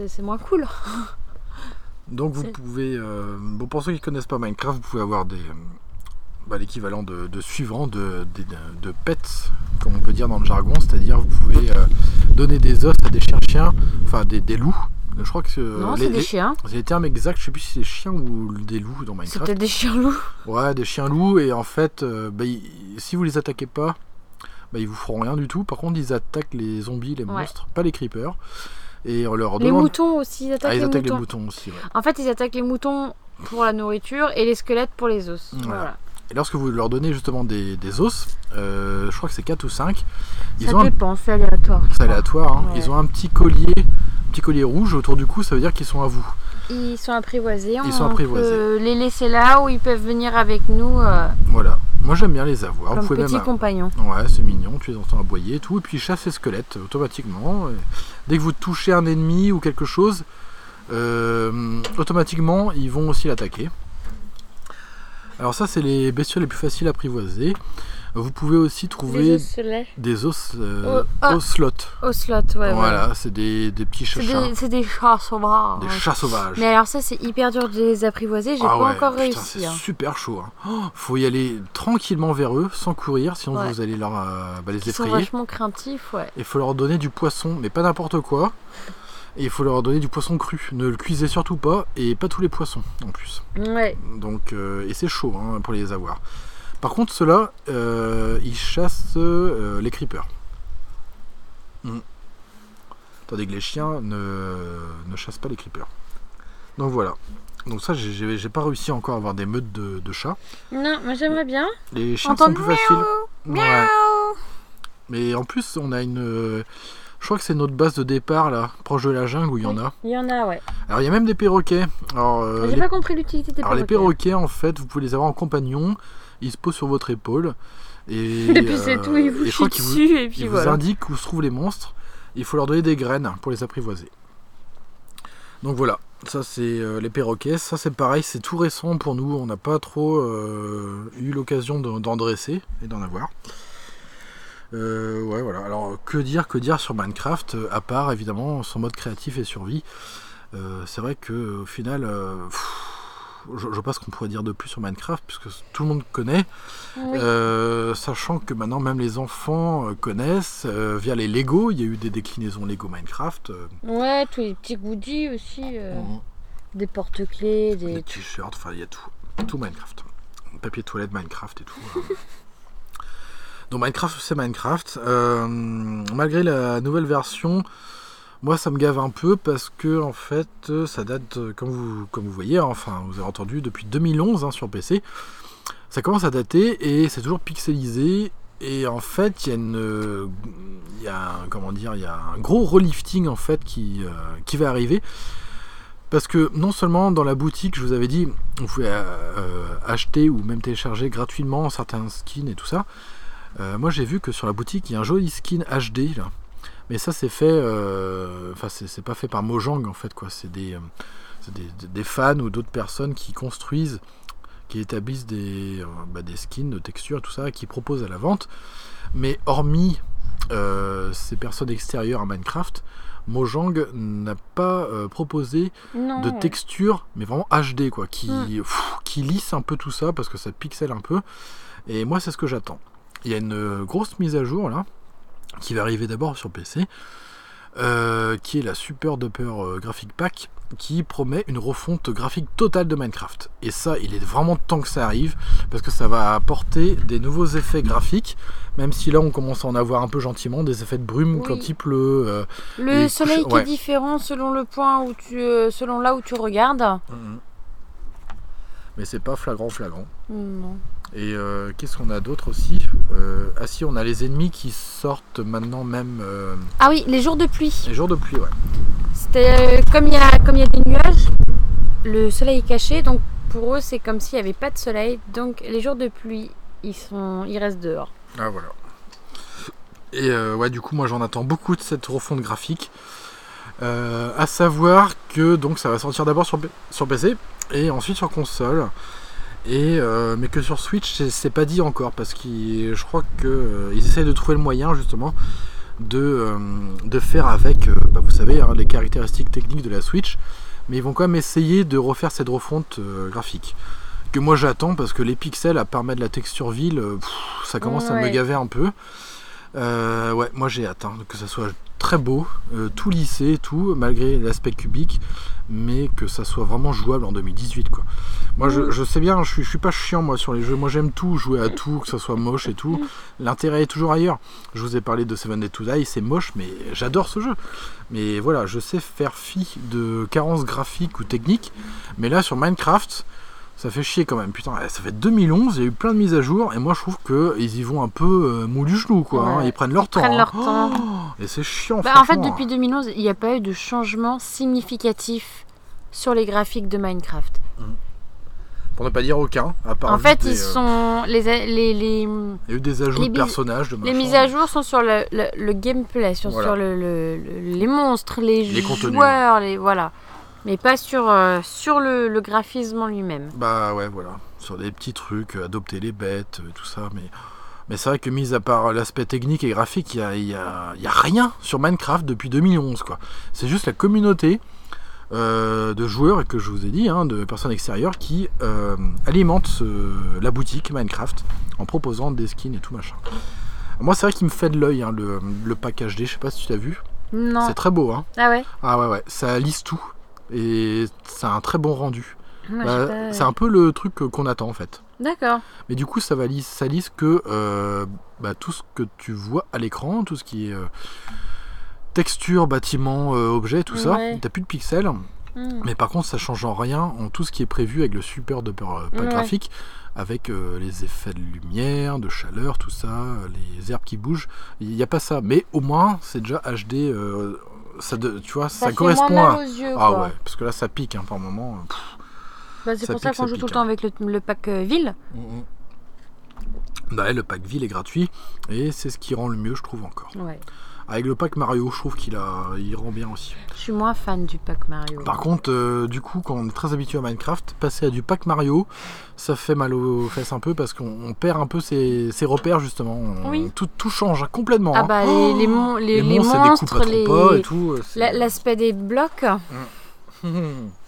C'est moins cool. Donc vous pouvez, euh, bon pour ceux qui connaissent pas Minecraft, vous pouvez avoir des, euh, bah, l'équivalent de, de suivant de, de, de pets, comme on peut dire dans le jargon, c'est-à-dire vous pouvez euh, donner des os à des chiens-chiens, enfin des, des loups. Je crois que non, les, c'est des chiens. c'est les termes exacts, je sais plus si c'est chiens ou des loups dans C'est Minecraft. peut-être des chiens loups. Ouais, des chiens loups et en fait, euh, bah, ils- si vous les attaquez pas, bah, ils vous feront rien du tout. Par contre, ils attaquent les zombies, les Ouais. monstres, pas les creepers. Et on leur Les demande. moutons aussi, ils attaquent, ah, ils les, attaquent moutons. les moutons aussi. ouais. En fait, ils attaquent les moutons pour la nourriture et les squelettes pour les os. Voilà. Voilà. Et lorsque vous leur donnez justement des, des os, euh, je crois que c'est 4 ou 5, ils Ça ont un, dépend, c'est aléatoire. c'est aléatoire, hein, Ouais. ils ont un petit collier, un petit collier rouge autour du cou, ça veut dire qu'ils sont à vous. Ils sont apprivoisés. Ils sont on apprivoisés. peut les laisser là où ils peuvent venir avec nous euh, Voilà. Moi j'aime bien les avoir. comme vous pouvez même. compagnons. Ouais, c'est mignon, tu les entends aboyer et tout, et puis ils chassent les squelettes automatiquement. Et dès que vous touchez un ennemi ou quelque chose, euh, automatiquement ils vont aussi l'attaquer. Alors ça c'est les bestioles les plus faciles à apprivoiser. Vous pouvez aussi trouver des os euh, Oh, ah. ouais. voilà, c'est des, des petits chats, c'est des chats sauvages. des chats sauvages. Mais alors ça, c'est hyper dur de les apprivoiser. J'ai Ah pas ouais, encore putain, réussi. C'est hein. super chaud. hein. Oh, faut y aller tranquillement vers eux, sans courir, sinon Ouais. vous allez leur, euh, bah, les Ils sont effrayer. vachement craintifs, ouais. Il faut leur donner du poisson, mais pas n'importe quoi. Et il faut leur donner du poisson cru. Ne le cuisez surtout pas, et pas tous les poissons en plus. Ouais. Donc, euh, et c'est chaud hein, pour les avoir. Par contre, ceux-là, euh, ils chassent euh, les creepers. Hmm. Tandis que les chiens ne, ne chassent pas les creepers. Donc voilà. Donc ça, j'ai- pas réussi encore à avoir des meutes de, de chats. Non, moi j'aimerais bien. Les chiens sont plus faciles. miaou, Ouais. miaou. Mais en plus, on a une. Je crois que c'est notre base de départ là, proche de la jungle où il y en a. Il y en a, ouais. Alors il y a même des perroquets. Alors, euh, J'ai les... pas compris l'utilité des alors, les perroquets. perroquets, en fait, vous pouvez les avoir en compagnon. Ils se posent sur votre épaule. Et, Et puis c'est euh, tout, ils vous vous, dessus et puis ils vous voilà. indiquent où se trouvent les monstres. Il faut leur donner des graines pour les apprivoiser. Donc voilà, ça c'est euh, les perroquets. Ça c'est pareil, c'est tout récent pour nous. On n'a pas trop euh, eu l'occasion d'en dresser et d'en avoir. Euh, ouais, voilà. Alors, que dire, que dire sur Minecraft, euh, à part évidemment son mode créatif et survie. Euh, c'est vrai que au final, pff, je, je pense qu'on pourrait dire de plus sur Minecraft, puisque tout le monde connaît. Oui. Euh, sachant que maintenant même les enfants euh, connaissent euh, via les Lego, il y a eu des déclinaisons Lego Minecraft, Ouais, tous les petits goodies aussi. Mhm. Des porte-clés, des des. t-shirts, enfin il y a tout, tout Minecraft, papier toilette Minecraft et tout. euh. Donc Minecraft c'est Minecraft. Malgré la nouvelle version, moi ça me gave un peu parce que en fait euh, ça date, euh, comme vous, voyez, hein, enfin vous avez entendu depuis 2011 hein, sur PC. Ça commence à dater et c'est toujours pixelisé. Et en fait, il y a une, il y a il y a un gros relifting en fait qui, euh, qui va arriver. Parce que non seulement dans la boutique, je vous avais dit, vous pouvez acheter ou même télécharger gratuitement certains skins et tout ça. Moi, j'ai vu que sur la boutique, il y a un joli skin HD là. Mais ça, c'est fait, euh, enfin, c'est pas fait par Mojang en fait quoi. C'est des, euh, c'est des, des fans ou d'autres personnes qui construisent, qui établissent des, euh, bah, des skins de textures, tout ça, qui proposent à la vente. Mais hormis euh, ces personnes extérieures à Minecraft, Mojang n'a pas euh, proposé Non. de texture, mais vraiment HD, quoi, qui, Mm. pff, qui lisse un peu tout ça parce que ça pixel un peu. Et moi, c'est ce que j'attends. Il y a une grosse mise à jour là, qui va arriver d'abord sur PC, euh, qui est la Super Duper euh, Graphic Pack, qui promet une refonte graphique totale de Minecraft. Et ça, il est vraiment temps que ça arrive, parce que ça va apporter des nouveaux effets graphiques, même si là on commence à en avoir un peu gentiment, des effets de brume Oui. quand il pleut. euh, Le soleil couches- qui ouais. est différent selon le point où tu, selon là où tu regardes. Mais c'est pas flagrant flagrant. Non. Et euh, qu'est-ce qu'on a d'autre aussi Euh, Ah si, on a les ennemis qui sortent maintenant même euh, Ah oui, les jours de pluie. les jours de pluie, ouais. C'était euh, comme il y a comme il y a des nuages, le soleil est caché, donc pour eux c'est comme s'il n'y avait pas de soleil. Donc les jours de pluie, ils sont, ils restent dehors. Ah voilà. Et euh, ouais, du coup, moi j'en attends beaucoup de cette refonte graphique. Euh, à savoir que donc ça va sortir d'abord sur, P- sur PC et ensuite sur console. Et euh, mais que sur Switch, c'est- pas dit encore parce qu'ils, je crois que euh, essayent de trouver le moyen justement de, euh, de faire avec, euh, bah, vous savez, hein, les caractéristiques techniques de la Switch. Mais ils vont quand même essayer de refaire cette refonte graphique que moi j'attends parce que les pixels, à part mettre de la texture ville, pff, ça commence à me gaver un peu. Ouais, moi j'ai hâte hein, que ça soit très beau, euh, tout lissé, tout, malgré l'aspect cubique, mais que ça soit vraiment jouable en 2018 quoi. Moi je, Mm. je sais bien, je suis, je suis pas chiant moi sur les jeux, moi j'aime tout, jouer à tout, que ça soit moche et tout. L'intérêt est toujours ailleurs. Je vous ai parlé de Seven Day to Die, c'est moche, mais j'adore ce jeu. Mais voilà, je sais faire fi de carences graphiques ou techniques, mais là sur Minecraft, ça fait chier quand même. Putain, ça fait 2011, il y a eu plein de mises à jour, et moi je trouve qu'ils y vont un peu euh, mou du genou, quoi. hein. Ils prennent leur ils temps. prennent hein. leur temps. Oh, et c'est chiant, Bah, en fait, depuis 2011, il n'y a pas eu de changement significatif sur les graphiques de Minecraft. Pour ne pas dire aucun, à part En fait, ils euh, sont les, les, les, Il y a eu des ajouts les de personnages, de les mises à jour sont sur le, le, le gameplay, sur, Voilà. sur le, le- le- les monstres, les, contenus. joueurs, les voilà, mais pas sur euh, sur le, le graphisme en lui-même. Bah ouais, voilà. Sur des petits trucs, euh, adopter les bêtes, euh, tout ça. Mais, mais c'est vrai que, mis à part l'aspect technique et graphique, il n'y a, y a- il y a rien sur Minecraft depuis 2011. quoi. C'est juste la communauté euh, de joueurs, et que je vous ai dit, hein, de personnes extérieures, qui euh, alimentent ce- la boutique Minecraft en proposant des skins et tout machin. Moi, c'est vrai qu'il me fait de l'œil hein, le, le pack HD. Je sais pas si tu l'as vu. Non. C'est très beau. Hein. Ah ouais. Ah ouais, ouais. Ça lisse tout. Et ça a un très bon rendu. Bah, pas- C'est un peu le truc qu'on attend en fait. D'accord. Mais du coup, ça, va lisse, ça lisse que euh, bah, tout ce que tu vois à l'écran, tout ce qui est euh, texture, bâtiment, euh, objet, tout ça, Ouais. t'as plus de pixels. Hmm. Mais par contre, ça change en rien en tout ce qui est prévu avec le super de pack Ouais. graphique, avec les effets de lumière, de chaleur, tout ça, les herbes qui bougent. Il n'y a pas ça. Mais au moins, c'est déjà HD. Euh, ça de- tu vois, ça, correspond moins à. mal aux yeux, Ah quoi. ouais, parce que là, ça pique hein, par moment. Pff, Bah, c'est pour ça qu'on joue tout le temps hein. avec le, le pack euh, ville. Bah, ouais, le pack ville est gratuit et c'est ce qui rend le mieux, je trouve encore. Ouais. Avec le pack Mario, je trouve qu'il a, il rend bien aussi. Je suis moins fan du pack Mario. Par contre, euh, du coup, quand on est très habitué à Minecraft, passer à du pack Mario, ça fait mal aux fesses un peu parce qu'on on perd un peu ses, ses repères justement. On- Oui. Tout, tout change hein, complètement. ah hein. bah les, les, mon- les, les les monstres, les... et tout. euh, l'aspect des blocs,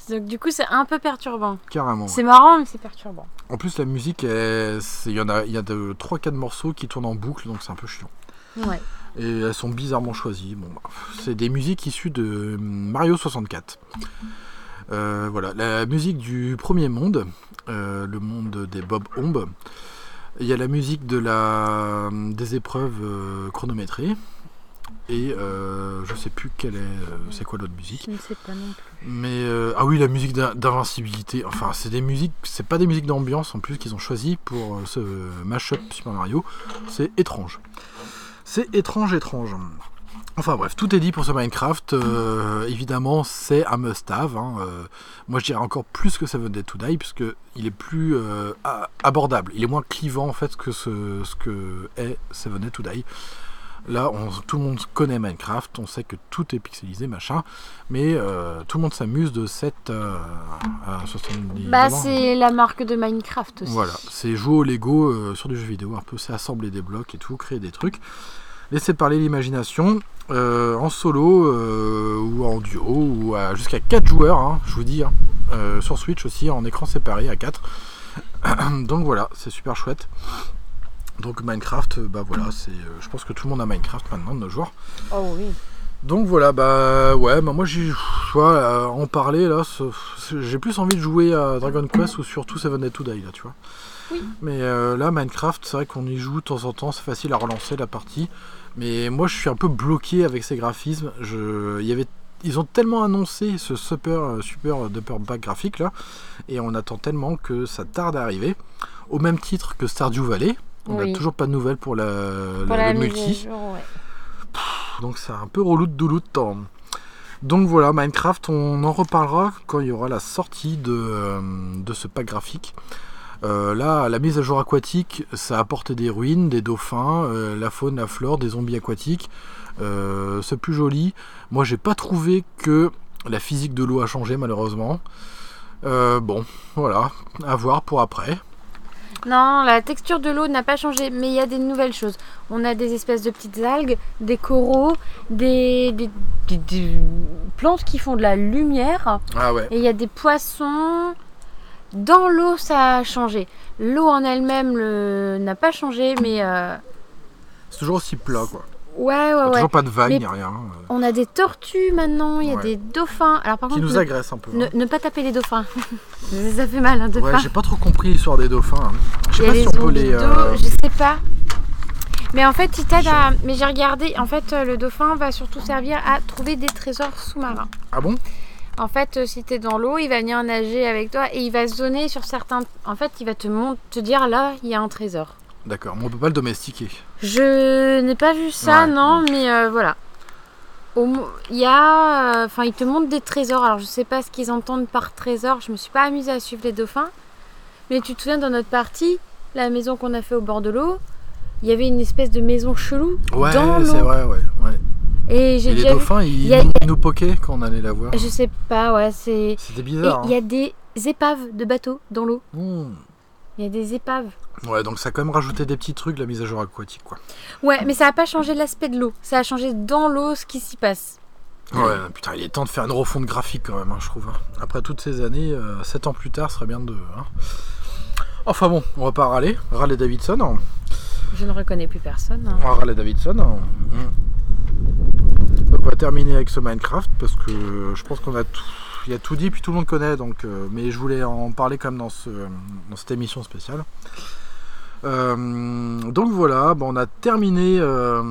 Donc du coup, c'est un peu perturbant. carrément. C'est marrant, mais c'est perturbant. En plus, la musique, il y en a, il y a de 3-4 morceaux qui tournent en boucle, donc c'est un peu chiant. Ouais. Et elles sont bizarrement choisies. Bon, bah, c'est des musiques issues de Mario 64. Euh, voilà, la musique du premier monde, euh, le monde des Bob Omb. Il y a la musique de la, des épreuves euh, chronométrées. Et je sais plus quelle est, c'est quoi l'autre musique. Je ne sais pas non plus. Mais ah oui, la musique d'in- d'invincibilité. Enfin, c'est des musiques, c'est pas des musiques d'ambiance en plus qu'ils ont choisi pour ce mashup Super Mario. C'est étrange. C'est étrange, étrange. Enfin bref, tout est dit pour ce Minecraft. Euh, évidemment, c'est un must-have. hein. Euh, moi, je dirais encore plus que Seven Dead to Die, puisque il est plus euh, abordable. Il est moins clivant en fait que ce, ce que est Seven Dead to Die. Là, on- tout le monde connaît Minecraft, on sait que tout est pixelisé, machin, mais tout le monde s'amuse de cette à 70 Bah, c'est la marque de Minecraft aussi. Voilà, c'est jouer au Lego sur du jeu vidéo, un peu, c'est assembler des blocs et tout, créer des trucs. Laisser parler l'imagination euh, en solo euh, ou en duo ou à- jusqu'à 4 joueurs, hein, je vous dis, hein, euh, sur Switch aussi en écran séparé à 4. Donc voilà, c'est super chouette. Donc Minecraft, bah voilà, c'est, je pense que tout le monde a Minecraft maintenant de nos jours. Oh oui. Donc voilà, bah ouais, bah moi j'ai, vois, en parler là, j'ai plus envie de jouer à Dragon Quest ou surtout Seven Dead to Die là, tu vois. Oui. Mais euh, là, Minecraft, c'est vrai qu'on y joue de temps en temps, c'est facile à relancer la partie. Mais moi, je suis un peu bloqué avec ces graphismes. Je, il y avait, ils ont tellement annoncé ce super, euh, super duper back graphique là, et on attend tellement que ça tarde à arriver. Au même titre que Stardew Valley, on n'a Oui. toujours pas de nouvelles pour la, Pour la- la le multi. jour, ouais. Donc c'est un peu relou de doulou de temps. Donc voilà, Minecraft, on en reparlera quand il y aura la sortie de, euh, de ce pack graphique. Euh, là, la mise à jour aquatique, ça a apporté des ruines, des dauphins, euh, la faune, la flore, des zombies aquatiques. Euh, c'est plus joli. Moi, j'ai pas trouvé que la physique de l'eau a changé, malheureusement. Bon, voilà, à voir pour après. Non, la texture de l'eau n'a pas changé, mais il y a des nouvelles choses. On a des espèces de petites algues, des coraux, des, des- des- des plantes qui font de la lumière, Ah ouais. et il y a des poissons. Dans l'eau, ça a changé. L'eau en elle-même le- n'a pas changé, mais euh, C'est toujours aussi plat, quoi. ouais, ouais, ouais. Toujours pas de vagues, Mais- ni rien. euh, On a des tortues maintenant, il y a Ouais. des dauphins. Alors par Qui contre, nous ne, agressent un peu. ne, hein. ne pas taper les dauphins. ça fait mal, hein, de Ouais, j'ai pas trop compris l'histoire des dauphins. hein. Je sais pas si on peut les. euh, je sais pas. Mais en fait, il t'aide à. Mais j'ai regardé, en fait, euh, le dauphin va surtout servir à trouver des trésors sous-marins. Ah bon? En fait, euh, si t'es dans l'eau, il va venir nager avec toi et il va zoner sur certains. En fait, il va te, mon- te dire là, il y a un trésor. D'accord, mais on peut pas le domestiquer. Je n'ai pas vu ça, Ouais. non, mais euh, voilà. Au Il y a. euh, Enfin, ils te montrent des trésors. Alors, je sais pas ce qu'ils entendent par trésor. Je me suis pas amusée à suivre les dauphins. Mais tu te souviens dans notre partie, la maison qu'on a fait au bord de l'eau, il y avait une espèce de maison chelou Ouais, dans c'est l'eau. vrai, ouais. ouais. Et j'ai Et les déjà vu. dauphins, ils, a- nous, ils nous poquaient quand on allait la voir. Je sais pas, ouais, c'est. C'était bizarre. il y hein. a des épaves de bateaux dans l'eau. Hmm. Il y a des épaves. Ouais, donc ça a quand même rajouté des petits trucs, la mise à jour aquatique, quoi. Ouais, mais ça a pas changé l'aspect de l'eau. Ça a changé dans l'eau ce qui s'y passe. Ouais, putain, il est temps de faire une refonte graphique quand même, hein, je trouve. hein. Après toutes ces années, 7 ans plus tard, ce serait bien de. hein. Enfin bon, on va pas râler. Râler Davidson. hein. Je ne reconnais plus personne. hein. On va râler Davidson. hein. Donc on va terminer avec ce Minecraft parce que je pense qu'on a tout. Il y a tout dit, puis tout le monde connaît, donc, euh, mais je voulais en parler quand même dans, ce, dans cette émission spéciale. Euh, donc voilà, bon, on a terminé euh,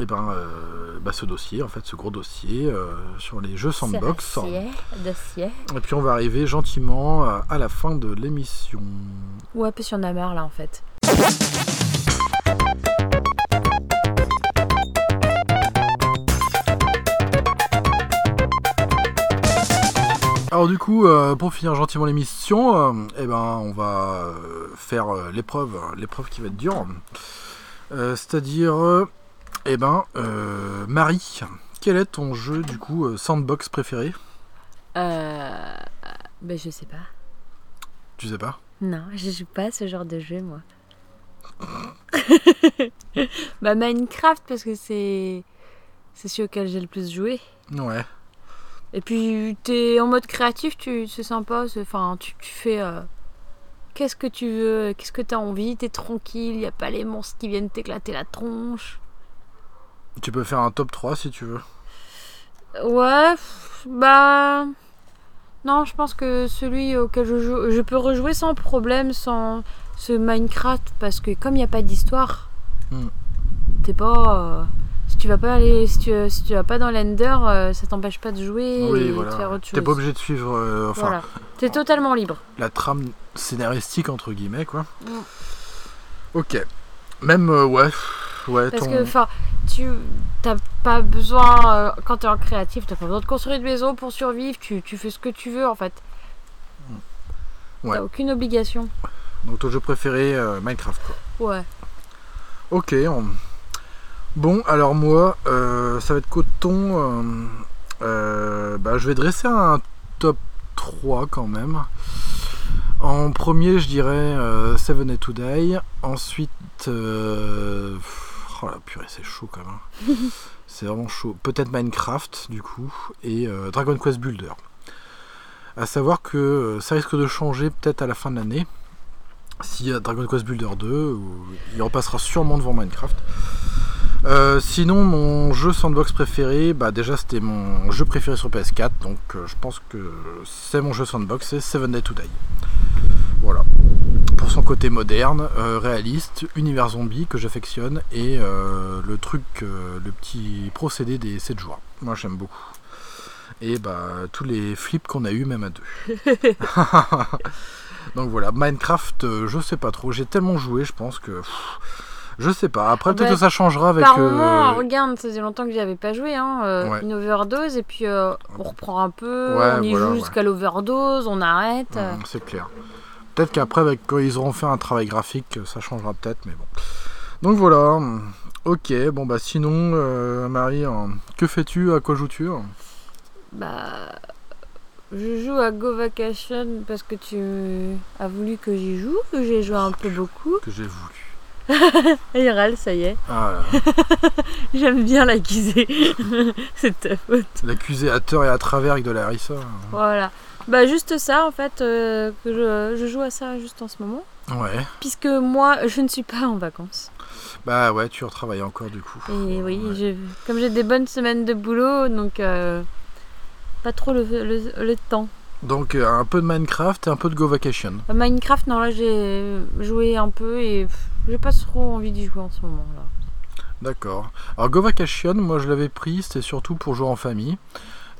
eh ben, euh, bah, ce dossier, en fait, ce gros dossier sur les jeux sandbox. Dossier, dossier. Et puis on va arriver gentiment à, à la fin de l'émission. Ouais, puis on a marre là en fait. Alors du coup, euh, pour finir gentiment l'émission, euh, eh ben, on va euh, faire euh, l'épreuve, l'épreuve qui va être dure. C'est-à-dire, eh ben, Marie, quel est ton jeu du coup sandbox préféré? Euh. Ben je sais pas. Tu sais pas? Non, je joue pas à ce genre de jeu moi. bah Minecraft parce que c'est. C'est celui auquel j'ai le plus joué. Ouais. Et puis, t'es en mode créatif, tu, c'est sympa. Enfin, tu, tu fais. euh, qu'est-ce que tu veux Qu'est-ce que t'as envie T'es tranquille, y a pas les monstres qui viennent t'éclater la tronche. Tu peux faire un top 3 si tu veux. Ouais, bah. Non, je pense que celui auquel je joue, je peux rejouer sans problème, sans ce Minecraft, parce que comme il n'y a pas d'histoire, Hmm. t'es pas. euh, tu vas pas aller, si tu, si tu vas pas dans l'Ender, euh, ça t'empêche pas de jouer oui, et voilà. de faire autre chose. T'es pas obligé de suivre euh, enfin, Voilà, t'es totalement libre. la trame scénaristique entre guillemets quoi. Mm. Ok. Même euh, ouais. Ouais, Parce ton- que, enfin, tu t'as pas besoin, quand t'es en créatif, t'as pas besoin de construire une maison pour survivre, tu, tu fais ce que tu veux en fait. Ouais. T'as aucune obligation. Donc ton jeu préféré Minecraft quoi. Ouais. Ok. on- Bon, alors moi, euh, ça va être coton. euh, euh, bah, je vais dresser un top 3 quand même. En premier, je dirais euh, Seven Day to Die. Ensuite, oh la purée, c'est chaud quand même. c'est vraiment chaud. Peut-être Minecraft du coup et Dragon Quest Builder. À savoir que ça risque de changer peut-être à la fin de l'année. Si euh, Dragon Quest Builder 2, ou- il repassera sûrement devant Minecraft. Euh, sinon, mon jeu sandbox préféré, bah déjà c'était mon jeu préféré sur PS4, donc euh, je pense que c'est mon jeu sandbox, c'est Seven Day to Die. Voilà. Pour son côté moderne, euh, réaliste, univers zombie que j'affectionne et le truc, le petit procédé des 7 joueurs. Moi j'aime beaucoup. Et bah tous les flips qu'on a eu même à deux. donc voilà, Minecraft, je sais pas trop, j'ai tellement joué, je pense que. pff, je sais pas. Après, Ah peut-être bah, que ça changera avec. Par euh, moment, regarde, ça faisait longtemps que j'y avais pas joué, hein, euh, Ouais. une overdose, et puis euh, on reprend un peu, Ouais, on y voilà, joue ouais. jusqu'à l'overdose, on arrête. Hum, c'est clair. Peut-être qu'après, avec, quand ils auront fait un travail graphique, ça changera peut-être, mais bon. Donc voilà. Ok, bon bah sinon, Marie, hein, que fais-tu? À quoi joues-tu? Bah, je joue à Go Vacation parce que tu as voulu que j'y joue, que j'ai joué un peu beaucoup. Que j'ai voulu. Et Râle, ça y est, Ah j'aime bien l'accuser. C'est ta faute. L'accuser à tort et à travers avec de la harissa. Voilà. Bah, juste ça, en fait, euh, que je, je joue à ça juste en ce moment. Ouais. Puisque moi, je ne suis pas en vacances. Bah ouais, tu retravailles encore du coup. Et oui, Ouais. je- comme j'ai des bonnes semaines de boulot, donc euh, pas trop le, le- le temps. Donc euh, un peu de Minecraft et un peu de Go Vacation. Minecraft, non, là j'ai joué un peu et j'ai pas trop envie d'y jouer en ce moment là. D'accord. Alors Go Vacation, moi je l'avais pris, c'était surtout pour jouer en famille.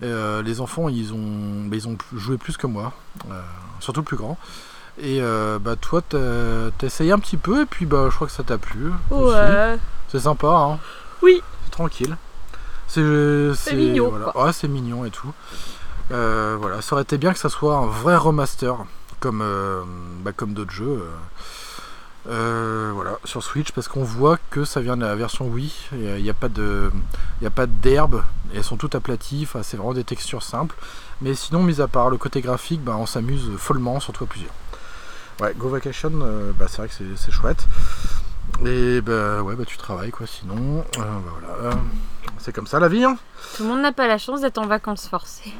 Euh, les enfants, ils ont, bah, ils ont joué plus que moi, euh, surtout le plus grand. Et euh, bah toi, t'as essayé un petit peu et puis bah je crois que ça t'a plu. Ouais. C'est sympa, hein. Oui. C'est tranquille. C'est mignon, voilà. Ouais, c'est mignon et tout. Voilà, ça aurait été bien que ça soit un vrai remaster comme bah, comme d'autres jeux. Euh. Voilà, sur Switch parce qu'on voit que ça vient de la version Wii. Il n'y a, pas de, il y a pas d'herbe. Elles sont toutes aplaties. Enfin, c'est vraiment des textures simples. Mais sinon, mis à part le côté graphique, bah, on s'amuse follement, surtout à plusieurs. Ouais, Go Vacation, euh, bah, c'est vrai que c'est- c'est chouette. Et bah ouais, bah tu travailles quoi. Sinon, euh, bah, voilà, c'est comme ça la vie. Hein. Tout le monde n'a pas la chance d'être en vacances forcées.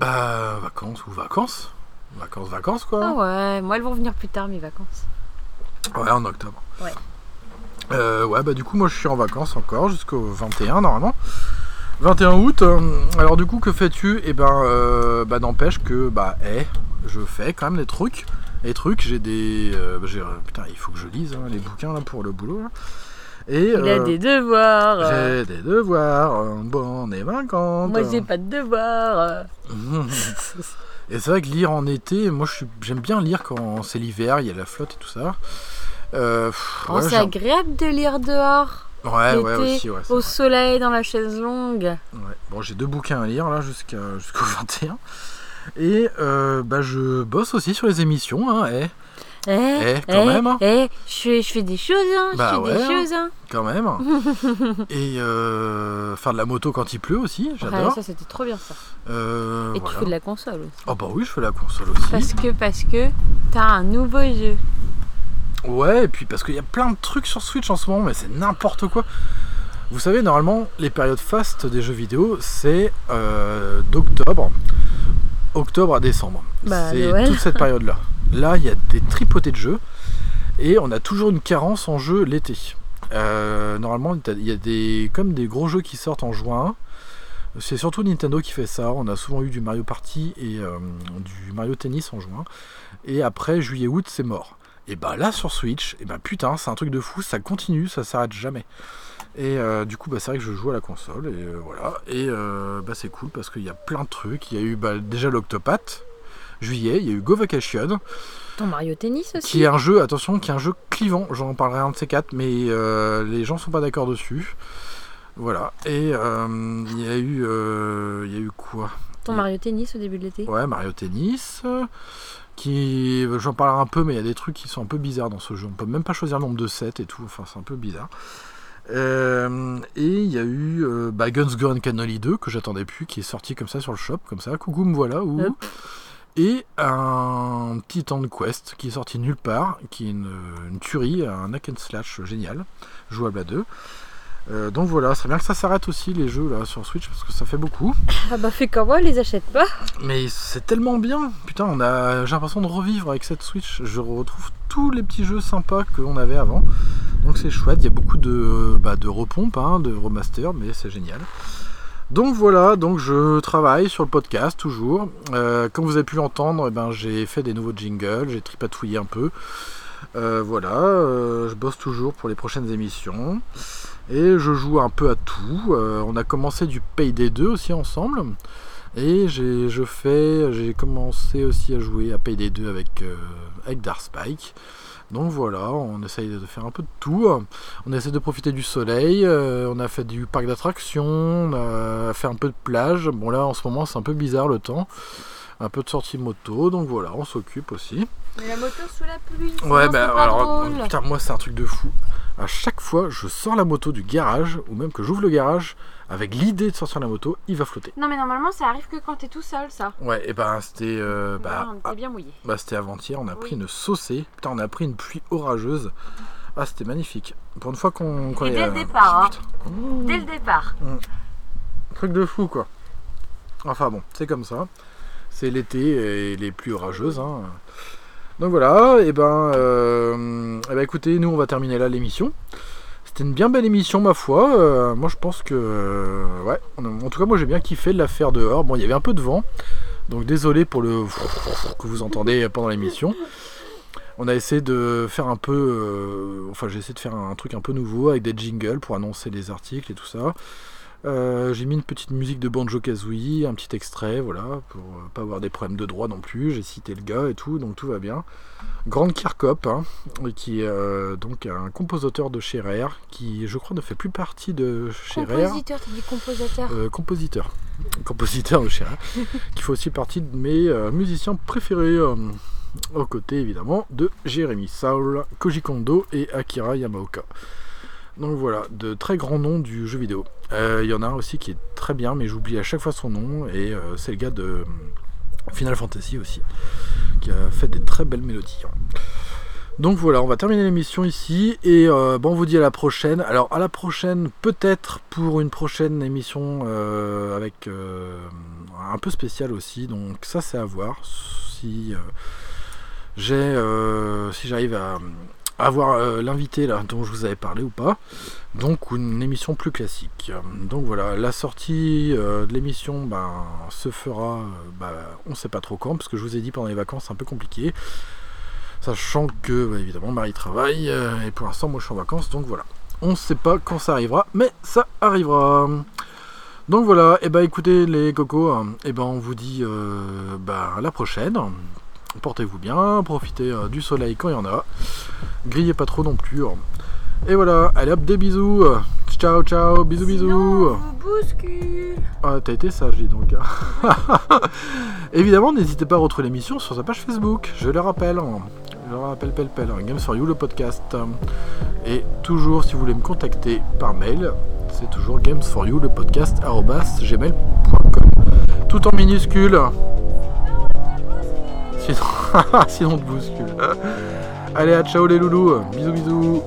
Bah vacances ou vacances, vacances, vacances quoi. Ah ouais, moi elles vont venir plus tard mes vacances. Ouais, en octobre. Ouais. Euh, ouais, bah du coup, moi je suis en vacances encore jusqu'au 21 normalement. 21 août. euh, alors du coup, que fais-tu? Et ben, euh, bah n'empêche que bah, eh, je fais quand même des trucs. Les trucs, j'ai des, euh, bah, j'ai- putain, il faut que je lise hein, les bouquins là pour le boulot. là. Et Il a euh, des devoirs. j'ai des devoirs. Bon, et 50. Moi j'ai pas de devoirs. Et c'est vrai que lire en été, moi j'aime bien lire quand c'est l'hiver, il y a la flotte et tout ça. Euh, pff, Oh, ouais, c'est agréable de lire dehors, ouais, ouais, aussi, ouais, au vrai. soleil, dans la chaise longue. Ouais. Bon, j'ai deux bouquins à lire là jusqu'au 21. Et euh, bah, je bosse aussi sur les émissions, hein, eh, Eh, Eh, quand même, hein. eh, je fais, je fais des choses, hein, je Bah fais ouais, des hein. choses, hein. quand même. et euh, faire de la moto quand il pleut aussi, Ouais, j'adore. ça c'était trop bien ça. Euh, Et voilà. tu fais de la console aussi. Oh bah oui, je fais la console aussi. Parce que, parce que, t'as un nouveau jeu. Ouais, et puis parce qu'il y a plein de trucs sur Switch en ce moment, mais c'est n'importe quoi. Vous savez, normalement, les périodes fastes des jeux vidéo, c'est euh, d'octobre, octobre à décembre. Bah, c'est toute cette période-là. Là, il y a des tripotés de jeux et on a toujours une carence en jeu l'été. Euh, normalement, il y a des comme des gros jeux qui sortent en juin. C'est surtout Nintendo qui fait ça. On a souvent eu du Mario Party et euh, du Mario Tennis en juin. Et après, juillet-août, c'est mort. Et bah là, sur Switch, et bah putain, c'est un truc de fou. Ça continue, ça s'arrête jamais. Et euh, du coup, bah, c'est vrai que je joue à la console. Et euh, voilà. Et euh, bah, c'est cool parce qu'il y a plein de trucs. Il y a eu bah, déjà l'Octopath. Juillet, il y a eu Go Vacation, Ton Mario Tennis aussi. qui est un jeu, attention, qui est un jeu clivant. J'en parlerai un de ces quatre, mais les gens sont pas d'accord dessus. Voilà. Et il y a eu, il y a eu quoi? Ton Mario Tennis au début de l'été. Ouais, Mario Tennis. Qui, j'en parlerai un peu, mais il y a des trucs qui sont un peu bizarres dans ce jeu. On peut même pas choisir le nombre de sets et tout. Enfin, c'est un peu bizarre. Euh, et il y a eu euh, bah, Guns Gun Cannoli 2 que j'attendais plus, qui est sorti comme ça sur le shop, comme ça. Coucou, me voilà. Ou... Et un petit de quest qui est sorti nulle part, qui est une, une tuerie, un hack and slash génial, jouable à deux. Euh, donc voilà, c'est bien que ça s'arrête aussi les jeux là sur Switch parce que ça fait beaucoup. Ah bah fais comme moi, les achète pas. Mais c'est tellement bien. Putain, on a, j'ai l'impression de revivre avec cette Switch. Je retrouve tous les petits jeux sympas qu'on avait avant. Donc c'est chouette. Il y a beaucoup de, bah, de repompes, hein, de remaster, mais c'est génial. Donc voilà, donc je travaille sur le podcast toujours. Euh, comme vous avez pu l'entendre, eh ben, j'ai fait des nouveaux jingles, j'ai tripatouillé un peu. Euh, voilà, euh, je bosse toujours pour les prochaines émissions. Et je joue un peu à tout. Euh, on a commencé du Payday 2 aussi ensemble. Et j'ai commencé aussi à jouer à Payday 2 avec, euh, avec Dark Spike. Donc voilà, on essaye de faire un peu de tout. On essaie de profiter du soleil. euh, on a fait du parc d'attractions, on a fait un peu de plage. Bon là en ce moment c'est un peu bizarre le temps. Un peu de sortie moto, donc voilà, on s'occupe aussi. Mais la moto sous la pluie. Ouais, bah alors, putain, moi c'est un truc de fou. À chaque fois, je sors la moto du garage, ou même que j'ouvre le garage, avec l'idée de sortir la moto, il va flotter. Non mais normalement ça arrive que quand t'es tout seul ça. Ouais, et ben c'était euh, bah, on était bien mouillé. bah, c'était avant-hier, on a pris une saucée. Putain, on a pris une pluie orageuse. Ah, c'était magnifique. Pour une fois qu'on. Et est, dès le euh, départ, hein. putain. Ouh, Dès le départ. Truc de fou, quoi. Enfin bon, c'est comme ça. C'est l'été et les pluies orageuses. hein. Donc voilà, et ben, euh, eh ben écoutez, nous on va terminer là l'émission. C'était une bien belle émission ma foi. Euh, moi je pense que euh, ouais, en tout cas moi j'ai bien kiffé de la faire dehors. Bon il y avait un peu de vent, donc désolé pour le que vous entendez pendant l'émission. On a essayé de faire un peu, enfin j'ai essayé de faire un truc un peu nouveau avec des jingles pour annoncer les articles et tout ça. Euh, j'ai mis une petite musique de Banjo Kazooie, un petit extrait, voilà, pour euh, pas avoir des problèmes de droit non plus. J'ai cité le gars et tout, donc tout va bien. Grande Kirkop, hein, qui est euh, donc un compositeur de chez Rare, qui je crois ne fait plus partie de chez Rare. Compositeur, t'as dit compositeur. Compositeur. Compositeur de chez Rare, qui fait aussi partie de mes musiciens préférés. aux côtés évidemment de Jérémy Saul, Koji Kondo et Akira Yamaoka. Donc voilà, de très grands noms du jeu vidéo. Euh, Il y en a un aussi qui est très bien, mais j'oublie à chaque fois son nom, et euh, c'est le gars de euh, Final Fantasy aussi, qui a fait des très belles mélodies. Donc voilà, on va terminer l'émission ici, et bon, on vous dit à la prochaine. Alors à la prochaine, peut-être pour une prochaine émission avec un peu spécial aussi, donc ça c'est à voir si j'ai, si j'arrive à avoir euh, l'invité là dont je vous avais parlé ou pas. Donc une émission plus classique. Donc voilà, la sortie euh, de l'émission ben, se fera, euh, bah, on sait pas trop quand, parce que je vous ai dit pendant les vacances c'est un peu compliqué. Sachant que bah, évidemment Marie travaille et pour l'instant moi je suis en vacances, donc voilà. On sait pas quand ça arrivera, mais ça arrivera. Donc voilà, et bah écoutez les cocos, et ben on vous dit bah, à la prochaine. Portez-vous bien, profitez euh, du soleil quand il y en a. Grillez pas trop non plus. Et voilà, allez hop, des bisous. Ciao, ciao, bisous, Sinon, bisous. on vous bouscule. Ah, t'as été sage, dis donc. Évidemment, n'hésitez pas à retrouver l'émission sur sa page Facebook, je le rappelle. Je le rappelle, pelle, pelle. Games for You, le podcast. Et toujours, si vous voulez me contacter par mail, c'est toujours Games for You, le podcast, gmail.com. Tout en minuscule. Sinon, sinon on te bouscule. Allez, à ciao les loulous. Bisous, bisous.